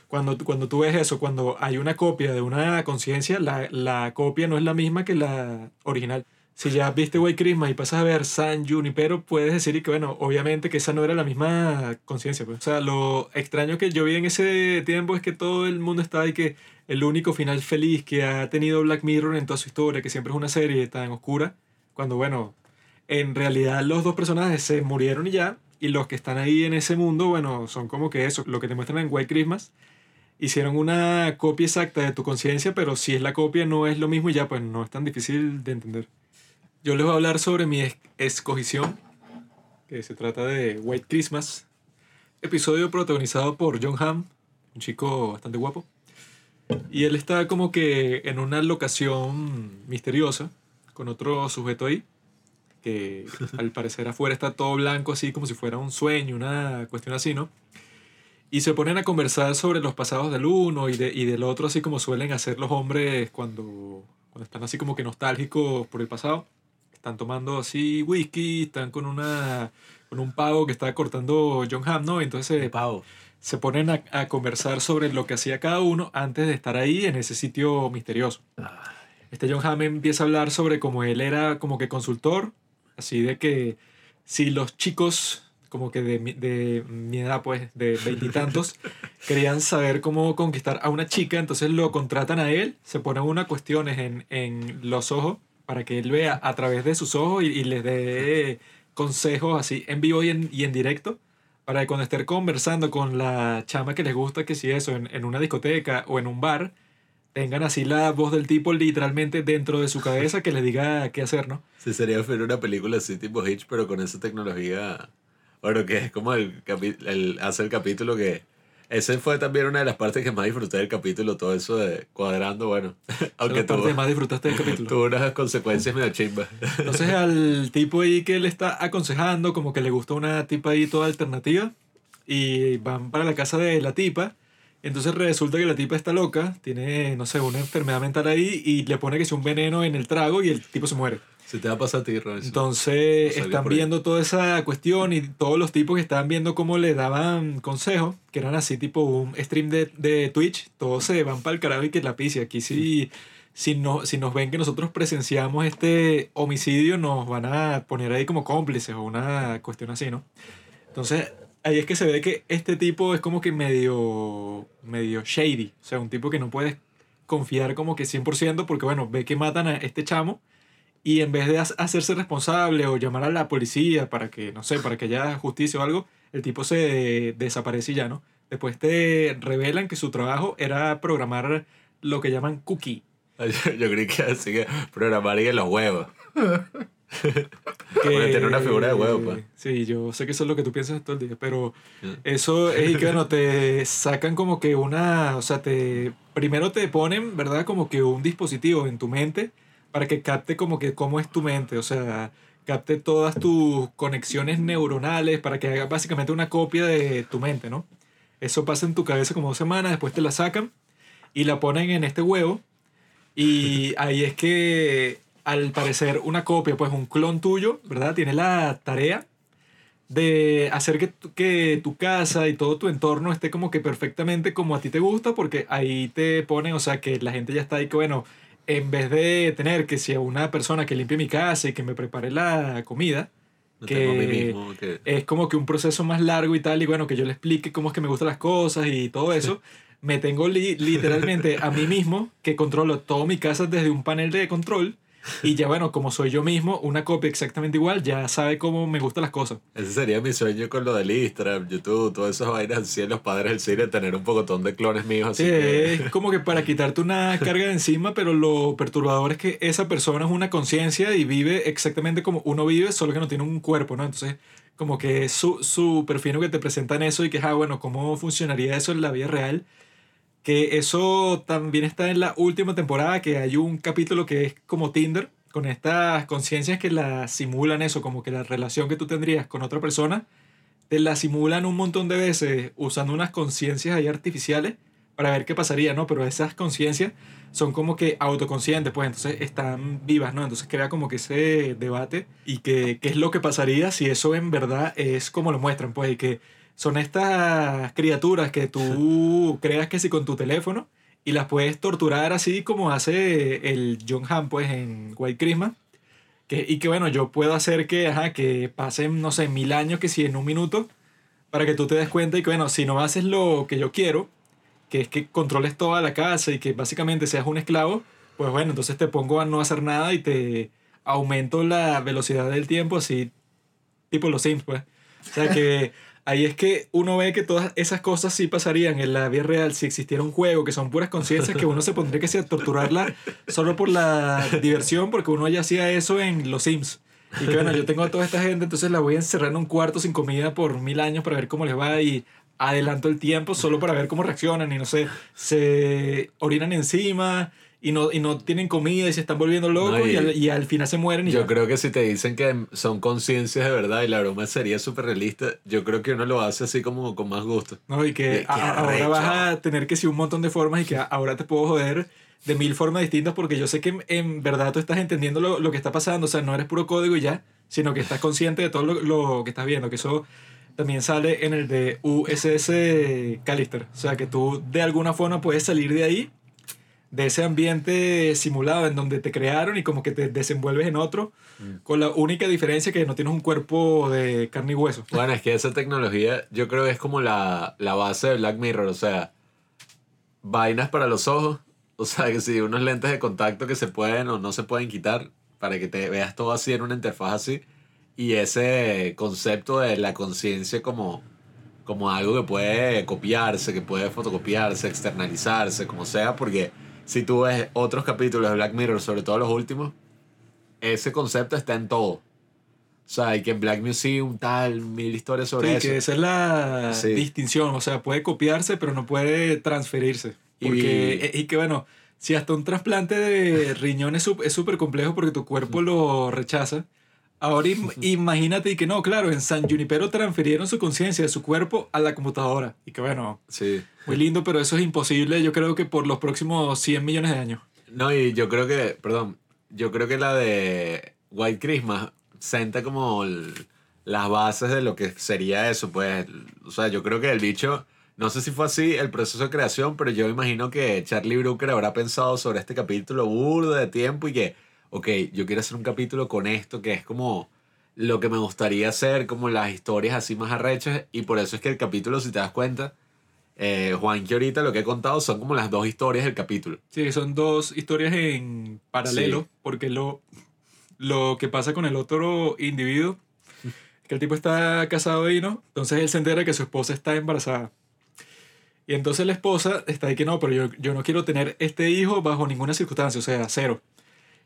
cuando, cuando tú ves eso, cuando hay una copia de una conciencia, la, la copia no es la misma que la original. Si ya viste White Christmas y pasas a ver San Junipero, puedes decir que, bueno, obviamente que esa no era la misma conciencia. Pues. O sea, lo extraño que yo vi en ese tiempo es que todo el mundo está ahí que el único final feliz que ha tenido Black Mirror en toda su historia, que siempre es una serie tan oscura, cuando, bueno, en realidad los dos personajes se murieron y ya, y los que están ahí en ese mundo, bueno, son como que eso, lo que te muestran en White Christmas. Hicieron una copia exacta de tu conciencia, pero si es la copia no es lo mismo y ya, pues no es tan difícil de entender. Yo les voy a hablar sobre mi es- escogición, que se trata de White Christmas. episodio protagonizado por John Hamm, un chico bastante guapo. Y él está como que en una locación misteriosa con otro sujeto ahí, que (laughs) al parecer afuera está todo blanco, así como si fuera un sueño, una cuestión así, ¿no? Y se ponen a conversar sobre los pasados del uno y, de, y del otro, así como suelen hacer los hombres cuando, cuando están así como que nostálgicos por el pasado. Están tomando así whisky, están con, una, con un pavo que está cortando John Hamm, ¿no? Entonces Pavo. se ponen a, a conversar sobre lo que hacía cada uno antes de estar ahí en ese sitio misterioso. Este John Hamm empieza a hablar sobre cómo él era como que consultor, así de que si los chicos como que de, mi- de mi edad, pues, de veintitantos, (laughs) querían saber cómo conquistar a una chica, entonces lo contratan a él, se ponen unas cuestiones en, en los ojos para que él vea a través de sus ojos y, les dé consejos así en vivo y en, directo para que cuando estén conversando con la chama que les gusta, que si eso, en, una discoteca o en un bar, tengan así la voz del tipo literalmente dentro de su cabeza que les diga qué hacer, ¿no? Sí, sería ver una película así tipo Hitch, pero con esa tecnología. Bueno, que es como el, el hace el capítulo que. Ese fue también una de las partes que más disfruté del capítulo, todo eso de cuadrando, bueno. (laughs) Aunque que más disfrutaste del capítulo. tuvo unas consecuencias medio chimbas. Entonces al tipo ahí que le está aconsejando, como que le gusta una tipa ahí toda alternativa, y van para la casa de la tipa. Entonces resulta que la tipa está loca, tiene, no sé, una enfermedad mental ahí, y le pone que es un veneno en el trago y el tipo se muere. Se te va a pasar a ti, Robinson. Entonces No están viendo toda esa cuestión y todos los tipos que estaban viendo cómo le daban consejos, que eran así tipo un stream de, de Twitch, todos se van para el carajo y que la pise. Aquí sí, si, no, si nos ven que nosotros presenciamos este homicidio, nos van a poner ahí como cómplices o una cuestión así, ¿no? Entonces ahí es que se ve que este tipo es como que medio, medio shady, o sea, un tipo que no puedes confiar como que 100% porque, bueno, ve que matan a este chamo y en vez de ha- hacerse responsable o llamar a la policía para que, no sé, para que haya justicia o algo, el tipo se desaparece y ya, ¿no? Después te revelan que su trabajo era programar lo que llaman cookie. Yo, (laughs) yo creí que así que programaría los huevos. (laughs) Que, tiene una figura de huevo, pues. Sí, yo sé que eso es lo que tú piensas todo el día, pero eso es y que, bueno, te sacan como que una, o sea, te, primero te ponen, ¿verdad? Como que un dispositivo en tu mente para que capte como que cómo es tu mente, o sea, capte todas tus conexiones neuronales para que haga básicamente una copia de tu mente, ¿no? Eso pasa en tu cabeza como dos semanas, después te la sacan y la ponen en este huevo y ahí es que al parecer una copia, pues un clon tuyo, ¿verdad? Tiene la tarea de hacer que tu, que tu casa y todo tu entorno esté como que perfectamente como a ti te gusta, porque ahí te ponen, o sea, que la gente ya está ahí que, bueno, en vez de tener que si una persona que limpie mi casa y que me prepare la comida, No Que- mismo. Que... es como que un proceso más largo y tal, y bueno, que yo le explique cómo es que me gustan las cosas y todo eso, me tengo li- literalmente a mí mismo que controlo todo mi casa desde un panel de control. (laughs) Y ya bueno, como soy yo mismo, una copia exactamente igual, ya sabe cómo me gustan las cosas. Ese sería mi sueño con lo del Instagram, YouTube, todas esas vainas así los padres del cine, tener un pocotón de clones míos así. Sí, que- es como que para quitarte una carga de encima, pero lo perturbador es que esa persona es una conciencia y vive exactamente como uno vive, solo que no tiene un cuerpo, ¿no? Entonces, como que es su- súper fino que te presentan eso y que, ah, bueno, ¿cómo funcionaría eso en la vida real? Que eso también está en la última temporada, que hay un capítulo que es como Tinder, con estas conciencias que la simulan eso, como que la relación que tú tendrías con otra persona, te la simulan un montón de veces usando unas conciencias ahí artificiales para ver qué pasaría, ¿no? Pero esas conciencias son como que autoconscientes, pues entonces están vivas, ¿no? Entonces crea como que ese debate y que qué es lo que pasaría si eso en verdad es como lo muestran, pues, y que son estas criaturas que tú (laughs) creas que sí con tu teléfono y las puedes torturar así como hace el John Hamm, pues, en White Christmas. Que, y que bueno, yo puedo hacer que, ajá, que pasen, no sé, mil años, que si en un minuto, para que tú te des cuenta y que, bueno, si no haces lo que yo quiero, que es que controles toda la casa y que básicamente seas un esclavo, pues bueno, entonces te pongo a no hacer nada y te aumento la velocidad del tiempo, así, tipo los Sims, pues. O sea que ahí es que uno ve que todas esas cosas sí pasarían en la vida real si existiera un juego que son puras conciencias que uno se pondría que sea torturarla solo por la diversión porque uno ya hacía eso en los Sims. Y que bueno, yo tengo a toda esta gente, entonces la voy a encerrar en un cuarto sin comida por mil años para ver cómo les va y adelanto el tiempo solo para ver cómo reaccionan y no sé, se orinan encima y no, y no tienen comida y se están volviendo locos No, y- y, al, y al final se mueren y Yo ya. creo que si te dicen que son conciencias de verdad y la broma sería súper realista, yo creo que uno lo hace así como con más gusto. ¿no? Y que a- ahora vas a tener que sí un montón de formas y que ahora te puedo joder de mil formas distintas porque yo sé que en, en verdad tú estás entendiendo lo, lo que está pasando, o sea, no eres puro código y ya, sino que estás consciente de todo lo, lo que estás viendo, que eso también sale en el de USS Callister, o sea, que tú de alguna forma puedes salir de ahí, de ese ambiente simulado en donde te crearon y como que te desenvuelves en otro, con la única diferencia que no tienes un cuerpo de carne y hueso. Bueno, es que esa tecnología yo creo que es como la, la base de Black Mirror, o sea, vainas para los ojos, o sea, que si unos lentes de contacto que se pueden o no se pueden quitar para que te veas todo así en una interfaz así, y ese concepto de la conciencia como, como algo que puede copiarse, que puede fotocopiarse, externalizarse, como sea, porque si tú ves otros capítulos de Black Mirror, sobre todo los últimos, ese concepto está en todo. O sea, y que en Black Museum tal, mil historias sobre Sí, eso. que esa es la Sí. distinción. O sea, puede copiarse, pero no puede transferirse. Y- Porque, y, que bueno, si hasta un trasplante de riñón es súper complejo porque tu cuerpo lo rechaza. Ahora im- (laughs) imagínate y que no, claro, en San Junipero transfirieron su conciencia de su cuerpo a la computadora. Y que bueno, Sí. muy lindo, pero eso es imposible, yo creo que por los próximos 100 millones de años. No, y yo creo que, perdón, yo creo que la de White Christmas senta como el- las bases de lo que sería eso, pues. O sea, yo creo que el bicho, no sé si fue así el proceso de creación, pero yo imagino que Charlie Brooker habrá pensado sobre este capítulo burdo de tiempo y que, ok, yo quiero hacer un capítulo con esto que es como lo que me gustaría hacer, como las historias así más arrechas, y por eso es que el capítulo, si te das cuenta, eh, Juan, que ahorita lo que he contado son como las dos historias del capítulo. Sí, son dos historias en paralelo, Sí. porque lo, lo que pasa con el otro individuo es que el tipo está casado ahí, ¿no? Entonces él se entera que su esposa está embarazada. Y entonces la esposa está ahí que no, pero yo, yo no quiero tener este hijo bajo ninguna circunstancia, o sea, cero.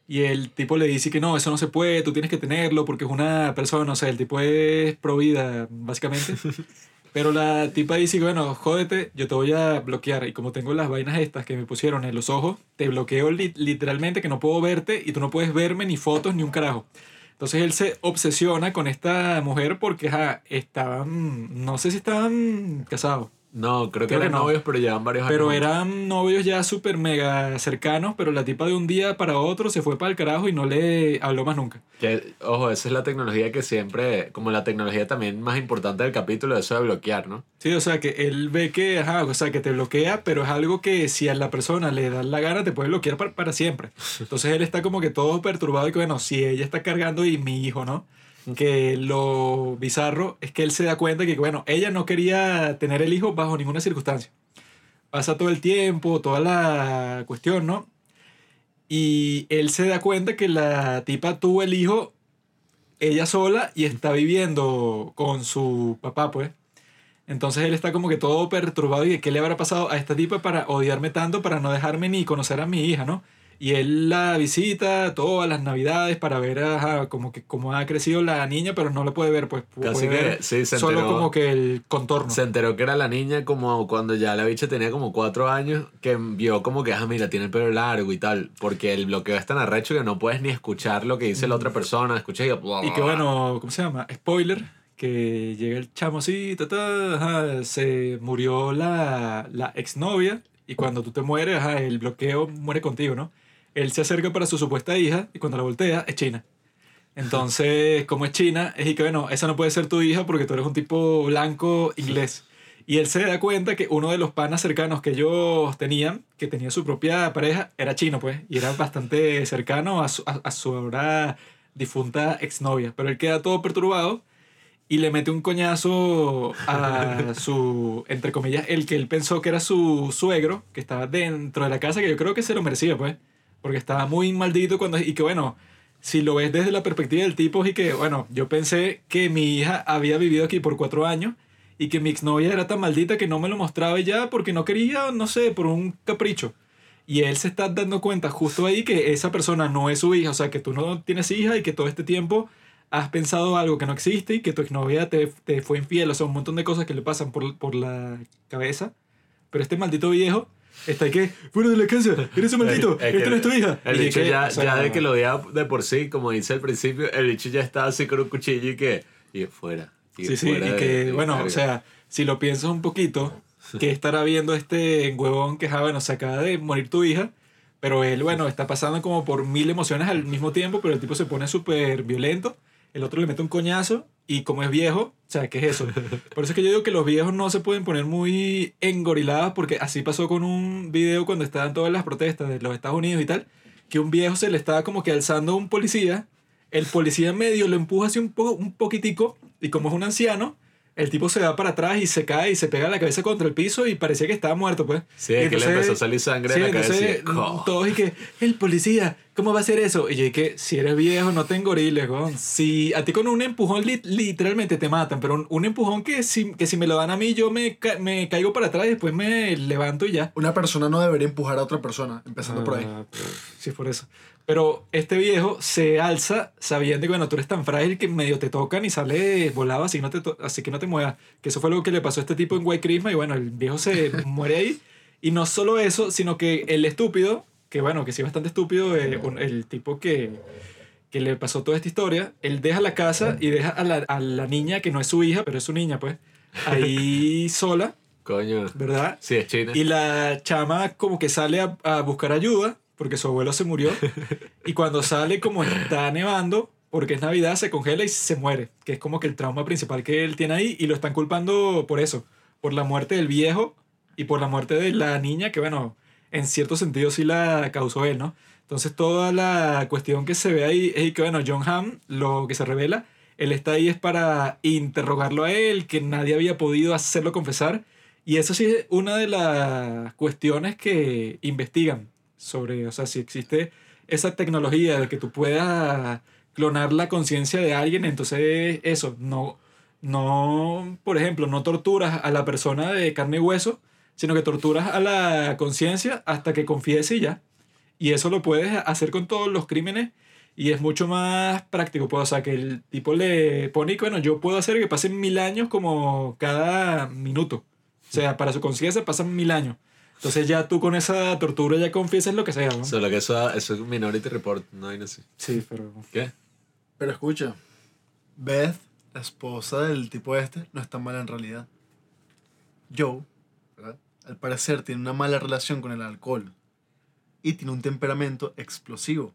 Y el tipo le dice que no, eso no se puede, tú tienes que tenerlo porque es una persona, o sea, el tipo es pro vida, básicamente. (laughs) Pero la tipa dice, bueno, jódete, yo te voy a bloquear. Y como tengo las vainas estas que me pusieron en los ojos, te bloqueo li- literalmente que no puedo verte y tú no puedes verme ni fotos ni un carajo. Entonces él se obsesiona con esta mujer porque ajá, estaban, no sé si estaban casados, No, creo que Creo que eran no. novios, pero llevan varios pero años. eran novios ya súper mega cercanos, pero la tipa de un día para otro se fue para el carajo y no le habló más nunca. Que, ojo, esa es la tecnología que siempre, como la tecnología también más importante del capítulo, eso de bloquear, ¿no? Sí, o sea, que él ve que, ajá, o sea, que te bloquea, pero es algo que si a la persona le da la gana, te puede bloquear para, para siempre. (laughs) Entonces él está como que todo perturbado y que, bueno, si ella está cargando y mi hijo, ¿no? Que lo bizarro es que él se da cuenta que, bueno, ella no quería tener el hijo bajo ninguna circunstancia. Pasa todo el tiempo, toda la cuestión, ¿no? Y él se da cuenta que la tipa tuvo el hijo ella sola y está viviendo con su papá, pues. Entonces él está como que todo perturbado y de qué le habrá pasado a esta tipa para odiarme tanto, para no dejarme ni conocer a mi hija, ¿no? Y él la visita todas las navidades para ver ajá, como que cómo ha crecido la niña, pero no la puede ver, pues puede Casi ver que, sí, se solo enteró, como que el contorno. se enteró que era la niña como cuando ya la bicha tenía como cuatro años, que vio como que, ah, mira, tiene el pelo largo y tal, porque el bloqueo es tan arrecho que no puedes ni escuchar lo que dice la otra persona, escuchas y... Y que bueno, ¿cómo se llama? Spoiler, que llega el chamo así, ta, ta, ajá, se murió la, la exnovia y cuando tú te mueres, ajá, el bloqueo muere contigo, ¿no? Él se acerca para su supuesta hija y cuando la voltea es China. Entonces, como es China, es y que bueno, esa no puede ser tu hija porque tú eres un tipo blanco inglés. Y él se da cuenta que uno de los panas cercanos que ellos tenían, que tenía su propia pareja, era chino, pues, y era bastante cercano a su, a, a su ahora difunta exnovia. Pero él queda todo perturbado y le mete un coñazo a (laughs) su, entre comillas, el que él pensó que era su suegro, que estaba dentro de la casa, que yo creo que se lo merecía, pues, porque estaba muy maldito cuando, y que bueno, si lo ves desde la perspectiva del tipo, y que bueno, yo pensé que mi hija había vivido aquí por cuatro años y que mi exnovia era tan maldita que no me lo mostraba ya porque no quería, no sé, por un capricho. Y él se está dando cuenta justo ahí que esa persona no es su hija, o sea, que tú no tienes hija y que todo este tiempo has pensado algo que no existe y que tu exnovia te, te fue infiel, o sea, un montón de cosas que le pasan por, por la cabeza. Pero este maldito viejo está que, fuera de la casa, (laughs) eres un maldito, esta no es tu hija. El Y bicho ya, o sea, ya de que lo veía de por sí, como dice al principio, el bicho ya estaba así con un cuchillo y que. Y fuera. Y Sí, sí, fuera y de- que, de bueno, carga. o sea, si lo piensas un poquito, que estará viendo este huevón que, ah, bueno, se acaba de morir tu hija, pero él, bueno, está pasando como por mil emociones al mismo tiempo, pero el tipo se pone súper violento, el otro le mete un coñazo, y como es viejo, o sea, ¿qué es eso? (laughs) Por eso es que yo digo que los viejos no se pueden poner muy engorilados, porque así pasó con un video cuando estaban todas las protestas de los Estados Unidos y tal, que un viejo se le estaba como que alzando a un policía, el policía medio lo empuja así un, poco, un poquitico, y como es un anciano, el tipo se va para atrás y se cae y se pega la cabeza contra el piso y parecía que estaba muerto, pues. Sí, Y que le empezó a salir sangre Sí, de la cabeza. entonces, y- ¡co! todos y que, el policía, ¿cómo va a hacer eso? Y yo dije, si eres viejo, no te engoriles, weón. Si a ti con un empujón li- literalmente te matan, pero un, un empujón que si, que si me lo dan a mí, yo me, ca- me caigo para atrás y después me levanto y ya. Una persona no debería empujar a otra persona, empezando por ahí. Ah, pff, Sí, por eso. Pero este viejo se alza sabiendo que, bueno, tú eres tan frágil que medio te tocan y sale volado así, no te así que no te muevas. Que eso fue lo que le pasó a este tipo en White Christmas y bueno, el viejo se (laughs) muere ahí. Y no solo eso, sino que el estúpido, que bueno, que sí bastante estúpido, eh, el tipo que, que le pasó toda esta historia, él deja la casa y deja a la, a la niña, que no es su hija, pero es su niña, pues, ahí (laughs) sola, Coño. ¿verdad? Sí, es China. Y la chama como que sale a, a buscar ayuda porque su abuelo se murió. y cuando sale como está nevando, porque es Navidad, se congela y se muere. Que es como que el trauma principal que él tiene ahí y lo están culpando por eso. Por la muerte del viejo y por la muerte de la niña que bueno, en cierto sentido sí la causó él, ¿no? Entonces toda la cuestión que se ve ahí es que bueno, John Hamm, lo que se revela, él está ahí es para interrogarlo a él, que nadie había podido hacerlo confesar. Y eso sí es una de las cuestiones que investigan sobre, o sea, si existe esa tecnología de que tú puedas clonar la conciencia de alguien, entonces eso, no, no, por ejemplo, no torturas a la persona de carne y hueso, sino que torturas a la conciencia hasta que confiese y ya. Y eso lo puedes hacer con todos los crímenes y es mucho más práctico. Pues, o sea, que el tipo le pone, y, bueno, yo puedo hacer que pasen mil años como cada minuto. O sea, para su conciencia pasan mil años. Entonces ya tú con esa tortura ya confiesas lo que sea, ¿no? Solo que eso, eso es Minority Report, no hay así. Sí, pero... ¿Qué? Pero escucha, Beth, la esposa del tipo este, no está mal en realidad. Joe, ¿verdad? al parecer, tiene una mala relación con el alcohol y tiene un temperamento explosivo.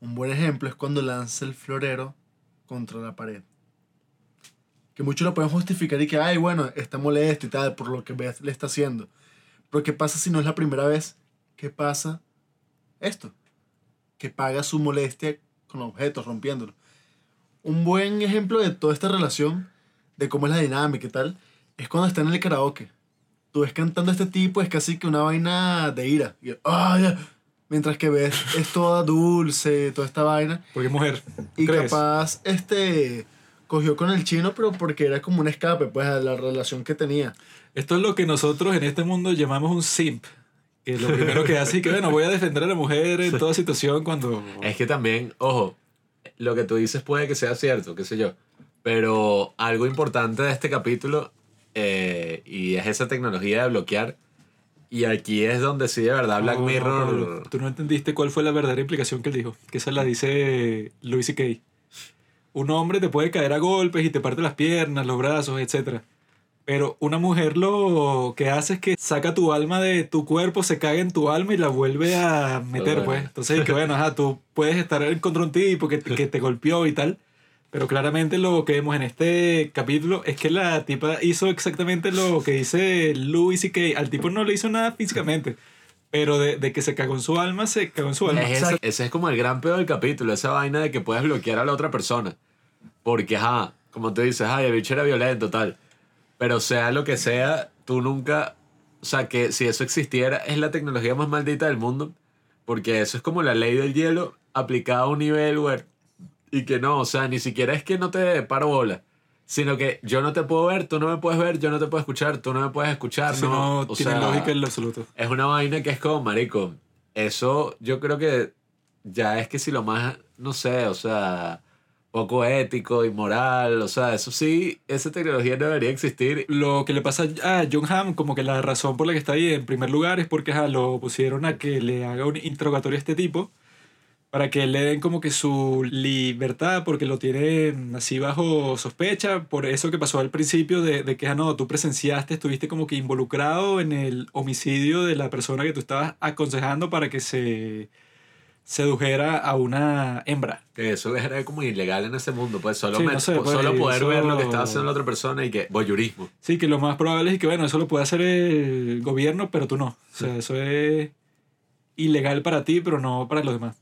Un buen ejemplo es cuando lanza el florero contra la pared. Que muchos lo pueden justificar y que, ay, bueno, está molesto y tal por lo que Beth le está haciendo. Pero ¿qué pasa si no es la primera vez? ¿Qué pasa esto? Que paga su molestia con objetos, rompiéndolo. Un buen ejemplo de toda esta relación, de cómo es la dinámica y tal, es cuando están en el karaoke. Tú ves cantando a este tipo, es casi que una vaina de ira. Mientras que ves, es toda dulce, toda esta vaina. Porque es mujer. Y ¿crees? capaz, este, cogió con el chino, pero porque era como un escape, pues, a la relación que tenía. Esto es lo que nosotros en este mundo llamamos un simp. Que lo primero que hace es que, bueno, voy a defender a la mujer en toda situación cuando... Es que también, ojo, lo que tú dices puede que sea cierto, qué sé yo. Pero algo importante de este capítulo, eh, y es esa tecnología de bloquear. Y aquí es donde sí, de verdad, Black No, no, Mirror. Pablo, tú no entendiste cuál fue la verdadera implicación que él dijo. Que esa la dice Louis C.K. Un hombre te puede caer a golpes y te parte las piernas, los brazos, etc. Pero una mujer lo que hace es que saca tu alma de tu cuerpo, se caga en tu alma y la vuelve a meter, pues. Entonces, que bueno, ajá, tú puedes estar en contra de un tipo que, que te golpeó y tal. Pero claramente lo que vemos en este capítulo es que la tipa hizo exactamente lo que dice Louis C.K. Al tipo no le hizo nada físicamente. Pero de, de que se cagó en su alma, se cagó en su alma. Es ese, ese es como el gran peor del capítulo, esa vaina de que puedes bloquear a la otra persona. Porque, ajá, como tú dices, ay, el bicho era violento, tal. Pero sea lo que sea, tú nunca. O sea, que si eso existiera, es la tecnología más maldita del mundo. Porque eso es como la ley del hielo aplicada a un nivel, güey. Y que no, o sea, ni siquiera es que no te paro bola. Sino que yo no te puedo ver, tú no me puedes ver, yo no te puedo escuchar, tú no me puedes escuchar. Si no, no, o tiene sea, lógica en lo absoluto. es una vaina que es como, marico, eso yo creo que ya es que si lo más, no sé, o sea, poco ético, inmoral, o sea, eso sí, esa tecnología no debería existir. Lo que le pasa a John Hamm, como que la razón por la que está ahí en primer lugar es porque ajá, lo pusieron a que le haga un interrogatorio a este tipo para que le den como que su libertad porque lo tienen así bajo sospecha por eso que pasó al principio de, de que ah, no, tú presenciaste, estuviste como que involucrado en el homicidio de la persona que tú estabas aconsejando para que se sedujera a una hembra. Eso era como ilegal en ese mundo, pues solo, Sí, me- no sé, pues, solo poder ver lo que estaba haciendo la otra persona y que voyurismo. Sí, que lo más probable es que, bueno, eso lo puede hacer el gobierno, pero tú no. O sea, eso es ilegal para ti, pero no para los demás.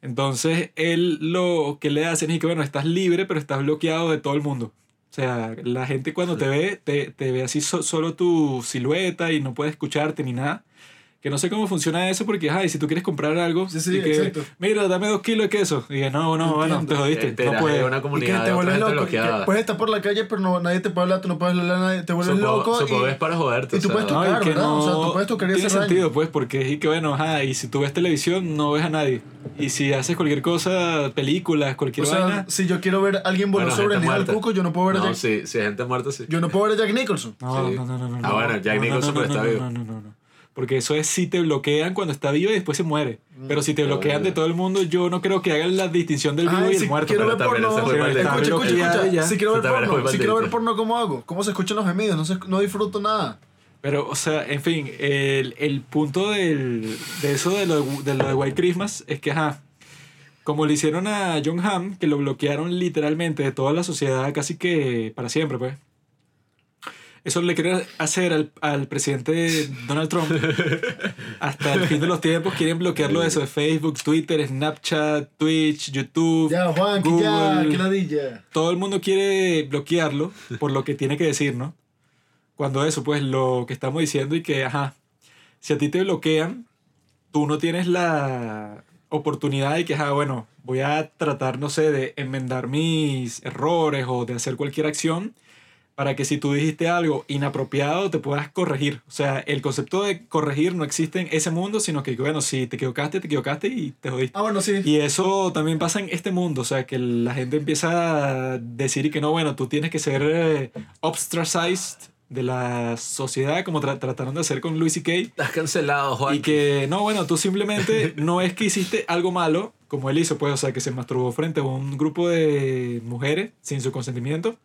Entonces, él lo que le hacen es que, bueno, estás libre, pero estás bloqueado de todo el mundo. O sea, la gente cuando te ve, te, te ve así so- solo tu silueta y no puede escucharte ni nada. Que no sé cómo funciona eso porque, ay, si tú quieres comprar algo, Sí, sí, y que, exacto. mira, dame dos kilos de queso. Y que, no, no, bueno, Entiendo. te jodiste. Te no puedes. de una Y que comunidad te vuelves loco. que puedes estar por la calle, pero no, nadie te puede hablar, tú no puedes hablarle a nadie. Te vuelves Supongo, loco. supongo y, es para joderte. y tú o sea, puedes No, tocar, no O sea, tú puedes tocar y tiene daño. sentido, pues, porque es que, bueno, ajá, y si tú ves televisión, no ves a nadie. Y si haces cualquier cosa, películas, cualquier O sea, vaina... si yo quiero ver a alguien volar Bueno, sobre el nido del cuco, yo no puedo ver a No, Jack, sí, si hay gente muerta, sí. yo no puedo ver a Jack Nicholson. No, Sí. no, no, no, no. Ah, no. bueno, Jack No, no, Nicholson no, está no, vivo. No, no, no, no. Porque eso es si te bloquean cuando está vivo y después se muere. Pero si te bloquean de todo el mundo, yo no creo que hagan la distinción del vivo Ay, y el si muerto. quiero ver porno, escucha, escucha, escucha. Si quiero ver porno, si quiero ver porno, ¿cómo hago? ¿Cómo se escuchan los gemidos? No, se, no disfruto nada. Pero, o sea, en fin, el, el punto del, de eso de lo de, de lo de White Christmas es que, ajá, como le hicieron a John Hamm, que lo bloquearon literalmente de toda la sociedad casi que para siempre, pues. Eso le quieren hacer al, al presidente Donald Trump. (laughs) Hasta el fin de los tiempos quieren bloquearlo de eso de Facebook, Twitter, Snapchat, Twitch, YouTube. Ya, Juan, que ya, Google. que todo el mundo quiere bloquearlo por lo que tiene que decir, ¿no? Cuando eso, pues lo que estamos diciendo y que, ajá, si a ti te bloquean, tú no tienes la oportunidad de que, ajá, bueno, voy a tratar, no sé, de enmendar mis errores o de hacer cualquier acción para que si tú dijiste algo inapropiado te puedas corregir. O sea, el concepto de corregir no existe en ese mundo, sino que, bueno, si te equivocaste, te equivocaste y te jodiste. Ah, bueno, sí. Y eso también pasa en este mundo, o sea, que la gente empieza a decir y que no, bueno, tú tienes que ser eh, ostracized de la sociedad, como tra- trataron de hacer con Louis C.K. Estás cancelado, Juan. Y que, no, bueno, tú simplemente (laughs) no es que hiciste algo malo, como él hizo, pues, o sea, que se masturbó frente a un grupo de mujeres sin su consentimiento.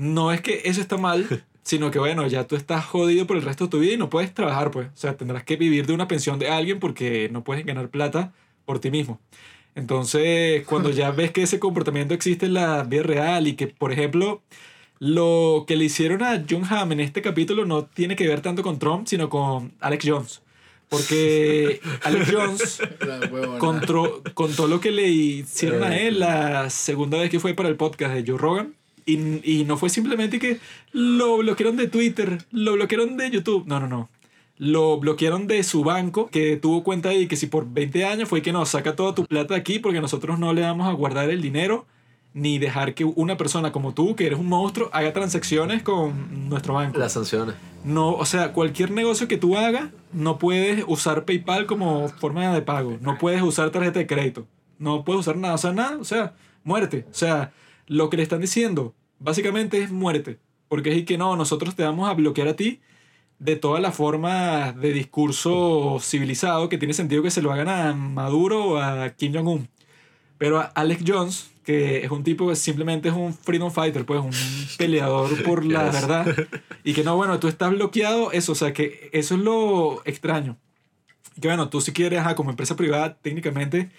No es que eso está mal, (laughs) sino que, bueno, ya tú estás jodido por el resto de tu vida y no puedes trabajar, pues. O sea, tendrás que vivir de una pensión de alguien porque no puedes ganar plata por ti mismo. Entonces, cuando ya (laughs) ves que ese comportamiento existe en la vida real y que, por ejemplo, lo que le hicieron a John Hamm en este capítulo no tiene que ver tanto con Trump, sino con Alex Jones. Porque (laughs) Alex Jones contó, contó lo que le hicieron a él la segunda vez que fue para el podcast de Joe Rogan. Y, y no fue simplemente que lo bloquearon de Twitter, lo bloquearon de YouTube. No, no, no. Lo bloquearon de su banco, que tuvo cuenta ahí que si por 20 años fue que no, saca toda tu plata aquí porque nosotros no le vamos a guardar el dinero ni dejar que una persona como tú, que eres un monstruo, haga transacciones con nuestro banco. Las sanciones. No, o sea, cualquier negocio que tú hagas, no puedes usar PayPal como forma de pago. No puedes usar tarjeta de crédito. No puedes usar nada. O sea, nada. O sea, muerte. O sea, lo que le están diciendo, básicamente es muerte. Porque es que no, nosotros te vamos a bloquear a ti de todas las formas de discurso civilizado que tiene sentido que se lo hagan a Maduro o a Kim Jong-un. Pero a Alex Jones, que es un tipo que simplemente es un freedom fighter, pues un (laughs) peleador por la Yes. verdad, y que no, bueno, tú estás bloqueado, eso, o sea, que eso es lo extraño. Que bueno, tú si quieres, ajá, como empresa privada, técnicamente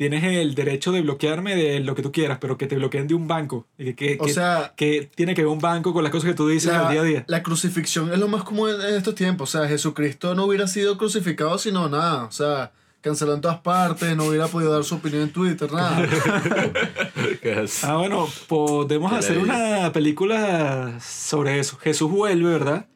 tienes el derecho de bloquearme de lo que tú quieras, pero que te bloqueen de un banco. Y que, que, O que- sea, que tiene que ver un banco con las cosas que tú dices la, al día a día. la crucifixión es lo más común en estos tiempos. O sea, Jesucristo no hubiera sido crucificado sino nada. O sea, cancelado en todas partes, no hubiera podido dar su opinión en Twitter, nada. (laughs) Ah, bueno, podemos hacer una película sobre eso. Jesús vuelve, ¿verdad?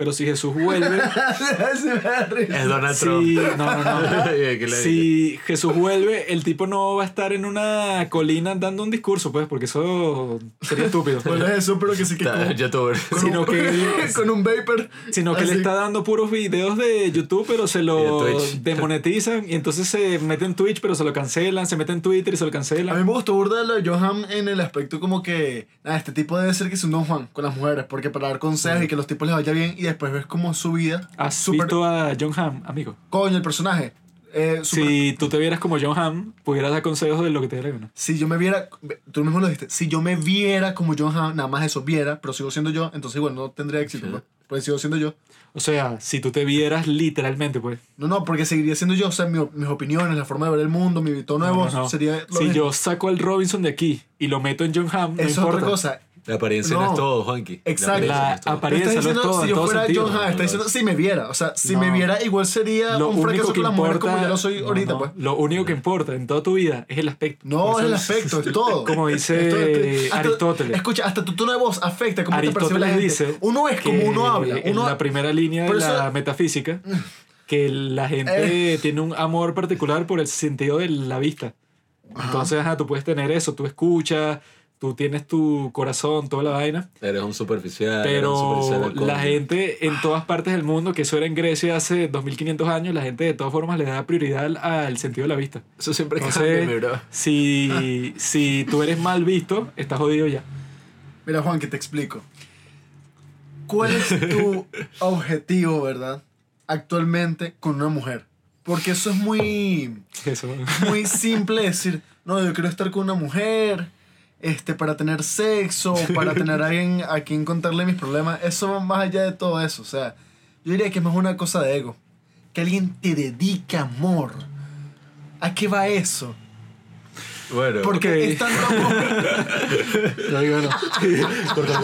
Pero si Jesús vuelve. (laughs) Es Donald si, Trump. no, no, no. (laughs) ¿Qué le Si Jesús vuelve, el tipo no va a estar en una colina dando un discurso, pues, porque eso sería estúpido. (laughs) Bueno, es eso, pero que sí que con, youtuber. con Sino un, que- con un vapor. Sino que así. le está dando puros videos de YouTube, pero se lo de Twitch. demonetizan. Y entonces se mete en Twitch, pero se lo cancelan. Se mete en Twitter y se lo A mí cancelan. me gustó burda lo de Johan en el aspecto como que, nada, este tipo debe ser que es un Don Juan con las mujeres, porque para dar consejos y que los tipos les vaya bien y después ves como su vida. ¿Has súper- visto a John Hamm, amigo? Coño, el personaje. Eh, súper- Si tú te vieras como John Hamm, pudieras dar consejos de lo que te dé gana. Si yo me viera, tú mismo lo dijiste, si yo me viera como John Hamm, nada más eso viera, pero sigo siendo yo, entonces igual no tendría éxito, Sí. ¿no? Porque sigo siendo yo. O sea, si tú te vieras literalmente, pues. No, no, porque seguiría siendo yo, o sea, mi- mis opiniones, la forma de ver el mundo, mi tono de No, voz, no, no. sería lo Si mismo. yo saco al Robinson de aquí y lo meto en John Hamm, no es importa. otra cosa. La apariencia no, No. es todo, Juanqui. Exacto. La apariencia no es todo. apariencia- no es diciendo, todo, si yo fuera. John No, está no, diciendo, no. si me viera, o sea, si No. me viera, igual sería Lo un único fracaso que con mujeres importa, como ya lo soy no, ahorita, no, pues. Lo único que importa en toda tu vida es el aspecto. No, es el aspecto, es (laughs) todo. Como dice hasta- Aristóteles. Escucha, hasta tu tono de voz afecta cómo te percibe la Aristóteles gente. dice uno es como uno habla. en Uno, la primera línea de la eso- metafísica (laughs) que la gente Eh. tiene un amor particular por el sentido de la vista. Entonces, ajá, tú puedes tener eso, tú escuchas, tú tienes tu corazón, toda la vaina, Eres un superficial. eres un pero superficial la gente en todas partes del mundo, que eso era en Grecia hace 2500 años, la gente de todas formas le da prioridad al, sentido de la vista. Eso siempre Entonces, cambia, bro. si, si tú eres mal visto, estás jodido ya. Mira, Juan, que te explico. ¿Cuál es tu (laughs) objetivo, verdad? Actualmente con una mujer. Porque eso es muy, Eso. muy simple decir, no, yo quiero estar con una mujer, este, para tener sexo, para tener a alguien a quien contarle mis problemas. Eso va más allá de todo eso. O sea, yo diría que es más una cosa de ego. Que alguien te dedique amor. ¿A qué va eso? Bueno, Porque Ok. es tanto amor. No, digo, no. Corta,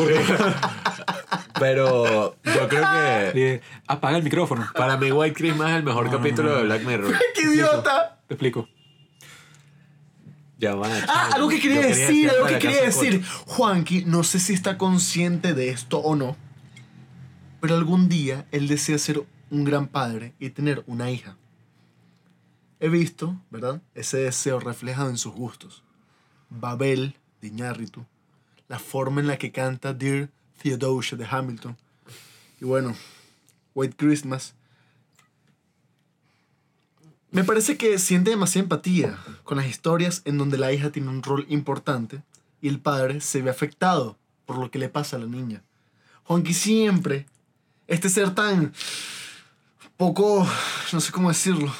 pero yo creo que Apaga el micrófono. para mí White Christmas es el mejor capítulo de Black Mirror. (laughs) ¡Qué idiota! Te explico. Ya va. Ah, chamo. algo que quería decir, algo que quería decir. Juanqui, no sé si está consciente de esto o no, pero algún día él desea ser un gran padre y tener una hija. He visto, ¿verdad? Ese deseo reflejado en sus gustos. Babel de Iñárritu, la forma en la que canta Dear Theodosia de Hamilton. Y bueno, White Christmas. Me parece que siente demasiada empatía con las historias en donde la hija tiene un rol importante y el padre se ve afectado por lo que le pasa a la niña. Juanqui siempre, este ser tan poco, no sé cómo decirlo,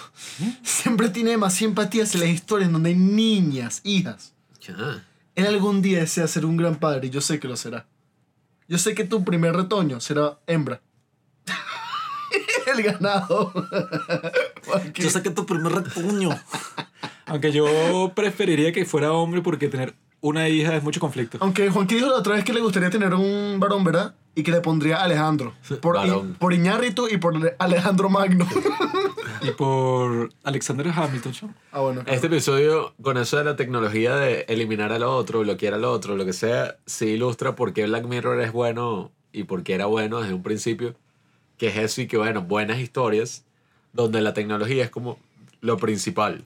siempre tiene demasiada empatía hacia las historias en donde hay niñas, hijas. Ya. Él algún día desea ser un gran padre y yo sé que lo será. Yo sé que tu primer retoño será hembra. (laughs) el ganado. (laughs) Yo saqué tu primer retoño. (laughs) Aunque yo preferiría que fuera hombre porque tener una hija es mucho conflicto. Aunque Juanqui dijo la otra vez que le gustaría tener un varón, ¿verdad? Y que le pondría Alejandro. Por, Varón. por Iñárritu y por Alejandro Magno. Y por Alexander Hamilton. ¿no? ah, bueno. claro. Este episodio, con eso de la tecnología de eliminar al otro, bloquear al otro, lo que sea, sí ilustra por qué Black Mirror es bueno y por qué era bueno desde un principio. Que es eso y que, bueno, buenas historias donde la tecnología es como lo principal.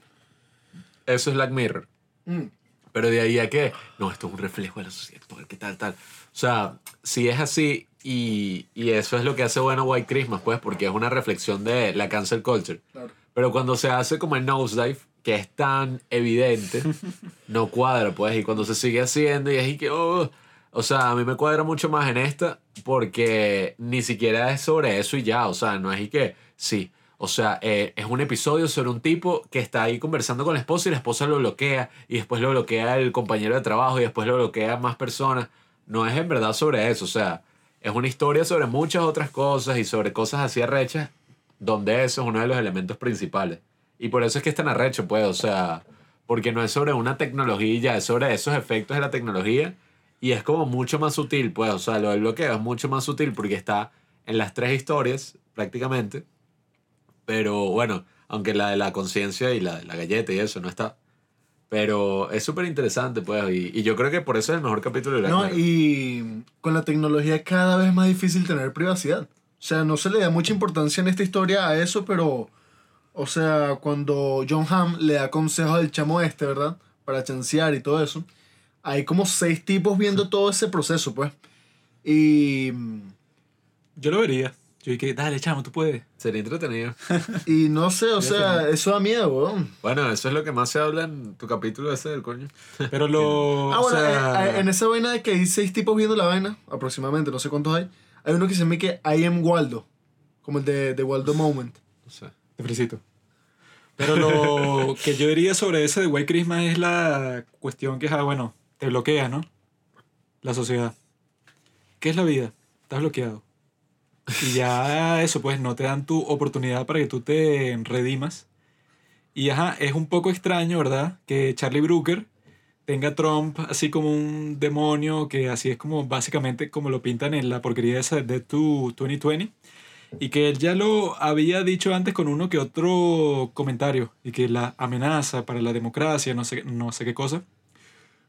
Eso es Black Mirror. Mm. Pero de ahí a que, no, esto es un reflejo de la sociedad actual, ¿qué tal, tal? O sea, si es así y, y eso es lo que hace bueno White Christmas, pues, porque es una reflexión de la cancel culture. Claro. Pero cuando se hace como el nosedive, que es tan evidente, (laughs) no cuadra, pues. Y cuando se sigue haciendo y es y que, oh, o sea, a mí me cuadra mucho más en esta porque ni siquiera es sobre eso y ya. O sea, no es y que, sí. O sea, eh, es un episodio sobre un tipo que está ahí conversando con la esposa y la esposa lo bloquea y después lo bloquea el compañero de trabajo y después lo bloquea más personas. No es en verdad sobre eso. O sea, es una historia sobre muchas otras cosas y sobre cosas así arrechas donde eso es uno de los elementos principales. Y por eso es que es tan arrecho, pues, o sea, porque no es sobre una tecnología, es sobre esos efectos de la tecnología y es como mucho más sutil, pues, o sea, lo del bloqueo es mucho más sutil porque está en las tres historias prácticamente, pero bueno, aunque la de la conciencia y la de la galleta y eso no está. Pero es súper interesante, pues, y, y yo creo que por eso es el mejor capítulo de Black No, y con la tecnología cada vez más difícil tener privacidad. sea, no se le da mucha importancia en esta historia a eso, pero, o sea, cuando John Hamm le da consejos al chamo este, ¿verdad? Para chancear y todo eso, hay como seis tipos viendo todo ese proceso, pues. Y, Yo lo vería. Yo dije, dale, chamo, tú puedes. Sería entretenido. y no sé, o sea, eso da miedo, weón. Bueno, eso es lo que más se habla en tu capítulo ese del coño. (laughs) Pero lo. Ah, o bueno, sea, eh, eh, en esa vaina de que hay seis tipos viendo la vaina, aproximadamente, no sé cuántos hay, hay uno que se llama que I am Waldo, como el de, de Waldo Moment. No sé. Te felicito. Pero lo que yo diría sobre ese de White Christmas es la cuestión que, ah, bueno, te bloquea, ¿no? La sociedad. ¿Qué es la vida? Estás bloqueado. Y ya (laughs) eso, pues, no te dan tu oportunidad para que tú te redimas. Y ajá, es un poco extraño, ¿verdad? Que Charlie Brooker tenga a Trump así como un demonio, que así es como básicamente como lo pintan en la porquería esa de to 2020. Y que él ya lo había dicho antes con uno que otro comentario. Y que la amenaza para la democracia, no sé, no sé qué cosa.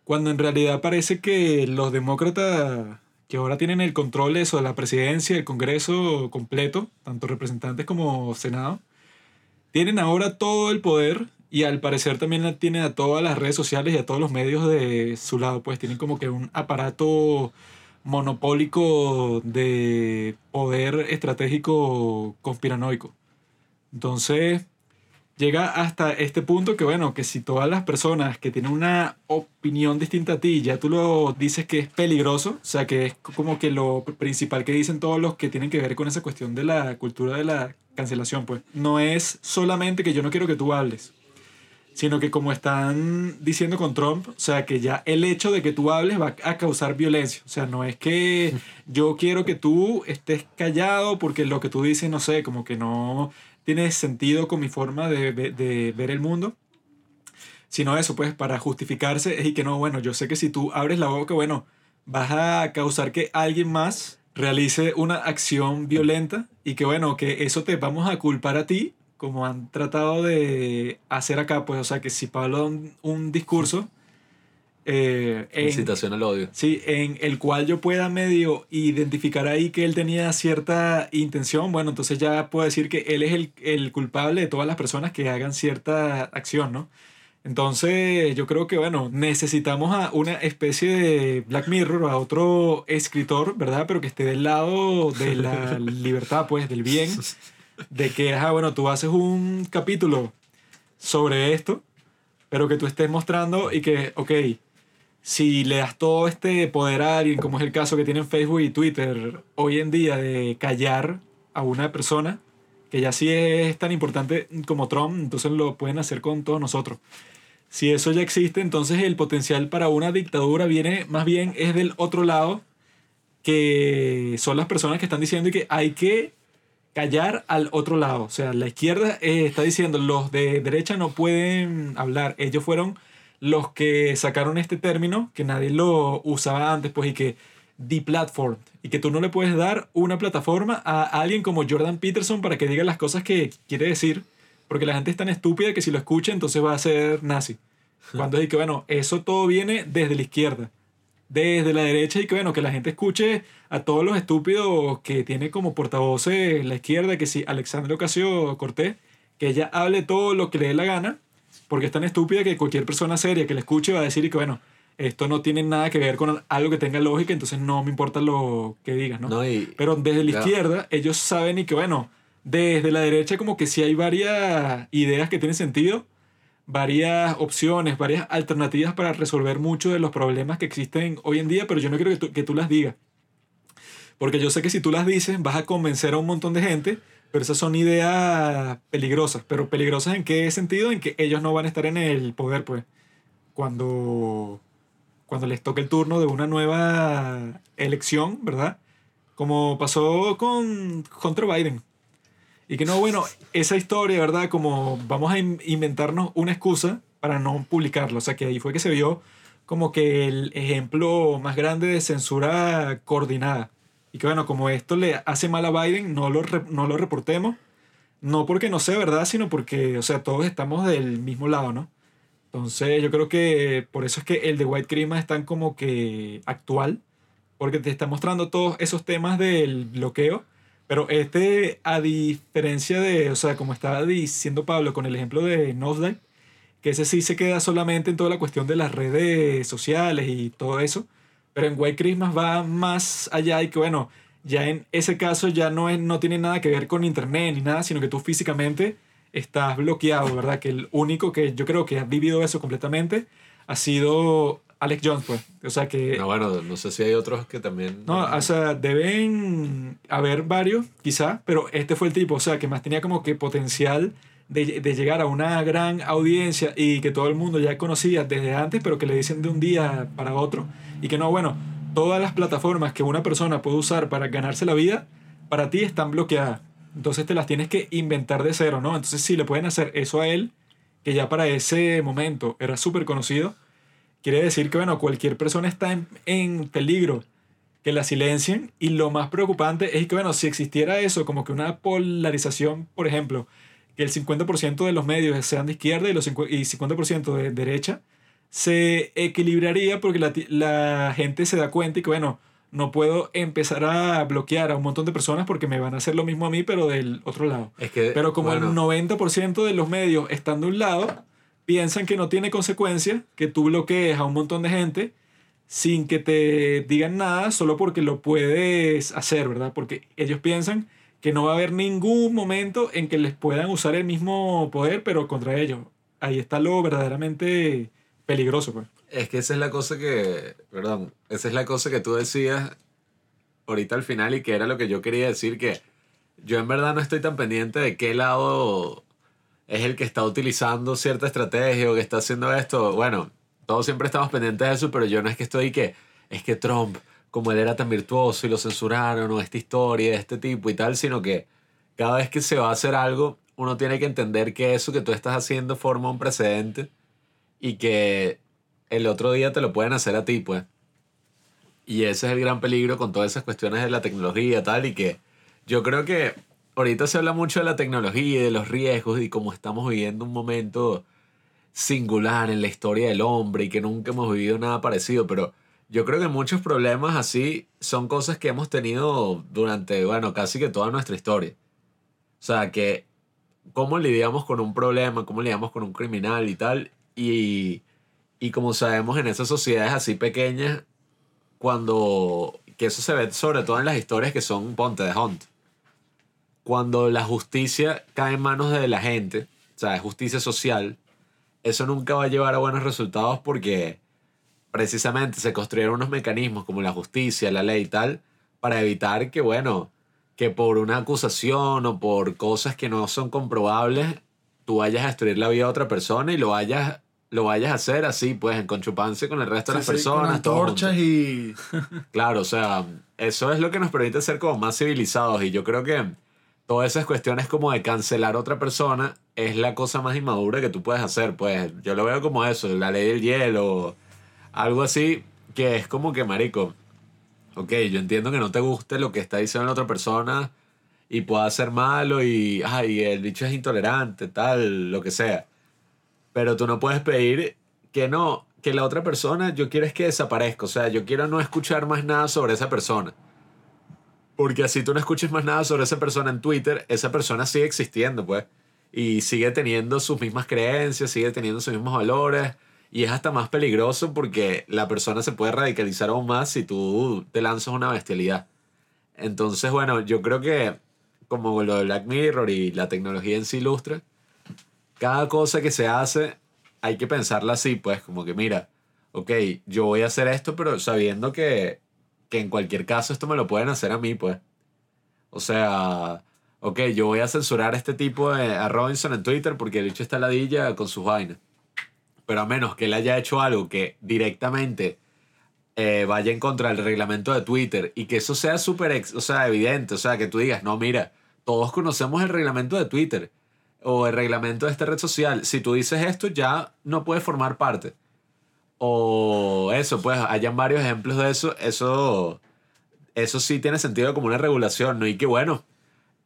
Cuando en realidad parece que los demócratas que ahora tienen el control de eso, de la presidencia, el Congreso completo, tanto representantes como Senado, tienen ahora todo el poder y al parecer también tienen a todas las redes sociales y a todos los medios de su lado, pues tienen como que un aparato monopólico de poder estratégico conspiranoico. Entonces, llega hasta este punto que, bueno, que si todas las personas que tienen una opinión distinta a ti, ya tú lo dices que es peligroso, o sea, que es como que lo principal que dicen todos los que tienen que ver con esa cuestión de la cultura de la cancelación, pues, no es solamente que yo no quiero que tú hables, sino que como están diciendo con Trump, o sea, que ya el hecho de que tú hables va a causar violencia. O sea, no es que (laughs) yo quiero que tú estés callado porque lo que tú dices, no sé, como que no tiene sentido con mi forma de, de ver el mundo. Sino eso, pues, para justificarse es y que no, bueno, yo sé que si tú abres la boca, bueno, vas a causar que alguien más realice una acción violenta y que, bueno, que eso te vamos a culpar a ti como han tratado de hacer acá, pues, o sea, que si Pablo da un discurso, eh, en- Incitación al odio. sí, en el cual yo pueda medio identificar ahí que él tenía cierta intención, bueno, entonces ya puedo decir que él es el, el culpable de todas las personas que hagan cierta acción, ¿no? Entonces, yo creo que, bueno, necesitamos a una especie de Black Mirror, a otro escritor, ¿verdad? Pero que esté del lado de la (laughs) libertad, pues, del bien, de que, ajá, bueno, tú haces un capítulo sobre esto, pero que tú estés mostrando y que, ok, si le das todo este poder a alguien, como es el caso que tienen Facebook y Twitter hoy en día de callar a una persona, que ya sí es tan importante como Trump, entonces lo pueden hacer con todos nosotros. Si eso ya existe, entonces el potencial para una dictadura viene más bien es del otro lado, que son las personas que están diciendo que hay que callar al otro lado. O sea, la izquierda eh, está diciendo los de derecha no pueden hablar. Ellos fueron los que sacaron este término que nadie lo usaba antes, pues, y que deplatformed. Y que tú no le puedes dar una plataforma a alguien como Jordan Peterson para que diga las cosas que quiere decir, porque la gente es tan estúpida que si lo escucha entonces va a ser nazi. Cuando es que, bueno, eso todo viene desde la izquierda desde la derecha y que bueno, que la gente escuche a todos los estúpidos que tiene como portavoces la izquierda, que si Alexandra Ocasio Cortés, que ella hable todo lo que le dé la gana, porque es tan estúpida que cualquier persona seria que la escuche va a decir que bueno, esto no tiene nada que ver con algo que tenga lógica, entonces no me importa lo que digas, ¿no? No, y, Pero desde la izquierda, ellos saben y que, bueno, desde la derecha como que sí hay varias ideas que tienen sentido, varias opciones, varias alternativas para resolver muchos de los problemas que existen hoy en día, pero yo no quiero que tú, que tú las digas. Porque yo sé que si tú las dices vas a convencer a un montón de gente, pero esas son ideas peligrosas. Pero peligrosas en qué sentido? En que ellos no van a estar en el poder, pues, cuando, cuando les toque el turno de una nueva elección, ¿verdad? Como pasó con contra Biden. Y que no, bueno, esa historia, ¿verdad? Como vamos a in- inventarnos una excusa para no publicarlo. O sea, que ahí fue que se vio como que el ejemplo más grande de censura coordinada. Y que bueno, como esto le hace mal a Biden, no lo, no lo reportemos. No porque no sea verdad, sino porque, o sea, todos estamos del mismo lado, ¿no? Entonces yo creo que por eso es que el de White Christmas es tan como que actual, porque te está mostrando todos esos temas del bloqueo, Pero este, a diferencia de, o sea, como estaba diciendo Pablo con el ejemplo de Nosedive, que ese sí se queda solamente en toda la cuestión de las redes sociales y todo eso, pero en White Christmas va más allá y que bueno, ya en ese caso ya no, es, no tiene nada que ver con internet ni nada, sino que tú físicamente estás bloqueado, ¿verdad? Que el único que yo creo que ha vivido eso completamente ha sido Alex Jones, pues. O sea que... No, bueno, no sé si hay otros que también... No, o sea, deben haber varios, quizá, pero este fue el tipo, o sea, que más tenía como que potencial de, llegar a una gran audiencia y que todo el mundo ya conocía desde antes, pero que le dicen de un día para otro. Y que no, bueno, todas las plataformas que una persona puede usar para ganarse la vida, para ti están bloqueadas. Entonces te las tienes que inventar de cero, ¿no? Entonces si le pueden hacer eso a él, que ya para ese momento era súper conocido, quiere decir que, bueno, cualquier persona está en, en, peligro que la silencien y lo más preocupante es que, bueno, si existiera eso, como que una polarización, por ejemplo, que el 50% de los medios sean de izquierda y, los 50% de derecha, se equilibraría porque la, la gente se da cuenta y que, bueno, no puedo empezar a bloquear a un montón de personas porque me van a hacer lo mismo a mí, pero del otro lado. Es que, pero como bueno, el 90% de los medios están de un lado, piensan que no tiene consecuencia que tú bloquees a un montón de gente sin que te digan nada, solo porque lo puedes hacer, ¿verdad? Porque ellos piensan que no va a haber ningún momento en que les puedan usar el mismo poder, pero contra ellos. Ahí está lo verdaderamente peligroso, pues. Es que esa es la cosa que, perdón, esa es la cosa que tú decías ahorita al final y que era lo que yo quería decir, que yo en verdad no estoy tan pendiente de qué lado es el que está utilizando cierta estrategia o que está haciendo esto. Bueno, todos siempre estamos pendientes de eso, pero yo no es que estoy que, es que Trump, como él era tan virtuoso y lo censuraron, o esta historia de este tipo y tal, sino que cada vez que se va a hacer algo, uno tiene que entender que eso que tú estás haciendo forma un precedente y que el otro día te lo pueden hacer a ti, pues. Y ese es el gran peligro con todas esas cuestiones de la tecnología tal, y que yo creo que ahorita se habla mucho de la tecnología y de los riesgos y cómo estamos viviendo un momento singular en la historia del hombre y que nunca hemos vivido nada parecido, pero yo creo que muchos problemas así son cosas que hemos tenido durante, bueno, casi que toda nuestra historia. O sea, que cómo lidiamos con un problema, cómo lidiamos con un criminal y tal, y, y como sabemos en esas sociedades así pequeñas, cuando, que eso se ve sobre todo en las historias que son Ponte de Hunt cuando la justicia cae en manos de la gente, o sea, justicia social, eso nunca va a llevar a buenos resultados porque precisamente se construyeron unos mecanismos como la justicia, la ley y tal, para evitar que, bueno, que por una acusación o por cosas que no son comprobables, tú vayas a destruir la vida de otra persona y lo vayas, lo vayas a hacer así, pues, en conchupancia con el resto de las Sí, personas. con antorchas y... (laughs) Claro, o sea, eso es lo que nos permite ser como más civilizados y yo creo que todas esas cuestiones como de cancelar a otra persona es la cosa más inmadura que tú puedes hacer, pues yo lo veo como eso, la ley del hielo, algo así, que es como que, marico, ok, yo entiendo que no te guste lo que está diciendo la otra persona y pueda ser malo y, ay, el bicho es intolerante, tal, lo que sea, pero tú no puedes pedir que no, que la otra persona, yo quiero es que desaparezca, o sea, yo quiero no escuchar más nada sobre esa persona. Porque así tú no escuches más nada sobre esa persona en Twitter, esa persona sigue existiendo, pues. Y sigue teniendo sus mismas creencias, sigue teniendo sus mismos valores. Y es hasta más peligroso porque la persona se puede radicalizar aún más si tú te lanzas una bestialidad. Entonces, bueno, yo creo que como lo de Black Mirror y la tecnología en sí ilustra, cada cosa que se hace hay que pensarla así, pues, como que mira, ok, yo voy a hacer esto, pero sabiendo que que en cualquier caso esto me lo pueden hacer a mí, pues. O sea, ok, yo voy a censurar a este tipo de, a Robinson en Twitter porque el hecho está ladilla con sus vainas. Pero a menos que él haya hecho algo que directamente eh, vaya en contra del reglamento de Twitter y que eso sea súper, o sea, evidente, o sea, que tú digas, no, mira, todos conocemos el reglamento de Twitter o el reglamento de esta red social. Si tú dices esto, ya no puedes formar parte. O eso, pues, hayan varios ejemplos de eso. Eso, eso sí tiene sentido como una regulación, ¿no? Y que bueno,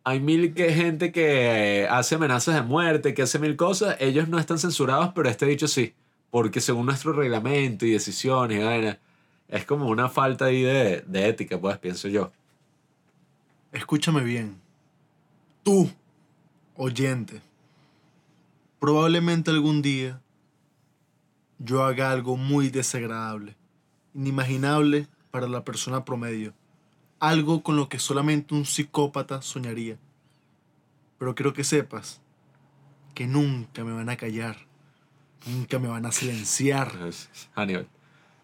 hay mil que gente que hace amenazas de muerte, que hace mil cosas. Ellos no están censurados, pero este dicho sí. Porque según nuestro reglamento y decisiones y es como una falta ahí de, de ética, pues, pienso yo. escúchame bien. Tú, oyente, probablemente algún día yo haga algo muy desagradable, inimaginable para la persona promedio, algo con lo que solamente un psicópata soñaría. Pero quiero que sepas que nunca me van a callar, nunca me van a silenciar. (laughs) Hannibal.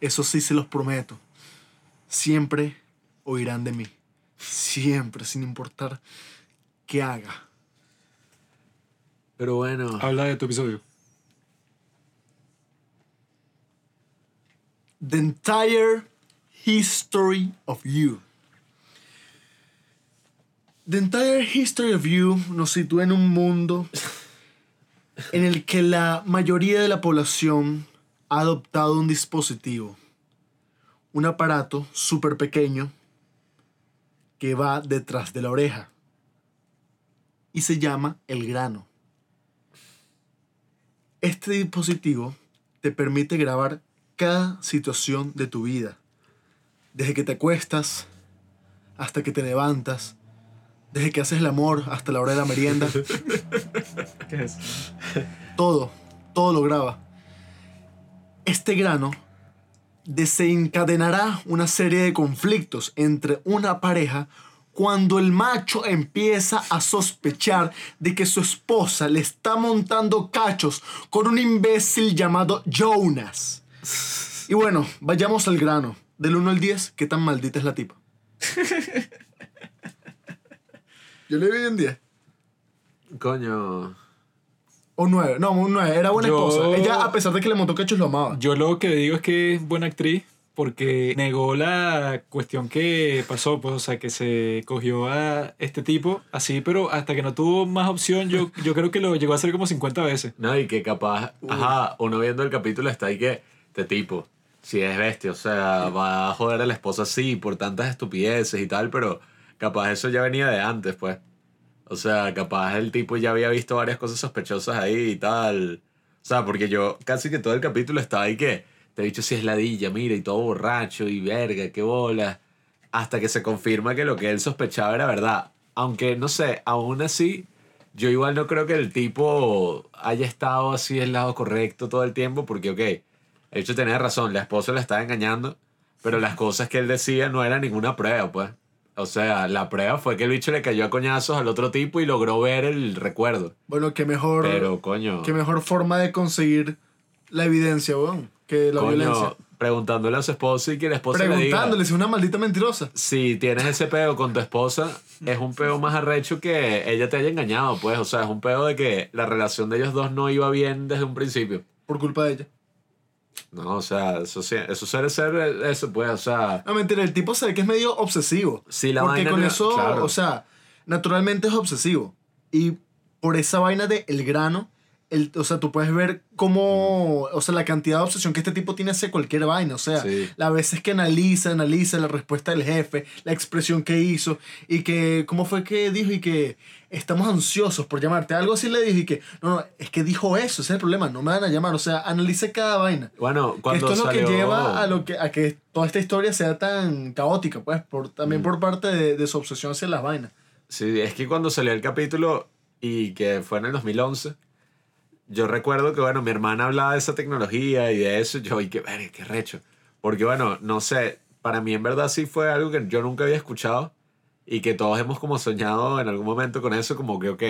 Eso sí se los prometo. Siempre oirán de mí. Siempre, sin importar qué haga. Pero bueno, Habla de tu episodio. The entire history of you. The entire history of you nos sitúa en un mundo en el que la mayoría de la población ha adoptado un dispositivo, un aparato súper pequeño que va detrás de la oreja y se llama el grano. Este dispositivo te permite grabar cada situación de tu vida, desde que te acuestas hasta que te levantas, desde que haces el amor hasta la hora de la merienda, (laughs) ¿Qué es? todo, todo lo graba. Este grano desencadenará una serie de conflictos entre una pareja cuando el macho empieza a sospechar de que su esposa le está montando cachos con un imbécil llamado Jonas. Y bueno, vayamos al grano. Del 1 al 10, ¿qué tan maldita es la tipa? (laughs) Yo le vi un 10. coño. O 9. No, un 9. Era buena Yo- esposa. Ella, a pesar de que le montó cachos, lo amaba. Yo lo que digo es que es buena actriz porque negó la cuestión que pasó, pues, o sea, que se cogió a este tipo así, pero hasta que no tuvo más opción, yo, (laughs) yo creo que lo llegó a hacer como 50 veces. No, y que capaz, ajá, uno viendo el capítulo está ahí que, este tipo, si es bestia, o sea, va a joder a la esposa así por tantas estupideces y tal, pero capaz eso ya venía de antes, pues. O sea, capaz el tipo ya había visto varias cosas sospechosas ahí y tal. O sea, porque yo casi que todo el capítulo estaba ahí que, te he dicho si es ladilla, mira, y todo borracho y verga, qué bola. Hasta que se confirma que lo que él sospechaba era verdad. Aunque, no sé, aún así, yo igual no creo que el tipo haya estado así del lado correcto todo el tiempo, porque, ok, de hecho tenía razón, la esposa le estaba engañando, pero las cosas que él decía no eran ninguna prueba, pues. O sea, la prueba fue que el bicho le cayó a coñazos al otro tipo y logró ver el recuerdo. Bueno, qué mejor, Pero, coño, qué mejor forma de conseguir la evidencia, weón, que la coño, violencia. preguntándole a su esposa y que la esposa le diga... Preguntándole si es una maldita mentirosa. si tienes ese peo con tu esposa, es un peo más arrecho que ella te haya engañado, pues. O sea, es un peo de que la relación de ellos dos no iba bien desde un principio. Por culpa de ella. No, o sea, eso, sí- eso suele ser eso, pues. O sea, No, mentira, el tipo se ve que es medio obsesivo. si la porque vaina con no- eso, claro. o sea, naturalmente es obsesivo. Y por esa vaina de el grano, el, o sea, tú puedes ver cómo, o sea, la cantidad de obsesión que este tipo tiene hacia cualquier vaina. O sea, Sí. las veces que analiza, analiza la respuesta del jefe, la expresión que hizo y que, ¿cómo fue que dijo? Y que estamos ansiosos por llamarte. Algo así le dijo y que, no, no, es que dijo eso, ese es el problema, no me van a llamar. O sea, analice cada vaina. Bueno, Que cuando esto es lo que lleva a, lo que, a que toda esta historia sea tan caótica, pues, por, también Mm. por parte de, de su obsesión hacia las vainas. Sí, es que cuando salió el capítulo y que fue en el 2011, yo recuerdo que, bueno, mi hermana hablaba de esa tecnología y de eso, yo, y verga, qué recho. Porque, bueno, no sé, para mí en verdad sí fue algo que yo nunca había escuchado y que todos hemos como soñado en algún momento con eso, como que, ok,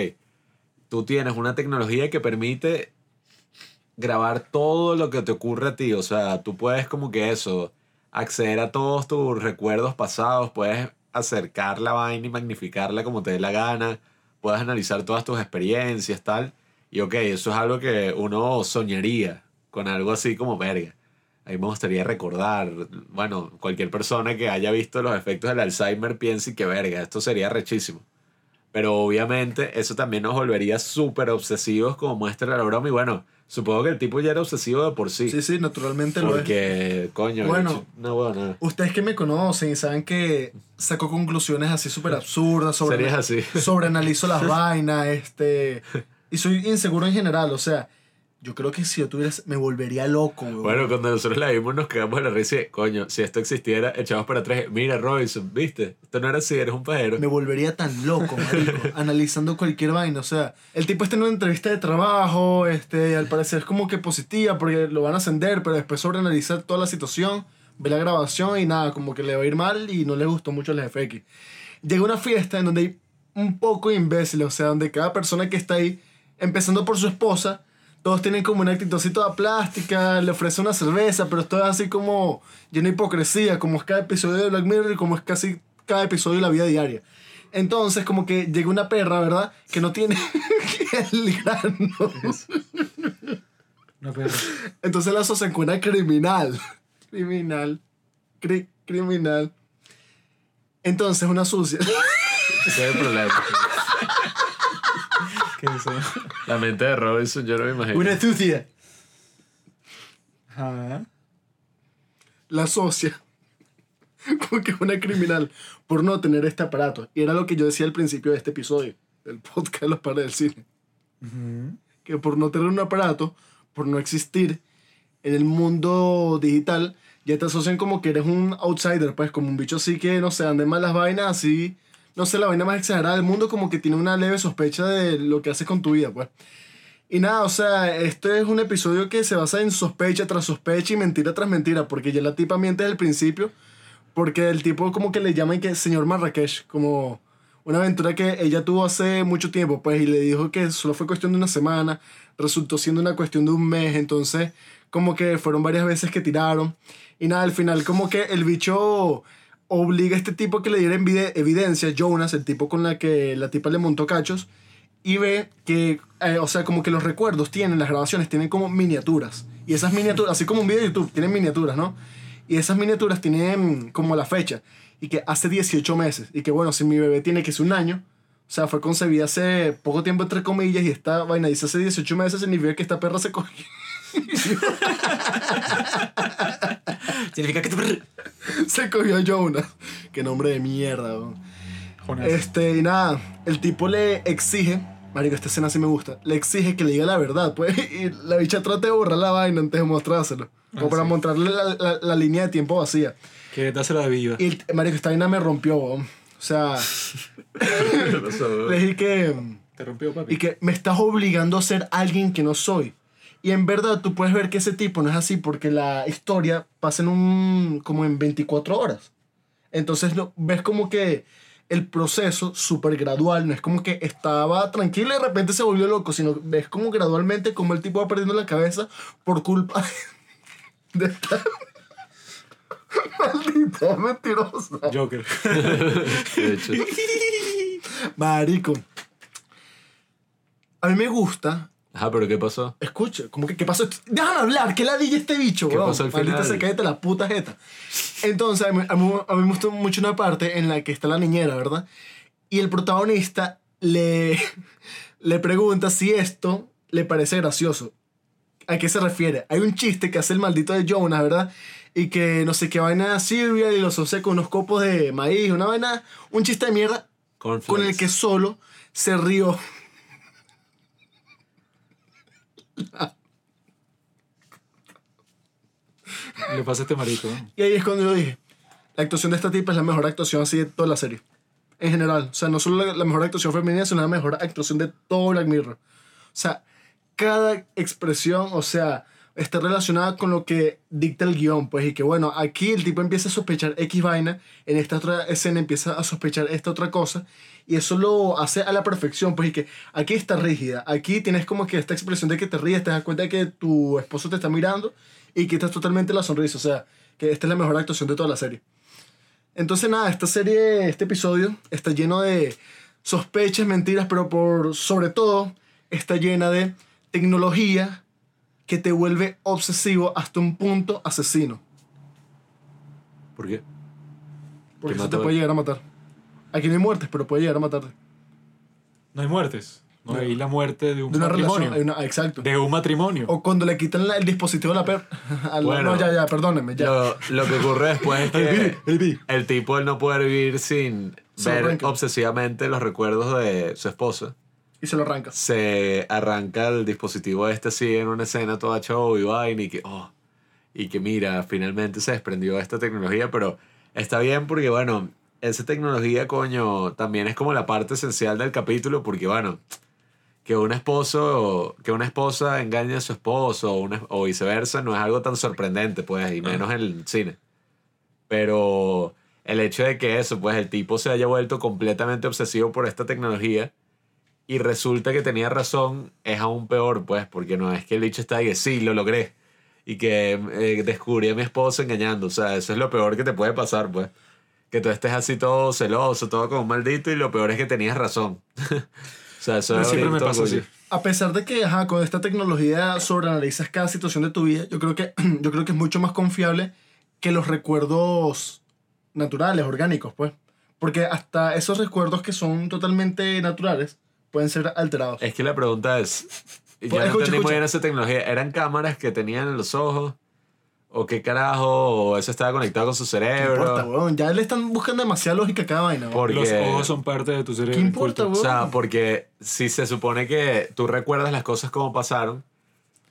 tú tienes una tecnología que permite grabar todo lo que te ocurre a ti, o sea, tú puedes como que eso, acceder a todos tus recuerdos pasados, puedes acercar la vaina y magnificarla como te dé la gana, puedes analizar todas tus experiencias, tal. Y ok, eso es algo que uno soñaría con algo así como verga. A mí me gustaría recordar, bueno, cualquier persona que haya visto los efectos del Alzheimer piense que verga, esto sería rechísimo. Pero obviamente eso también nos volvería súper obsesivos como muestra la broma. Y bueno, supongo que el tipo ya era obsesivo de por sí. Sí, sí, naturalmente lo es. porque, coño, Bueno. no, bueno, Ustedes que me conocen y saben que saco conclusiones así súper absurdas sobre, serías así. (laughs) sobreanalizo las (laughs) vainas, este, y soy inseguro en general, o sea, Yo creo que si yo tuviera... Me volvería loco, weón. Bueno, cuando nosotros la vimos nos quedamos en la risa. y, Coño, si esto existiera, echamos para atrás. Mira, Robinson, ¿viste? Esto no era así, eres un pajero. Me volvería tan loco, marico, (laughs) analizando cualquier vaina. O sea, el tipo está en una entrevista de trabajo, este, al parecer es como que positiva porque lo van a ascender, pero después sobre analizar toda la situación, ve la grabación y nada, como que le va a ir mal y no le gustó mucho el FX. Llega a una fiesta en donde hay un poco de imbéciles, o sea, donde cada persona que está ahí, empezando por su esposa, todos tienen como una actitud así toda plástica, le ofrece una cerveza, pero esto es así como lleno de hipocresía, como es cada episodio de Black Mirror y como es casi cada episodio de la vida diaria. Entonces, como que llega una perra, ¿verdad? Que no tiene (laughs) el grano. Una perra. Entonces la asocian con una criminal. Criminal. Cri- criminal. Entonces, una sucia. Ese es el problema. ¿Qué es eso? La mente de Robinson, yo no me imagino. Una sucia. Ajá. La asocia con que es una criminal por no tener este aparato. Y era lo que yo decía al principio de este episodio, del podcast de los padres del cine. Que por no tener un aparato, por no existir en el mundo digital, ya te asocian como que eres un outsider, pues como un bicho así que, no sé, ande mal las vainas, así, no sé, la vaina más exagerada del mundo, como que tiene una leve sospecha de lo que haces con tu vida, pues. Y nada, o sea, este es un episodio que se basa en sospecha tras sospecha y mentira tras mentira, porque ya la tipa miente desde el principio, porque el tipo como que le llaman que señor Marrakech, como una aventura que ella tuvo hace mucho tiempo, pues, y le dijo que solo fue cuestión de una semana, resultó siendo una cuestión de un mes, entonces como que fueron varias veces que tiraron, y nada, al final como que el bicho obliga a este tipo que le diera evidencia, Jonas, el tipo con la que la tipa le montó cachos, y ve que, eh, o sea, como que los recuerdos tienen, las grabaciones tienen como miniaturas, y esas miniaturas, así como un video de YouTube, tienen miniaturas, ¿no? Y esas miniaturas tienen como la fecha. Y que hace 18 meses. Y que bueno, si mi bebé tiene que ser un año. O sea, fue concebida hace poco tiempo, entre comillas. Y esta vaina dice hace 18 meses. Significa que esta perra se cogió. Significa que tu se cogió a Jonas. Qué nombre de mierda. Jonas. Este, y nada. El tipo le exige. Marico, esta escena sí me gusta. Le exige que le diga la verdad, pues. (laughs) Y la bicha trata de borrar la vaina antes de mostrárselo. Como Ah, para sí. mostrarle la, la- la línea de tiempo vacía. Que dásela de viva. Y, marico, esta vaina me rompió, weón. O sea, (laughs) (laughs) le dije que, Te rompió, papi. y que me estás obligando a ser alguien que no soy. Y en verdad tú puedes ver que ese tipo no es así porque la historia pasa en un, como en 24 horas. Entonces no, ves como que el proceso súper gradual, no es como que estaba tranquilo y de repente se volvió loco, sino ves como gradualmente como el tipo va perdiendo la cabeza por culpa (laughs) de esta (laughs) maldita mentirosa. Joker. (laughs) De hecho, Marico. A mí me gusta. Ajá, pero ¿qué pasó? Escucha, como que, ¿qué pasó? Déjame hablar, ¿qué ladilla este bicho, ¿Qué weón? pasó al final? se cállate la puta jeta. Entonces, a mí, a, mí, a mí me gustó mucho una parte en la que está la niñera, ¿verdad? Y el protagonista le, (laughs) le pregunta si esto le parece gracioso. ¿A qué se refiere? Hay un chiste que hace el maldito de Jonas, ¿verdad? Y que no sé qué vaina sirve y lo asocia con unos copos de maíz, una vaina, un chiste de mierda con el que solo se rió. Le pasa este marico. ¿no? Y ahí es cuando yo dije, la actuación de esta tipa es la mejor actuación así de toda la serie. En general. O sea, no solo la, la mejor actuación femenina, sino la mejor actuación de todo Black Mirror. O sea, cada expresión, o sea, está relacionada con lo que dicta el guion, pues, y que bueno, aquí el tipo empieza a sospechar X vaina, en esta otra escena empieza a sospechar esta otra cosa, y eso lo hace a la perfección, pues, y que aquí está rígida, aquí tienes como que esta expresión de que te ríes, te das cuenta de que tu esposo te está mirando, y quitas totalmente la sonrisa, o sea, que esta es la mejor actuación de toda la serie. Entonces, nada, esta serie, este episodio, está lleno de sospechas, mentiras, pero por sobre todo, está llena de tecnología que te vuelve obsesivo hasta un punto asesino. ¿Por qué? Porque Que eso te puede llegar a matar. Aquí no hay muertes, pero puede llegar a matarte. No hay muertes. No No. hay la muerte de un De una matrimonio. relación. una- exacto. De un matrimonio. O cuando le quitan la- el dispositivo a la perra. (laughs) Bueno. no, ya, ya, perdónenme, ya. Lo, lo que ocurre después es (laughs) que El vi. el tipo al no poder vivir sin Se ver arranca. obsesivamente los recuerdos de su esposa, Y se lo arranca. se arranca el dispositivo este así en una escena toda show y vaina y que, oh, y que mira, finalmente se desprendió esta tecnología, pero está bien porque, bueno, esa tecnología, coño, también es como la parte esencial del capítulo porque, bueno, que un esposo, que una esposa engañe a su esposo o, una- o viceversa no es algo tan sorprendente, pues, y menos en el cine. Pero el hecho de que eso, pues, el tipo se haya vuelto completamente obsesivo por esta tecnología y resulta que tenía razón, es aún peor, pues, porque no es que el bicho está ahí, que sí, lo logré. Y que eh, descubrí a mi esposo engañando. O sea, eso es lo peor que te puede pasar, pues. Que tú estés así todo celoso, todo como un maldito, y lo peor es que tenías razón. (laughs) o sea, eso siempre me pasa orgullo. así. A pesar de que ajá, con esta tecnología sobreanalizas cada situación de tu vida, yo creo que, (clears throat) yo creo que es mucho más confiable que los recuerdos naturales, orgánicos, pues. Porque hasta esos recuerdos que son totalmente naturales pueden ser alterados. Es que la pregunta es, yo Pues, no escucha, entendí muy bien esa tecnología. ¿Eran cámaras que tenían en los ojos? ¿O qué carajo? ¿O eso estaba conectado con su ¿Qué cerebro? importa, weón? Ya le están buscando demasiada lógica a cada vaina, weón. Porque- Los ojos son parte de tu cerebro. ¿Qué importa, inculto. O weón? sea, porque si se supone que tú recuerdas las cosas como pasaron,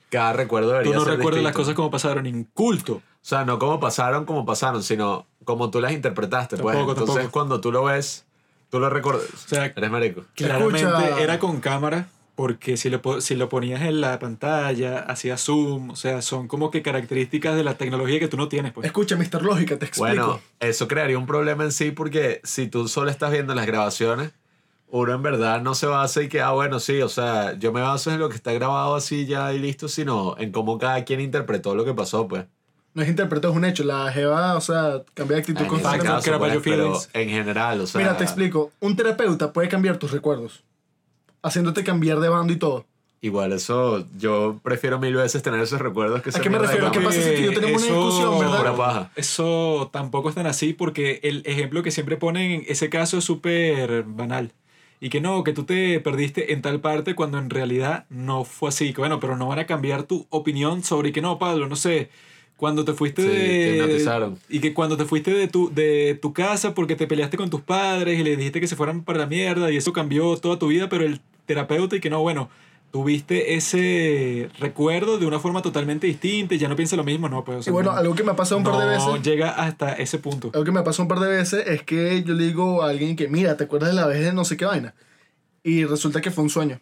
cada recuerdo debería Tú no ser recuerdas las distinto. cosas como pasaron, inculto. O sea, no como pasaron, como pasaron, sino como tú las interpretaste. pues. Tampoco, Entonces, tampoco. cuando tú lo ves, tú lo recuerdas. O sea, Eres marico. Claramente Escucha. era con cámara, porque si lo, po- si lo ponías en la pantalla, hacía zoom, o sea, son como que características de la tecnología que tú no tienes. Pues. Escucha, Mr. Lógica, te explico. Bueno, eso crearía un problema en sí porque si tú solo estás viendo las grabaciones, uno en verdad no se basa y que, ah, bueno, sí, o sea, yo me baso en lo que está grabado así ya y listo, sino en cómo cada quien interpretó lo que pasó, pues. No es interpretado, es un hecho. La Jeva, o sea, cambia de actitud que era pues, en general, o sea... Mira, te explico. Un terapeuta puede cambiar tus recuerdos. Haciéndote cambiar de bando y todo. Igual eso, yo prefiero mil veces tener esos recuerdos que ¿A qué me refiero? ¿Qué pasa si tú y yo tenemos una discusión, verdad? paja. Eso tampoco es tan así porque el ejemplo que siempre ponen en ese caso es súper banal. Y que no, que tú te perdiste en tal parte cuando en realidad no fue así. Que bueno, pero no van a cambiar tu opinión sobre que no, Pablo, no sé. Cuando te fuiste Sí, te de... hipnotizaron. Y que cuando te fuiste de tu, de tu casa porque te peleaste con tus padres y le dijiste que se fueran para la mierda y eso cambió toda tu vida, pero el terapeuta y que no, bueno, tuviste ese recuerdo de una forma totalmente distinta y ya no piensa lo mismo, no, pues. o Y sea, bueno, no- algo que me ha pasado un par de no veces. llega hasta ese punto. Algo que me ha pasado un par de veces es que yo le digo a alguien que, mira, ¿te acuerdas de la vez de no sé qué vaina? Y resulta que fue un sueño.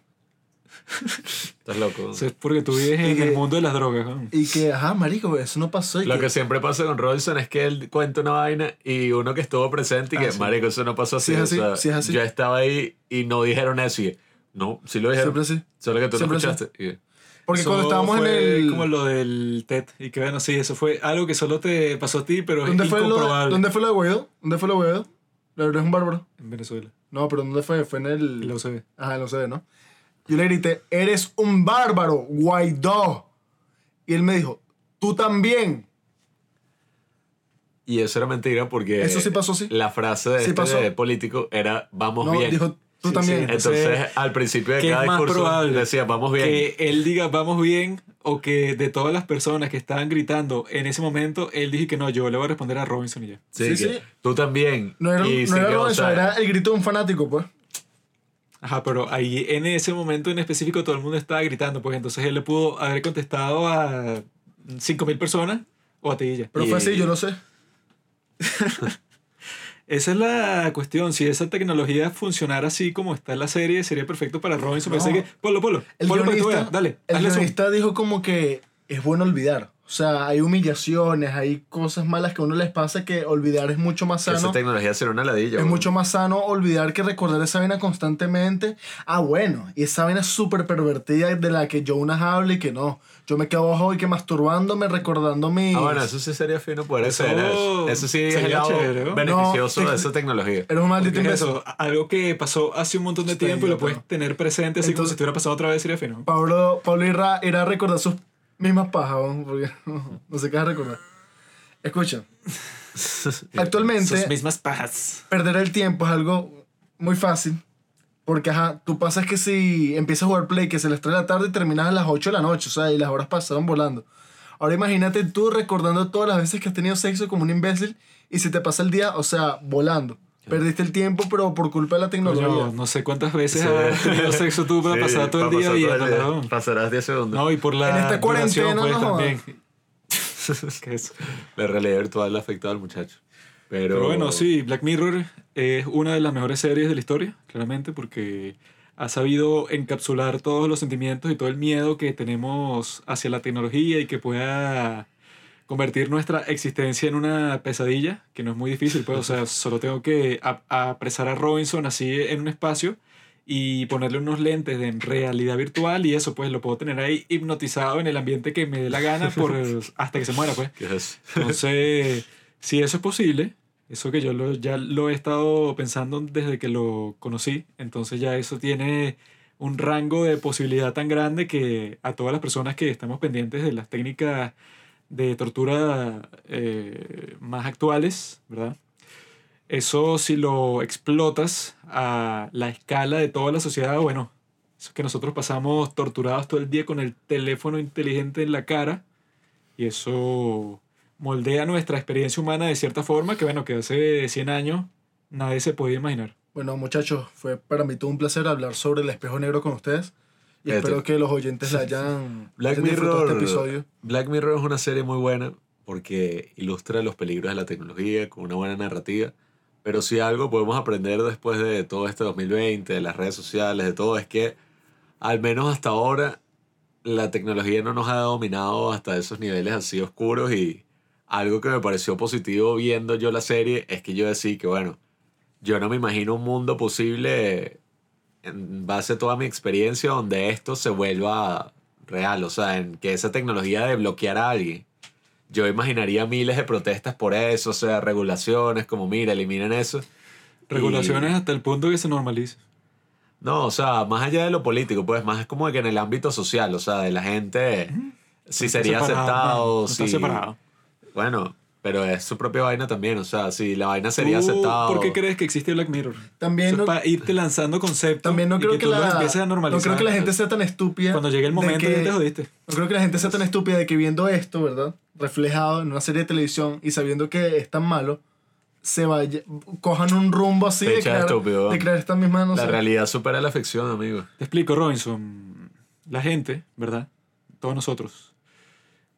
Estás loco. Eso es porque tú vives en que- el mundo de las drogas. ¿no? Y que, ajá, marico, eso no pasó. Y Lo que, que siempre pasa con Robinson es que él cuenta una vaina y uno que estuvo presente y Ah, que, sí. marico, eso no pasó así. Sí es así, o sea, sí es así. Yo estaba ahí y no dijeron eso y no, sí lo dijeron. Siempre sí. Solo que tú Siempre sí. escuchaste. Y- Porque Eso cuando estábamos en fue el... como lo del TED. Y que bueno, sí, eso fue algo que solo te pasó a ti, pero ¿Dónde es fue, lo de, incomprobable. ¿Dónde fue lo de Guaidó? ¿Dónde fue lo de Guaidó? La verdad es un bárbaro. En Venezuela. No, pero ¿dónde fue? Fue en el... En la UCB. Ajá, en la UCB, ¿no? Yo le grité, eres un bárbaro, Guaidó. Y él me dijo, tú también. Y eso era mentira porque Eso sí pasó, sí. la frase de Sí este pasó. político era vamos No, bien. dijo, tú Sí, también. sí. Entonces, Entonces, al principio de ¿Qué es cada más discurso probable? decía vamos bien. Que él diga vamos bien o que de todas las personas que estaban gritando en ese momento, él dije que no, yo le voy a responder a Robinson y ya. Sí, Sí. Tú también. No era, Y no era lo o sea, era el grito de un fanático, pues. Ajá, pero ahí en ese momento en específico todo el mundo estaba gritando, pues entonces él le pudo haber contestado a 5.000 personas o a ti y ya. Pero Y- fue así, yo lo sé. (laughs) Esa es la cuestión. Si esa tecnología funcionara así como está en la serie, sería perfecto para Robinson. No. Pensé que, ponlo, ponlo. El ponlo para que tú guionista, veas. Dale, el zoom. guionista dijo como que es bueno olvidar. O sea, hay humillaciones, hay cosas malas que a uno les pasa que olvidar es mucho más Esa sano. tecnología será una ladilla. Es mucho más sano olvidar que recordar esa vaina constantemente. Ah, bueno, y esa vaina súper pervertida de la que Jonas habla y que no. Yo me quedo abajo y que masturbándome, recordando mis... Ah, bueno, eso sí sería fino poder Eso hacer eso. Eso sí es el chévere, ¿no? beneficioso No, de te- esa tecnología. Eres un maldito imbécil. eso, algo que pasó hace un montón de Está tiempo y lo puedes ¿no? tener presente así como si estuviera pasando otra vez, sería fino. Pablo, Pablo irá, irá a recordar sus mismas pajas, ¿no? porque (laughs) no sé qué vas a recordar. Escucha, (laughs) actualmente Sus mismas pajas. perder el tiempo es algo muy fácil. Porque, ajá, tú pasas que si empiezas a jugar Play, que se les trae la tarde y terminas a las 8 de la noche, o sea, y las horas pasaron volando. Ahora imagínate tú recordando todas las veces que has tenido sexo como un imbécil y se te pasa el día, o sea, volando. Perdiste el tiempo, pero por culpa de la tecnología. Coño, no sé cuántas veces Sí. has tenido sexo tú para Sí, pasar todo el día día. ¿no? Pasarás 10 segundos. No, y por la En esta cuarentena, pues, no también. (laughs) (laughs) ¿Qué es? La realidad virtual le ha afectado al muchacho. Pero, Pero bueno, sí, Black Mirror es una de las mejores series de la historia, claramente, porque ha sabido encapsular todos los sentimientos y todo el miedo que tenemos hacia la tecnología y que pueda convertir nuestra existencia en una pesadilla, que no es muy difícil, pues, o sea, (laughs) solo tengo que ap- apresar a Robinson así en un espacio y ponerle unos lentes de realidad virtual y eso, pues, lo puedo tener ahí hipnotizado en el ambiente que me dé la gana por, (laughs) hasta que se muera, pues. Entonces, si eso es posible, eso que yo lo- ya lo he estado pensando desde que lo conocí, entonces ya eso tiene un rango de posibilidad tan grande que a todas las personas que estamos pendientes de las técnicas de tortura eh, más actuales, ¿verdad? Eso si lo explotas a la escala de toda la sociedad, bueno, eso que nosotros pasamos torturados todo el día con el teléfono inteligente en la cara y eso moldea nuestra experiencia humana de cierta forma que, bueno, que hace 100 años nadie se podía imaginar. Bueno, muchachos, fue para mí todo un placer hablar sobre el espejo negro con ustedes. Y Fíjate. espero que los oyentes hayan, Black Mirror, este episodio. Black Mirror es una serie muy buena porque ilustra los peligros de la tecnología con una buena narrativa. Pero si algo podemos aprender después de todo este 2020, de las redes sociales, de todo, es que al menos hasta ahora la tecnología no nos ha dominado hasta esos niveles así oscuros y algo que me pareció positivo viendo yo la serie es que yo decía que bueno, yo no me imagino un mundo posible en base a toda mi experiencia donde esto se vuelva real, o sea, en que esa tecnología de bloquear a alguien. Yo imaginaría miles de protestas por eso, o sea, regulaciones como, mira, eliminen eso. Regulaciones hasta el punto que se normalice. No, o sea, más allá de lo político, pues más es como que en el ámbito social, o sea, de la gente, si sería aceptado, no si... está separado. Bueno, pero es su propia vaina también, o sea, si la vaina sería ¿Tú aceptada... ¿Por qué crees que existe Black Mirror? También Eso no, es para irte lanzando conceptos. también no y creo que, tú los la, empieces a no normalizar. creo que la gente sea tan estúpida. Cuando llegue el momento que- ya te jodiste. No creo que la gente sea tan estúpida de que viendo esto, ¿verdad? Reflejado en una serie de televisión y sabiendo que es tan malo, se vaya, cojan un rumbo así de crear, estúpido. de crear esta misma, no La sé. realidad supera la ficción, amigo. Te explico, Robinson. La gente, ¿verdad? Todos nosotros.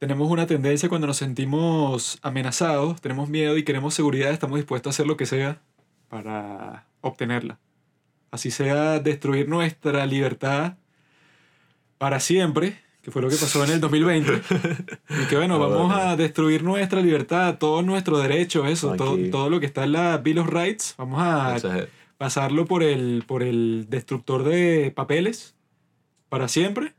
Tenemos una tendencia cuando nos sentimos amenazados, tenemos miedo y queremos seguridad, estamos dispuestos a hacer lo que sea para obtenerla. Así sea destruir nuestra libertad para siempre, que fue lo que pasó en el 2020. (laughs) y que bueno, vamos a destruir nuestra libertad, todos nuestros derechos, eso, todo, todo lo que está en la Bill of Rights. Vamos a pasarlo por el, por el destructor de papeles para siempre,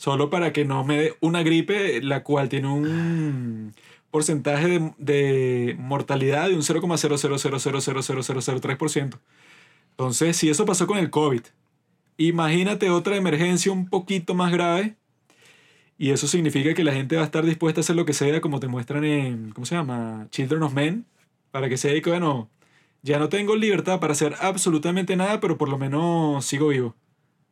solo para que no me dé una gripe, la cual tiene un porcentaje de, de mortalidad de un 0,000000003%. Entonces, si eso pasó con el COVID, imagínate otra emergencia un poquito más grave. Y eso significa que la gente va a estar dispuesta a hacer lo que sea, como te muestran en, ¿cómo se llama? Children of Men, para que sea que, bueno, ya no tengo libertad para hacer absolutamente nada, pero por lo menos sigo vivo.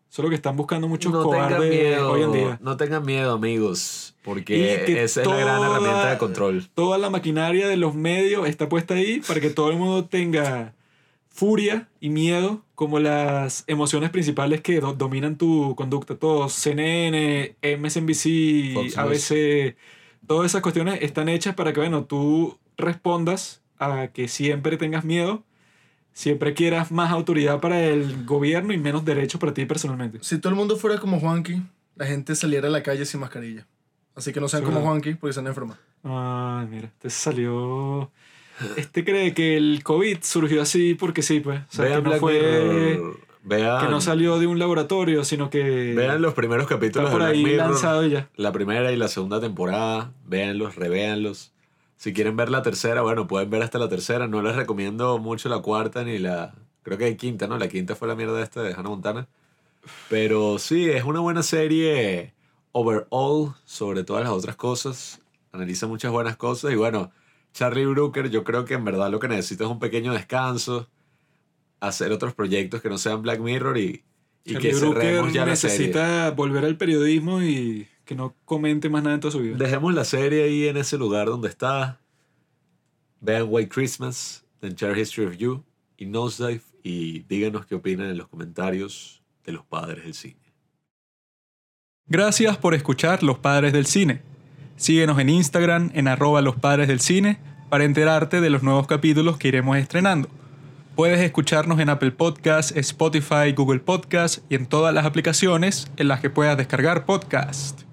Solo que están buscando muchos no cobardes miedo, hoy en día. no tengan miedo, amigos, porque que esa es la gran toda- herramienta de control. Toda la maquinaria de los medios está puesta ahí para que todo el mundo tenga furia y miedo como las emociones principales que do- dominan tu conducta. Todos, CNN, MSNBC, Fox News. ABC, todas esas cuestiones están hechas para que, bueno, tú respondas a que siempre tengas miedo, siempre quieras más autoridad para el gobierno y menos derechos para ti personalmente. Si todo el mundo fuera como Juanqui, la gente saliera a la calle sin mascarilla. Así que no sean Sí, como ¿verdad? Juanqui porque se van a enfermar. Ay, mira, este salió. Este cree que el COVID surgió así porque sí, pues. O sea, vean que no Black fue. Vean, Que no salió de un laboratorio, sino que. vean los primeros capítulos está por de Black ahí Mirror, lanzado y ya. la primera y la segunda temporada, véanlos, revéanlos. Si quieren ver la tercera, bueno, pueden ver hasta la tercera. No les recomiendo mucho la cuarta ni la. Creo que hay quinta, ¿no? La quinta fue la mierda esta de Hannah Montana. Pero sí, es una buena serie overall sobre todas las otras cosas. Analiza muchas buenas cosas. Y bueno, Charlie Brooker, yo creo que en verdad lo que necesita es un pequeño descanso. Hacer otros proyectos que no sean Black Mirror y, y que cerremos ya la serie. necesita volver al periodismo y que no comente más nada en toda su vida. Dejemos la serie ahí en ese lugar donde está. Vean White Christmas, The Entire History of You. y Nosedive y díganos qué opinan en los comentarios de los padres del cine. Gracias por escuchar Los Padres del Cine. Síguenos en Instagram en arroba los padres del cine para enterarte de los nuevos capítulos que iremos estrenando. Puedes escucharnos en Apple Podcasts, Spotify, Google Podcasts y en todas las aplicaciones en las que puedas descargar podcast.